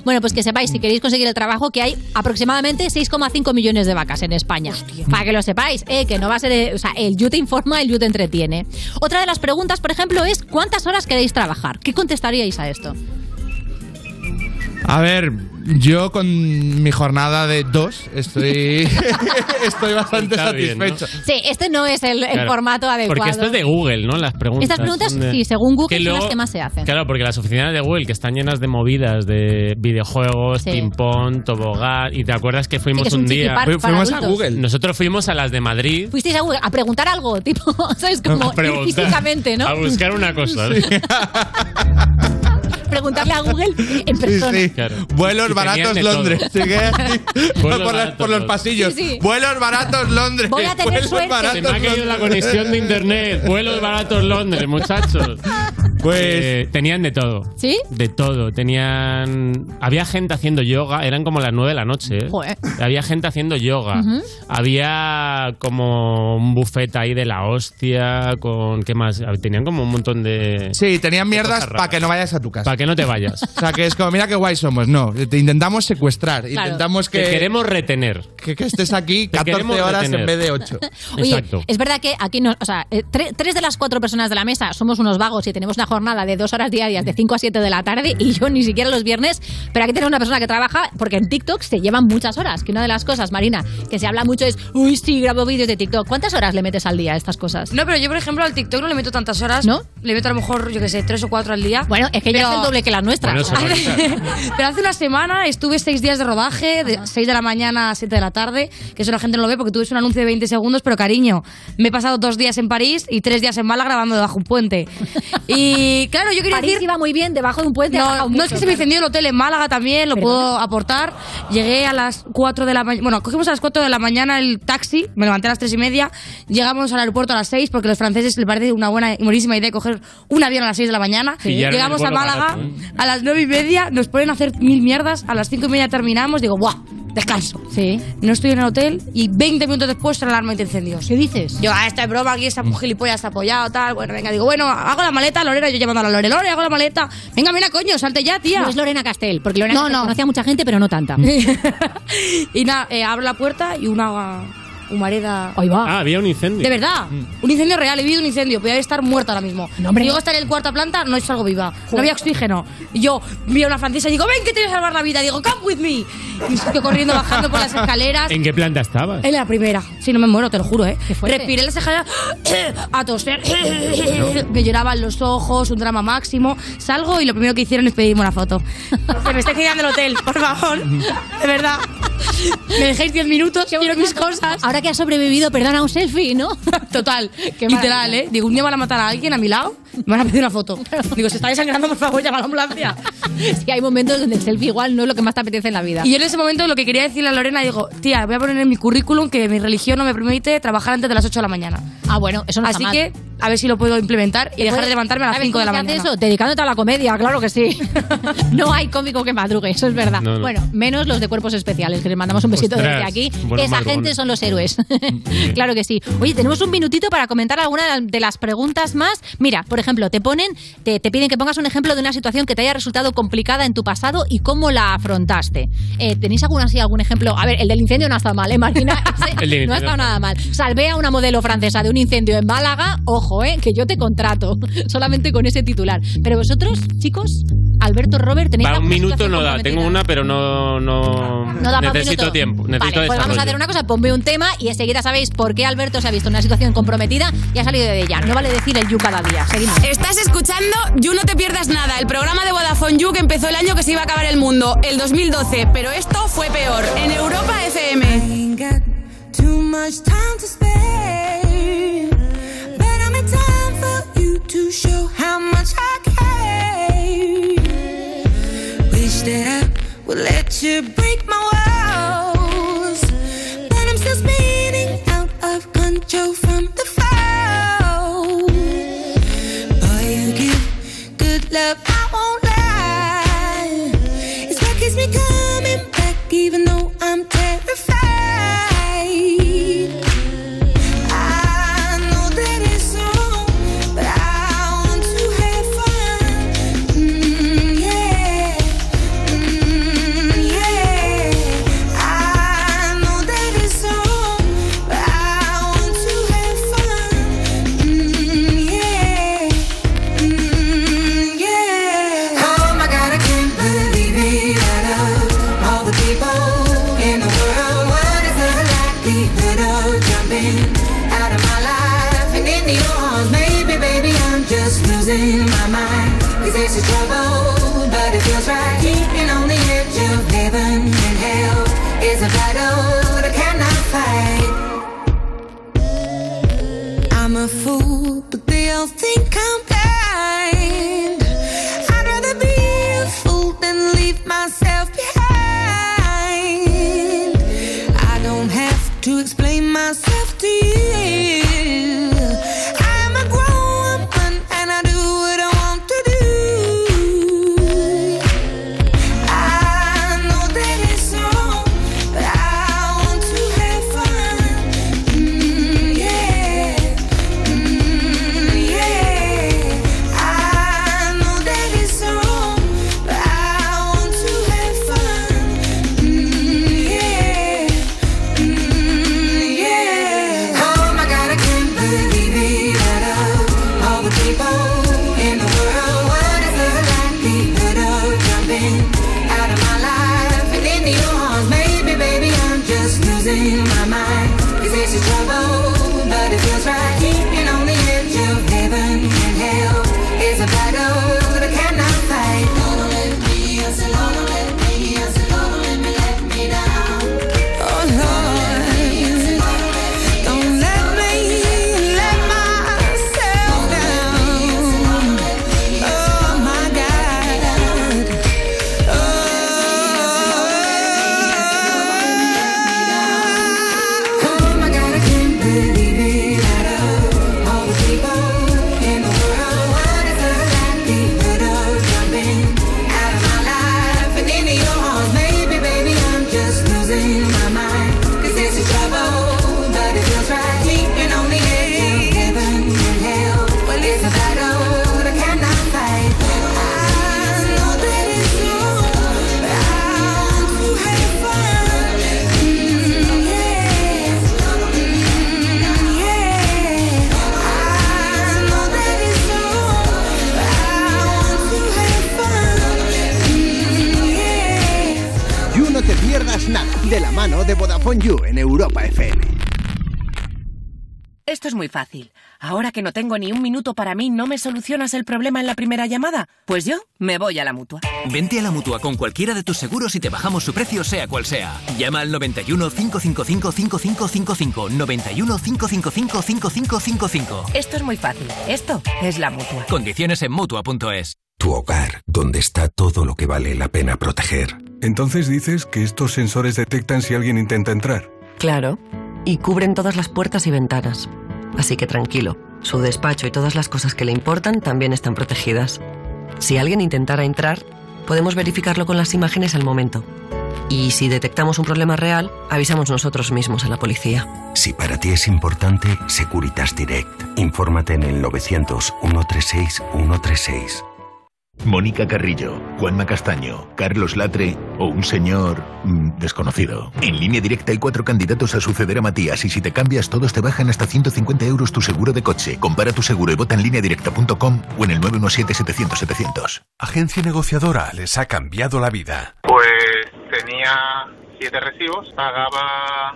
Bueno, pues que sepáis, si queréis conseguir el trabajo, que hay aproximadamente 6,5 millones de vacas en España. Para que lo sepáis, eh, que no va a ser. eh, o sea, el You te informa, el You te entretiene. Otra de las preguntas, por ejemplo, es: ¿cuántas horas queréis trabajar? ¿Qué contestaríais a esto? A ver, yo con mi jornada de dos estoy, estoy bastante Está bien, ¿no? satisfecho. Sí, este no es el, el Claro. formato adecuado. Porque esto es de Google, ¿no? Las preguntas. Estas preguntas, son de- sí, según Google, son luego- las que más se hacen. Claro, porque las oficinas de Google que están llenas de movidas de videojuegos, Sí. ping-pong, tobogán. Y te acuerdas que fuimos que es un un día. chiquipar Fu- para fuimos a adultos. Google. Nosotros fuimos a las de Madrid. Fuisteis a Google a preguntar algo, tipo, ¿sabes? Como a preguntar- físicamente, ¿no? A buscar una cosa. Preguntarle a Google en persona. Sí, sí. Claro. Vuelos baratos Londres. Vuelos por, baratos por los pasillos. Sí, sí. Vuelos baratos Londres. Voy a tener Vuelos suerte. baratos Se me ha caído Londres. la conexión de internet. Vuelos baratos Londres, muchachos. Pues Eh, tenían de todo. ¿Sí? De todo. Tenían. Había gente haciendo yoga. Eran como las nueve de la noche. ¿eh? Joder. Había gente haciendo yoga. Ujú. Había como un buffet ahí de la hostia. Con. ¿Qué más? Tenían como un montón de. Sí, tenían mierdas para que no vayas a tu casa. Para que no te vayas. O sea, que es como, mira qué guay somos. No, te intentamos secuestrar. Claro. Intentamos Te que, queremos retener. que, que estés aquí Te 14 queremos horas retener. en vez de 8. Oye, Exacto. es verdad que aquí no, o sea, eh, tre- tres de las cuatro personas de la mesa somos unos vagos y tenemos una jornada de dos horas diarias de 5 a 7 de la tarde y yo ni siquiera los viernes, pero aquí tenemos una persona que trabaja porque en TikTok se llevan muchas horas, que una de las cosas, Marina, que se habla mucho es, uy, sí, grabo vídeos de TikTok. ¿Cuántas horas le metes al día a estas cosas? No, pero yo, por ejemplo, al TikTok no le meto tantas horas. ¿No? Le meto a lo mejor, yo qué sé, tres o cuatro al día. Bueno, es que ya Pero- es el doble que las nuestras. Bueno, Pero hace una semana estuve seis días de rodaje, de 6 de la mañana a 7 de la tarde, que eso la gente no lo ve porque tuve un anuncio de 20 segundos, pero cariño, me he pasado dos días en París y tres días en Málaga grabando debajo un puente. Y claro, yo quería París decir... iba muy bien, debajo de un puente. No, no mucho, es que se me incendió el hotel en Málaga también, lo puedo aportar. Llegué a las 4 de la mañana. Bueno, cogimos a las 4 de la mañana el taxi, me levanté a las 3 y media. Llegamos al aeropuerto a las 6 porque a los franceses les parece una buena y buenísima idea coger un avión a las 6 de la mañana. Pillaron Llegamos a Málaga barato. A las 9 y media, nos ponen a hacer mil mierdas. A las 5 y media terminamos, digo, ¡buah! Descanso. Sí. No estoy en el hotel y 20 minutos después la alarma de incendios. ¿Qué dices? Yo, ah, esta es broma, aquí esa gilipollas está apoyado, tal. Bueno, venga, digo, bueno, hago la maleta, Lorena, yo llamando a la Lore, Lore, hago la maleta. Venga, mira, coño, salte ya, tía. No es Lorena Castel, porque Lorena No, Castel no. conoce a mucha gente, pero no tanta. y nada, eh, abro la puerta y una humareda. Ahí va. Ah, había un incendio. De verdad, un incendio real, he vivido un incendio, podía estar muerta ahora mismo. No, hombre. A estar en el cuarta planta, no salgo viva. No había oxígeno. Y yo vi a una francesa y digo, ven que te voy a salvar la vida. Digo, come with me. Y estoy corriendo, bajando por las escaleras. ¿En qué planta estabas? En la primera. Si no me muero, te lo juro, ¿eh? Respiré las escaleras a toser. Me lloraban los ojos, un drama máximo. Salgo y lo primero que hicieron es pedirme una foto. Se me está quedando el hotel, por favor. De verdad. Me dejéis 10 minutos, quiero mis cosas. Ahora que has sobrevivido, perdona, un selfie, ¿no? Total, literal. ¿eh? Digo, un día van a matar a alguien a mi lado, me van a pedir una foto. Digo, se está desangrando, por favor, llama a la ambulancia. Sí, hay momentos donde el selfie igual no es lo que más te apetece en la vida. Y yo en ese momento lo que quería decirle a Lorena, digo, tía, voy a poner en mi currículum que mi religión no me permite trabajar antes de las 8 de la mañana. Ah, bueno, eso no Así está mal. que, a ver si lo puedo implementar y dejar de levantarme a las ¿Sabes 5 de la mañana. eso? Dedicándote a la comedia, claro que sí. no hay cómico que madrugue, eso es verdad. No, no. Bueno, menos los de cuerpos especiales, que les mandamos un besito Ostras, desde aquí. Esa gente son los héroes. claro que sí. Oye, tenemos un minutito para comentar alguna de las preguntas más. Mira, por ejemplo, te ponen, te, te piden que pongas un ejemplo de una situación que te haya resultado complicada en tu pasado y cómo la afrontaste. Eh, ¿Tenéis algún así, algún ejemplo? A ver, el del incendio no ha estado mal, ¿eh, Marina? Ese El del no ha estado nada mal. Salvé a una modelo francesa de un incendio en Málaga. Ojo, ¿eh? Que yo te contrato. Solamente con ese titular. Pero vosotros, chicos, Alberto, Robert, tenéis Para un minuto no da. Tengo una, pero no. No, No da necesito tiempo. Necesito vale, pues vamos a hacer una cosa, ponme un tema y enseguida sabéis por qué Alberto se ha visto en una situación comprometida y ha salido de ella. No vale decir el you cada día. Seguimos. Estás escuchando You No Te Pierdas Nada, el programa de Vodafone You que empezó el año que se iba a acabar el mundo, el 2012, pero esto fue peor, en Europa FM. Too much time to spare. To show how much I care. Wish that I would let you break my walls. But I'm still spinning out of control from mí, ¿no me solucionas el problema en la primera llamada? Pues yo me voy a la mutua. Vente a la mutua con cualquiera de tus seguros y te bajamos su precio, sea cual sea. Llama al 91 555 5555. 91 555 5555. Esto es muy fácil. Esto es la mutua. Condiciones en mutua.es. Tu hogar, donde está todo lo que vale la pena proteger. Entonces dices que estos sensores detectan si alguien intenta entrar. Claro. Y cubren todas las puertas y ventanas. Así que tranquilo, su despacho y todas las cosas que le importan también están protegidas. Si alguien intentara entrar, podemos verificarlo con las imágenes al momento. Y si detectamos un problema real, avisamos nosotros mismos a la policía. Si para ti es importante, Securitas Direct. Infórmate en el 900 136 136. Mónica Carrillo, Juanma Castaño, Carlos Latre o un señor mm, desconocido. En línea directa hay cuatro candidatos a suceder a Matías y si te cambias todos te bajan hasta 150 euros tu seguro de coche. Compara tu seguro y vota en línea directa.com o en el 917-700-700. Agencia negociadora les ha cambiado la vida. Pues tenía siete recibos, pagaba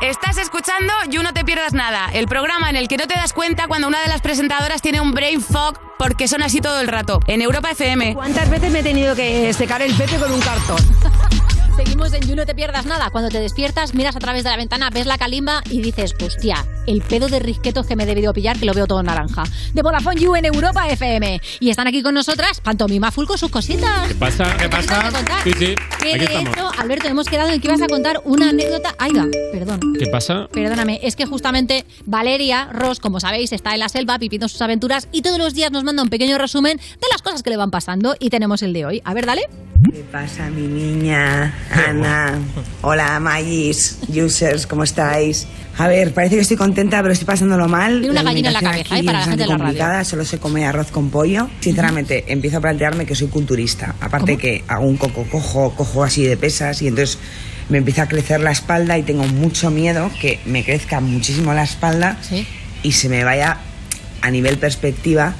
Estás escuchando You No Te Pierdas Nada, el programa en el que no te das cuenta cuando una de las presentadoras tiene un brain fog porque son así todo el rato, en Europa FM. ¿Cuántas veces me he tenido que secar el pepe con un cartón? Seguimos en You No Te Pierdas Nada. Cuando te despiertas, miras a través de la ventana, ves la calimba y dices, hostia, el pedo de risquetos que me he debido pillar, que lo veo todo naranja. De Vodafone You en Europa FM. Y están aquí con nosotras, Pantomima Full con sus cositas. ¿Qué pasa? ¿Qué pasa? Sí, sí. Que Aquí de estamos. hecho, Alberto, hemos quedado en que ibas a contar una anécdota. Ay, va, perdón. ¿Qué pasa? Perdóname, es que justamente Valeria Ross, como sabéis, está en la selva viviendo sus aventuras y todos los días nos manda un pequeño resumen de las cosas que le van pasando y tenemos el de hoy. A ver, dale. ¿Qué pasa, mi niña? Ana. Hola, Magis, users, ¿cómo estáis? A ver, parece que estoy contenta, pero estoy pasándolo mal. Tiene una gallina en la cabeza, aquí ¿eh? Para la gente de la radio. complicada, Solo se come arroz con pollo. Sinceramente, empiezo a plantearme que soy culturista. Aparte que hago un coco cojo, cojo así de pesas y entonces me empieza a crecer la espalda y tengo mucho miedo que me crezca muchísimo la espalda y se me vaya a nivel perspectiva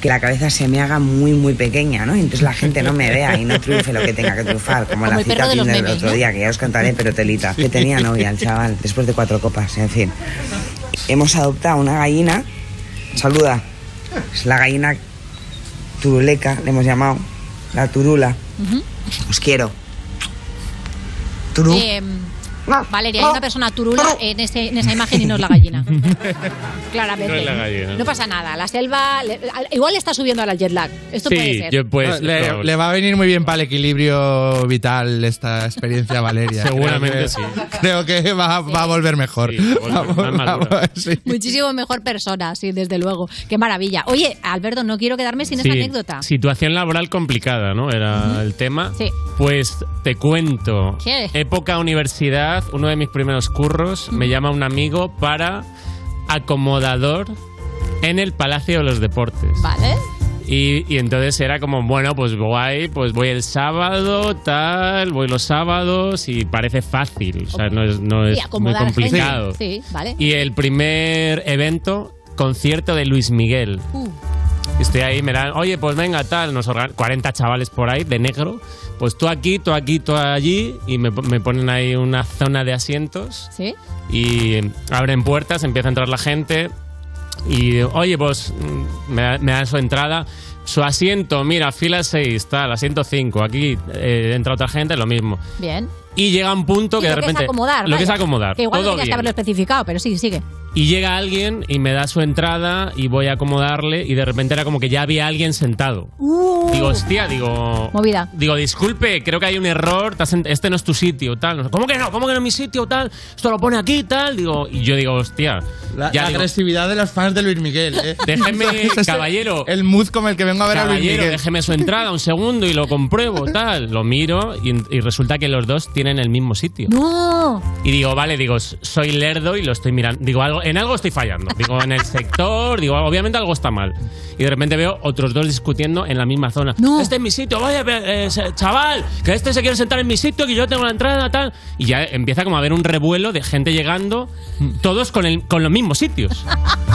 que la cabeza se me haga muy muy pequeña, ¿no? Y entonces la gente no me vea y no triunfe lo que tenga que triunfar, como, Como la cita de Tinder del memes, otro ¿no? día, que ya os contaré, pero telita, que tenía novia el chaval, después de cuatro copas, en fin. Hemos adoptado una gallina, saluda, es la gallina turuleca, le hemos llamado, la turula, os quiero. Turú. Eh, Valeria, hay una persona turula en, ese- en esa imagen y no es la gallina. Claramente. No es la gallina. No pasa nada. La selva. le- igual le está subiendo ahora el jet lag. Esto puede Sí, ser. yo pues le, le va a venir muy bien para el equilibrio vital esta experiencia a Valeria. Seguramente Creo que- sí. Creo que va, va a volver mejor. más madura. Sí. Muchísimo mejor persona, sí, desde luego. Qué maravilla. Oye, Alberto, no quiero quedarme sin esta Sí, anécdota. Situación laboral complicada, ¿no? Era el tema. Sí. Pues te cuento. ¿Qué? Época universidad, uno de mis primeros curros, me llama un amigo para acomodador en el Palacio de los Deportes. Vale. Y, y entonces era como, bueno, pues guay, pues voy el sábado, tal, voy los sábados y parece fácil, o sea, no es, no Y es muy complicado. gente. Sí, vale. Y el primer evento, concierto de Luis Miguel. Uh, Estoy ahí, me dan, oye, pues venga, tal, nos organ- 40 chavales por ahí, de negro. Pues tú aquí, tú aquí, tú allí, y me, me ponen ahí una zona de asientos. sí. Y abren puertas, empieza a entrar la gente. Y, oye, pues mm, me, da- me dan su entrada. Su asiento, mira, fila 6, tal, asiento 5. Aquí eh, entra otra gente, lo mismo. Bien. Y llega un punto Y que de lo que repente. es acomodar. Lo que es acomodar. Que igual todo deberías bien. haberlo especificado, pero sí, sigue. Y llega alguien y me da su entrada y voy a acomodarle y de repente era como que ya había alguien sentado. Digo, hostia, digo... Movida. Digo, disculpe, creo que hay un error, este no es tu sitio, tal. No ¿Cómo que no? ¿Cómo que no es mi sitio, tal? Esto lo pone aquí, tal. Digo, y yo digo, hostia. La, ya la digo, agresividad de los fans de Luis Miguel. ¿eh? Déjeme, caballero. El mood como el que vengo a ver a Luis Caballero, Miguel. déjeme su entrada un segundo y lo compruebo, tal. Lo miro y, y resulta que los dos tienen el mismo sitio. ¡No! Y digo, vale, digo, soy lerdo y lo estoy mirando. Digo, algo, en algo estoy fallando. Digo, en el sector, digo, obviamente algo está mal. Y de repente veo otros dos discutiendo en la misma zona. Este es mi sitio, vaya, eh, chaval, que este se quiere sentar en mi sitio, que yo tengo la entrada, tal. Y ya empieza como a haber un revuelo de gente llegando, todos con, el, con los mismos sitios.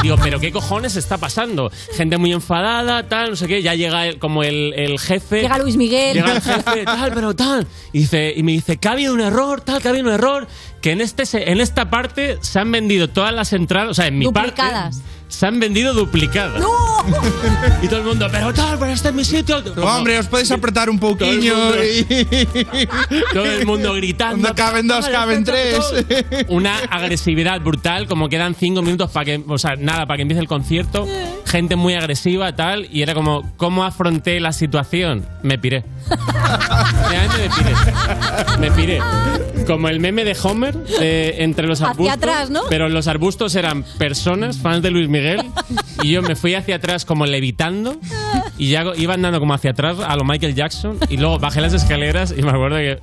Digo, pero ¿qué cojones está pasando? Gente muy enfadada, tal, no sé qué. Ya llega el- como el, el jefe. Llega Luis Miguel. Llega el jefe, tal, pero tal. Y, dice, y me dice ha habido un error, tal, que ha habido un error. Que en, este, en esta parte se han vendido todas las entradas, o sea, en mi Duplicadas. Se han vendido duplicadas. Y todo el mundo, pero tal, pero este es mi sitio. hombre, os podéis apretar un poquillo. Todo el mundo gritando. No caben dos, caben tres. Una agresividad brutal, como quedan cinco minutos para que, o sea, nada, para que empiece el concierto. Gente muy agresiva, tal, y era como, ¿cómo afronté la situación? Me piré. Realmente me piré. Me piré. Como el meme de Homer eh, entre los Hacia arbustos. atrás, ¿no? Pero los arbustos eran personas, fans de Luis Miguel, y yo me fui hacia atrás como levitando, y ya iba andando como hacia atrás a lo Michael Jackson, y luego bajé las escaleras y me acuerdo que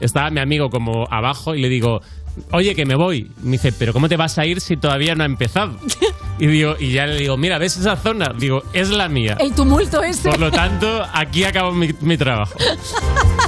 estaba mi amigo como abajo y le digo, oye, que me voy. Me dice, pero ¿cómo te vas a ir si todavía no ha empezado? Y, digo, y ya le digo, mira, ¿ves esa zona? Digo, es la mía. El tumulto ese. Por lo tanto, aquí acabo mi, mi trabajo.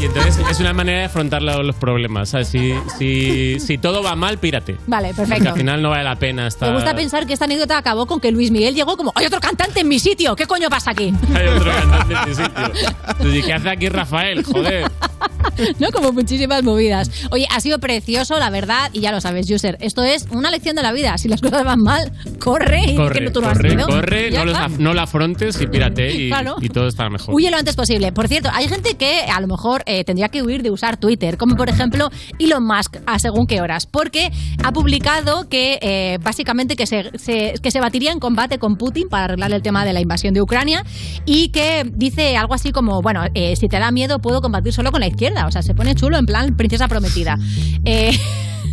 Y entonces es una manera de afrontar lo- los problemas. ¿sabes? Si, si, si todo va mal, pírate. Vale, Porque perfecto. al final no vale la pena estar... Me gusta pensar que esta anécdota acabó con que Luis Miguel llegó como, hay otro cantante en mi sitio, ¿qué coño pasa aquí? Hay otro cantante en mi sitio. Entonces, ¿qué hace aquí Rafael? Joder. ¿no? Como muchísimas movidas. Oye, ha sido precioso, la verdad, y ya lo sabes, User. Esto es una lección de la vida. Si las cosas van mal, corre y que Corre, no tú no has corre, corre, no, los está. af- no la afrontes y pírate y, Claro. y todo está mejor. Huye lo antes posible. Por cierto, hay gente que a lo mejor eh, tendría que huir de usar Twitter, como por ejemplo Elon Musk, a según qué horas, porque ha publicado que eh, básicamente que se, se- que se batiría en combate con Putin para arreglar el tema de la invasión de Ucrania y que dice algo así como, bueno, eh, si te da miedo puedo combatir solo con la izquierda. O sea, se pone chulo en plan princesa prometida. Eh,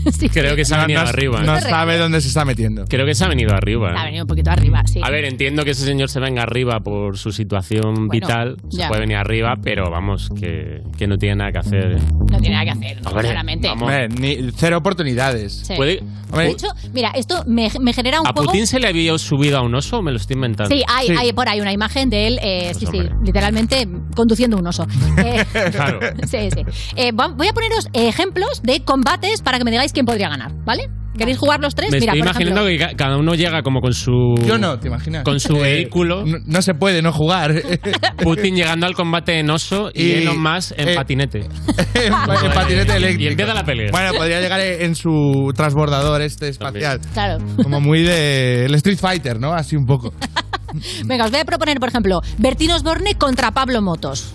sí, Creo que se ha No, venido no- arriba. No ¿eh? sabe dónde se está metiendo. Creo que se ha venido arriba. ha ¿eh? venido un poquito arriba, sí. A ver, entiendo que ese señor se venga arriba por su situación vital. Se ya. puede venir arriba, pero vamos, que, que no tiene nada que hacer. No tiene nada que hacer, Hombre, claramente. vamos. Hombre, ni- cero oportunidades. Sí. Puede- De hecho, mira, esto me, me genera un ¿A. Putin se le había subido a un oso o me lo estoy inventando? Sí, hay, hay por ahí una imagen de él, eh, Pues sí, sí, literalmente conduciendo un oso. Eh, Claro. sí, sí. Eh, voy a poneros ejemplos de combates para que me digáis quién podría ganar, ¿vale? ¿Queréis jugar los tres? Me Mira, estoy por imaginando ejemplo, que ca- cada uno llega como con su. Yo no, ¿te imaginas? Con su Eh, vehículo. No, no se puede no jugar. Putin llegando al combate en oso y, Y- Elon Musk en eh, patinete. en, en patinete eléctrico. Y empieza la pelea. Bueno, podría llegar en su transbordador este espacial. Claro. Como muy de el Street Fighter, ¿no? Así un poco. Venga, os voy a proponer, por ejemplo, Bertín Osborne contra Pablo Motos.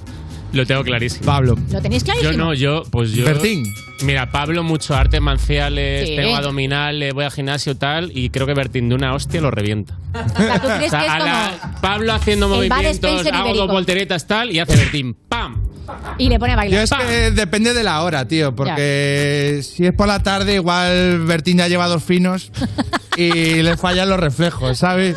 Lo tengo clarísimo. Pablo. ¿Lo tenéis clarísimo? Yo no, yo, pues yo. Bertín. Mira, Pablo, mucho artes marciales, Sí. tengo abdominales, voy al gimnasio tal, y creo que Bertín de una hostia lo revienta. O sea, ¿tú crees O sea, que es a como la- Pablo haciendo movimientos, hago dos volteretas tal, y hace Bertín, ¡pam! Y le pone a Yo bailar. es que depende de la hora, tío, porque si es por la tarde, igual Bertín ya lleva dos finos y le fallan los reflejos, ¿sabes?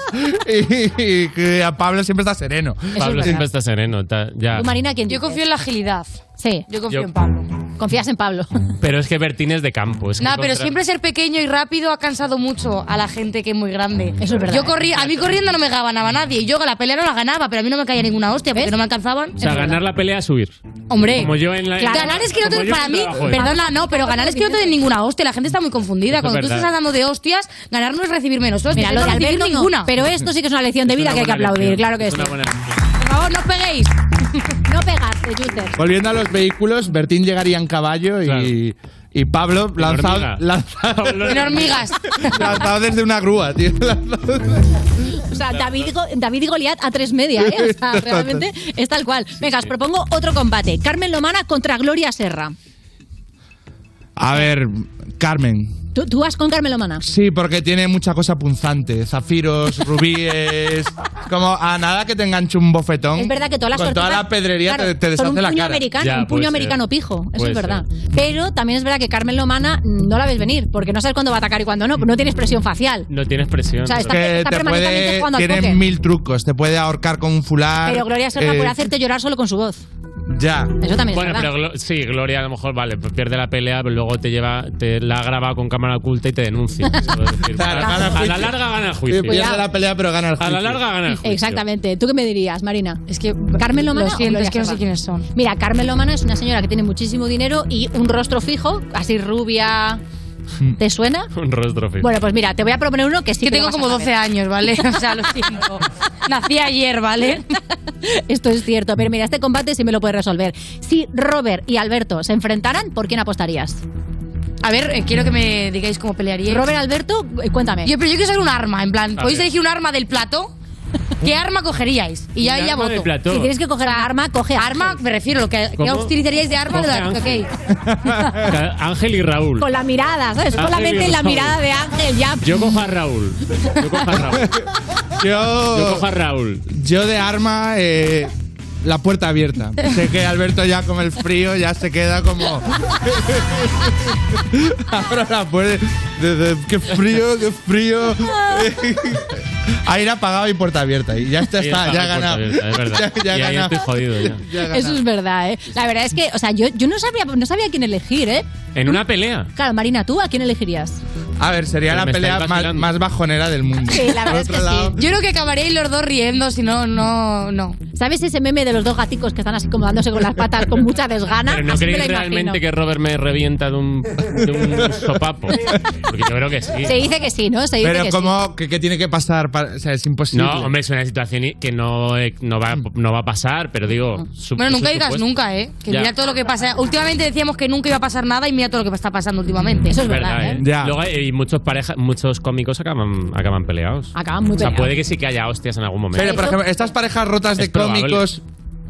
Y, a Pablo siempre está sereno. Pablo siempre está sereno, ta- ya. ¿Tú, Marina, quién Yo confío en la agilidad. Sí. Yo confío Yo- en Pablo. Confías en Pablo. Pero es que Bertín es de campo. Es que Nada, pero contra- siempre ser pequeño y rápido ha cansado mucho a la gente que es muy grande. Eso es verdad. Yo corrí, a mí corriendo no me ganaba nadie. Y yo la pelea no la ganaba, pero a mí no me caía ninguna hostia porque no me alcanzaban. O sea, ganar la pelea es subir. Hombre, Como yo en la. ganar es que no te, para mí, trabajo, perdona, no, pero ganar es que no te den ninguna hostia. La gente está muy confundida. Eso es Cuando tú estás dando de hostias, ganar no es recibir menos hostias. Mira, es lo no no, ninguna. pero esto sí que es una lección de vida que hay que aplaudir, claro que Es sí. Por favor, no os peguéis. No pegaste. Volviendo a los vehículos, Bertín llegaría en caballo y, y Pablo lanzado, hormiga. lanzado, En hormigas. lanzado desde una grúa, tío. O sea, David, y Go- David y Goliat a tres media, ¿eh? O sea, realmente es tal cual. Venga, os propongo otro combate. Carmen Lomana contra Gloria Serra. A ver, Carmen. ¿Tú, tú vas con Carmen Lomana? Sí, porque tiene mucha cosa punzante. Zafiros, rubíes. Como a nada que te enganche un bofetón. Es verdad que todas las Con toda tortugas- la pedrería claro, te, te deshace con un la puño cara. americano, Ya, un puño puede americano pijo, eso Puede es verdad. ser. Pero también es verdad que Carmen Lomana mm, no la ves venir, porque no sabes cuándo va a atacar y cuándo no, no tiene expresión facial. No tienes presión. O sea, está- que está te permanentemente puede, jugando al tiene póker. mil trucos. Te puede ahorcar con un fular. Pero Gloria Serra eh, puede hacerte llorar solo con su voz. Ya. Eso también Bueno, es verdad. pero Glo- sí, Gloria a lo mejor, vale, pues pierde la pelea, pero luego te lleva, te la ha grabado con cámara oculta y te denuncia. Decir, Claro, a, a la larga gana el Sí, juicio. pierde la pelea, pero gana el A juicio. la larga gana el juicio. Exactamente. ¿Tú qué me dirías, Marina? Es que Carmen Lomana. Lo siento, es que no sé quiénes son. Mira, Carmen Lomana es una señora que tiene muchísimo dinero y un rostro fijo, así rubia. ¿Te suena? Un rostro fijo. Bueno, pues mira, te voy a proponer uno que sí lo tengo como saber. 12 años, ¿vale? O sea, lo siento. Nací ayer, ¿vale? Esto es cierto, pero mira, este combate sí me lo puedes resolver. Si Robert y Alberto se enfrentaran, ¿por quién apostarías? A ver, eh, quiero que me digáis cómo pelearíais. Robert Alberto, eh, cuéntame. Yo, pero yo quiero saber un arma, en plan, A ¿podéis ver. elegir un arma del plato? ¿Qué arma cogeríais? Y ya, ya voto. si tienes que coger arma, coge Arma, me refiero, lo que, ¿qué ¿Cómo? utilizaríais de arma? Coge de la- Ángel. ok. Ángel y Raúl. Con la mirada, ¿sabes? Ángel Solamente y la Raúl. mirada de Ángel ya. Yo cojo a Raúl. Yo cojo a Raúl. Yo, Yo cojo a Raúl. yo de arma. eh, la puerta abierta. sé que Alberto ya con el frío ya se queda como... Abro la puerta. Qué frío, qué frío. Aire apagado y puerta abierta. Y ya está, ya ha ganado. abierta, es verdad. Ya, ya ha Y ahí ganado. estoy jodido ya. Ya ha Eso es verdad, ¿eh? La verdad es que, o sea, yo, yo no sabía no sabía a quién elegir, ¿eh? En una pelea. Claro, Marina, ¿tú a quién elegirías? A ver, sería la pelea más, bajonera del mundo. Sí, la verdad es que lado, sí. Yo creo que acabaréis los dos riendo, si no, no, no. ¿Sabes ese meme de los dos gaticos que están así como dándose con las patas con mucha desgana? Pero ¿no Así creéis realmente que Robert me revienta de un, de un sopapo? Porque yo creo que sí. Se dice que sí, ¿no? Se dice Pero que ¿cómo? ¿Qué, qué tiene que pasar? Para, o sea, es imposible. No, hombre, es una situación que no, eh, no, va, no va a pasar, pero digo... su- Bueno, nunca digas nunca, ¿eh? Que Ya. mira todo lo que pasa. Últimamente decíamos que nunca iba a pasar nada y mira todo lo que está pasando últimamente. Eso es Verdad, verdad, ¿eh? ¿eh? Ya. Luego hay muchos parejas, muchos cómicos acaban, acaban peleados. Acaban muy O sea, peleados. puede que sí que haya hostias en algún momento. Pero, por ejemplo, estas parejas rotas de Es probable. cómicos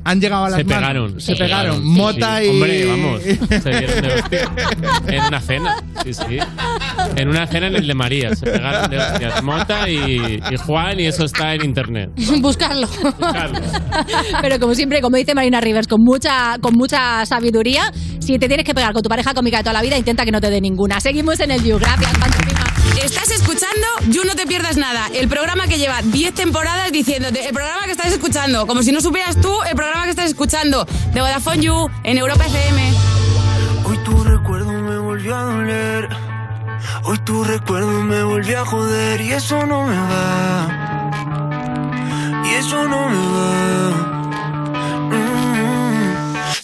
han llegado a las se manos. pegaron. Se pegaron. Sí, Mota sí. y. Hombre, vamos. Se dieron de hostia. En una cena. Sí, sí. En una cena en el de María. Se pegaron de hostias. Mota y, y Juan, y eso está en internet. Buscarlo. Buscarlo. Pero como siempre, como dice Marina Rivers, con mucha, con mucha sabiduría, si te tienes que pegar con tu pareja cómica de toda la vida, intenta que no te dé ninguna. Seguimos en el You. Gracias, Pantomima. Estás escuchando You No Te Pierdas Nada, el programa que lleva 10 temporadas diciéndote, el programa que estás escuchando, como si no supieras tú el programa que estás escuchando, de Vodafone You, en Europa FM. Hoy tu recuerdo me volvió a doler. Hoy tu recuerdo me volvió a joder y eso no me va. Y eso no me va. Mm.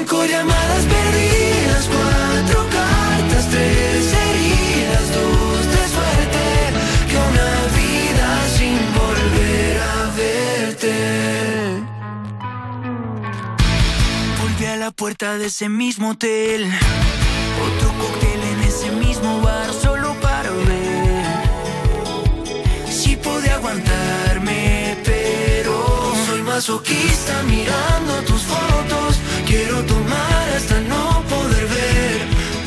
cinco llamadas perdidas, cuatro cartas, tres heridas, dos de suerte que una vida sin volver a verte. Volví a la puerta de ese mismo hotel. Otro cóctel en ese mismo bar solo para ver si pude aguantarme, pero soy masoquista mirando tus fotos. Quiero tomar hasta no poder ver.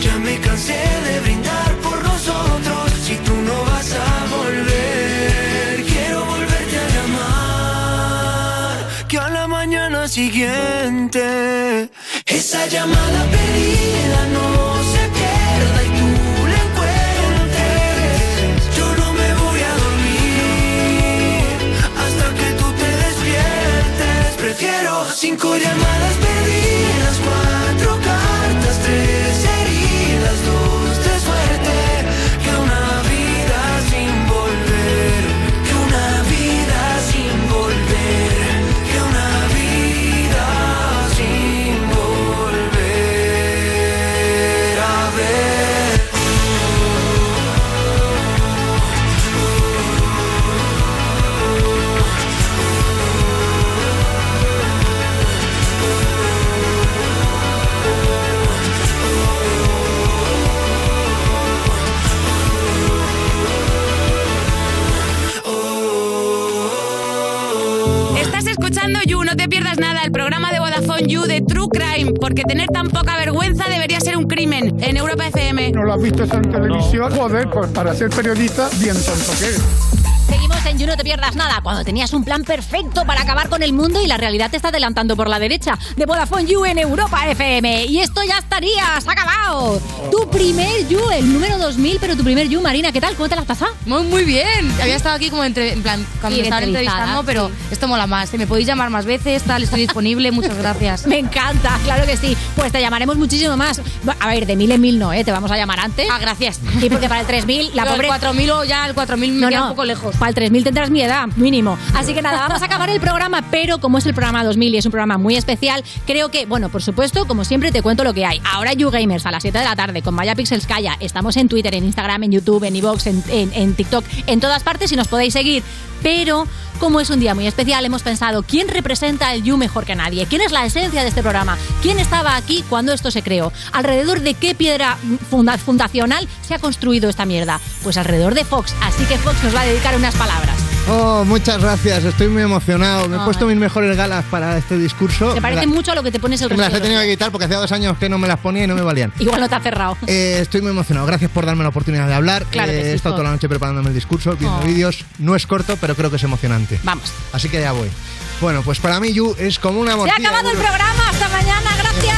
Ya me cansé de brindar por nosotros. Si tú no vas a volver, quiero volverte a llamar. Que a la mañana siguiente esa llamada perdida no cinco llamadas perdidas, You de True Crime, porque tener tan poca vergüenza debería ser un crimen, en Europa FM. ¿No lo has visto en televisión? Joder, pues para ser periodista, bien tonto que eres. Seguimos en You No Te Pierdas Nada, cuando tenías un plan perfecto para acabar con el mundo y la realidad te está adelantando por la derecha. De Vodafone You en Europa FM. Y esto ya estaría, se ha acabado. Tu primer You, el número 2000, pero tu primer You, Marina, ¿qué tal? ¿Cómo te la has pasado? Muy, muy bien. Había estado aquí como entre, en plan, cuando Sí, me estaban entrevistando, pero esto mola más. Me podéis llamar más veces, tal, estoy disponible. Muchas gracias. Me encanta, claro que sí. Pues te llamaremos muchísimo más. A ver, de mil en mil no, ¿eh? Te vamos a llamar antes. Ah, gracias. Y porque para el 3000, la pobre... El 4000 o ya el 4000 me No, queda no. un poco lejos. para el 3000 tendrás mi edad, mínimo. Así que nada, vamos a acabar el programa, pero como es el programa 2000 y es un programa muy especial, creo que, bueno, por supuesto, como siempre, te cuento lo que hay. Ahora YouGamers a las 7 de la tarde con Maya Pixels Calla. Estamos en Twitter, en Instagram, en YouTube, en en, en, en TikTok, en todas partes y nos podéis seguir. Pero como es un día muy especial, hemos pensado quién representa el You mejor que nadie, quién es la esencia de este programa, quién estaba aquí cuando esto se creó, alrededor de qué piedra funda- fundacional se ha construido esta mierda. Pues alrededor de Fox, así que Fox nos va a dedicar unas palabras. Oh, muchas gracias, estoy muy emocionado. Me he Ay. puesto mis mejores galas para este discurso. Se parece la- mucho a lo que te pones el Me las resto he tenido que quitar porque hacía dos años que no me las ponía y no me valían. Igual no te ha cerrado. Eh, estoy muy emocionado. Gracias por darme la oportunidad de hablar. Claro que Eh, sí, he estado toda la noche preparándome el discurso, viendo Oh. vídeos. No es corto, pero creo que es emocionante. Vamos. Así que ya voy. Bueno, pues para mí You es como una Se ha morcilla. acabado el programa, hasta mañana, gracias.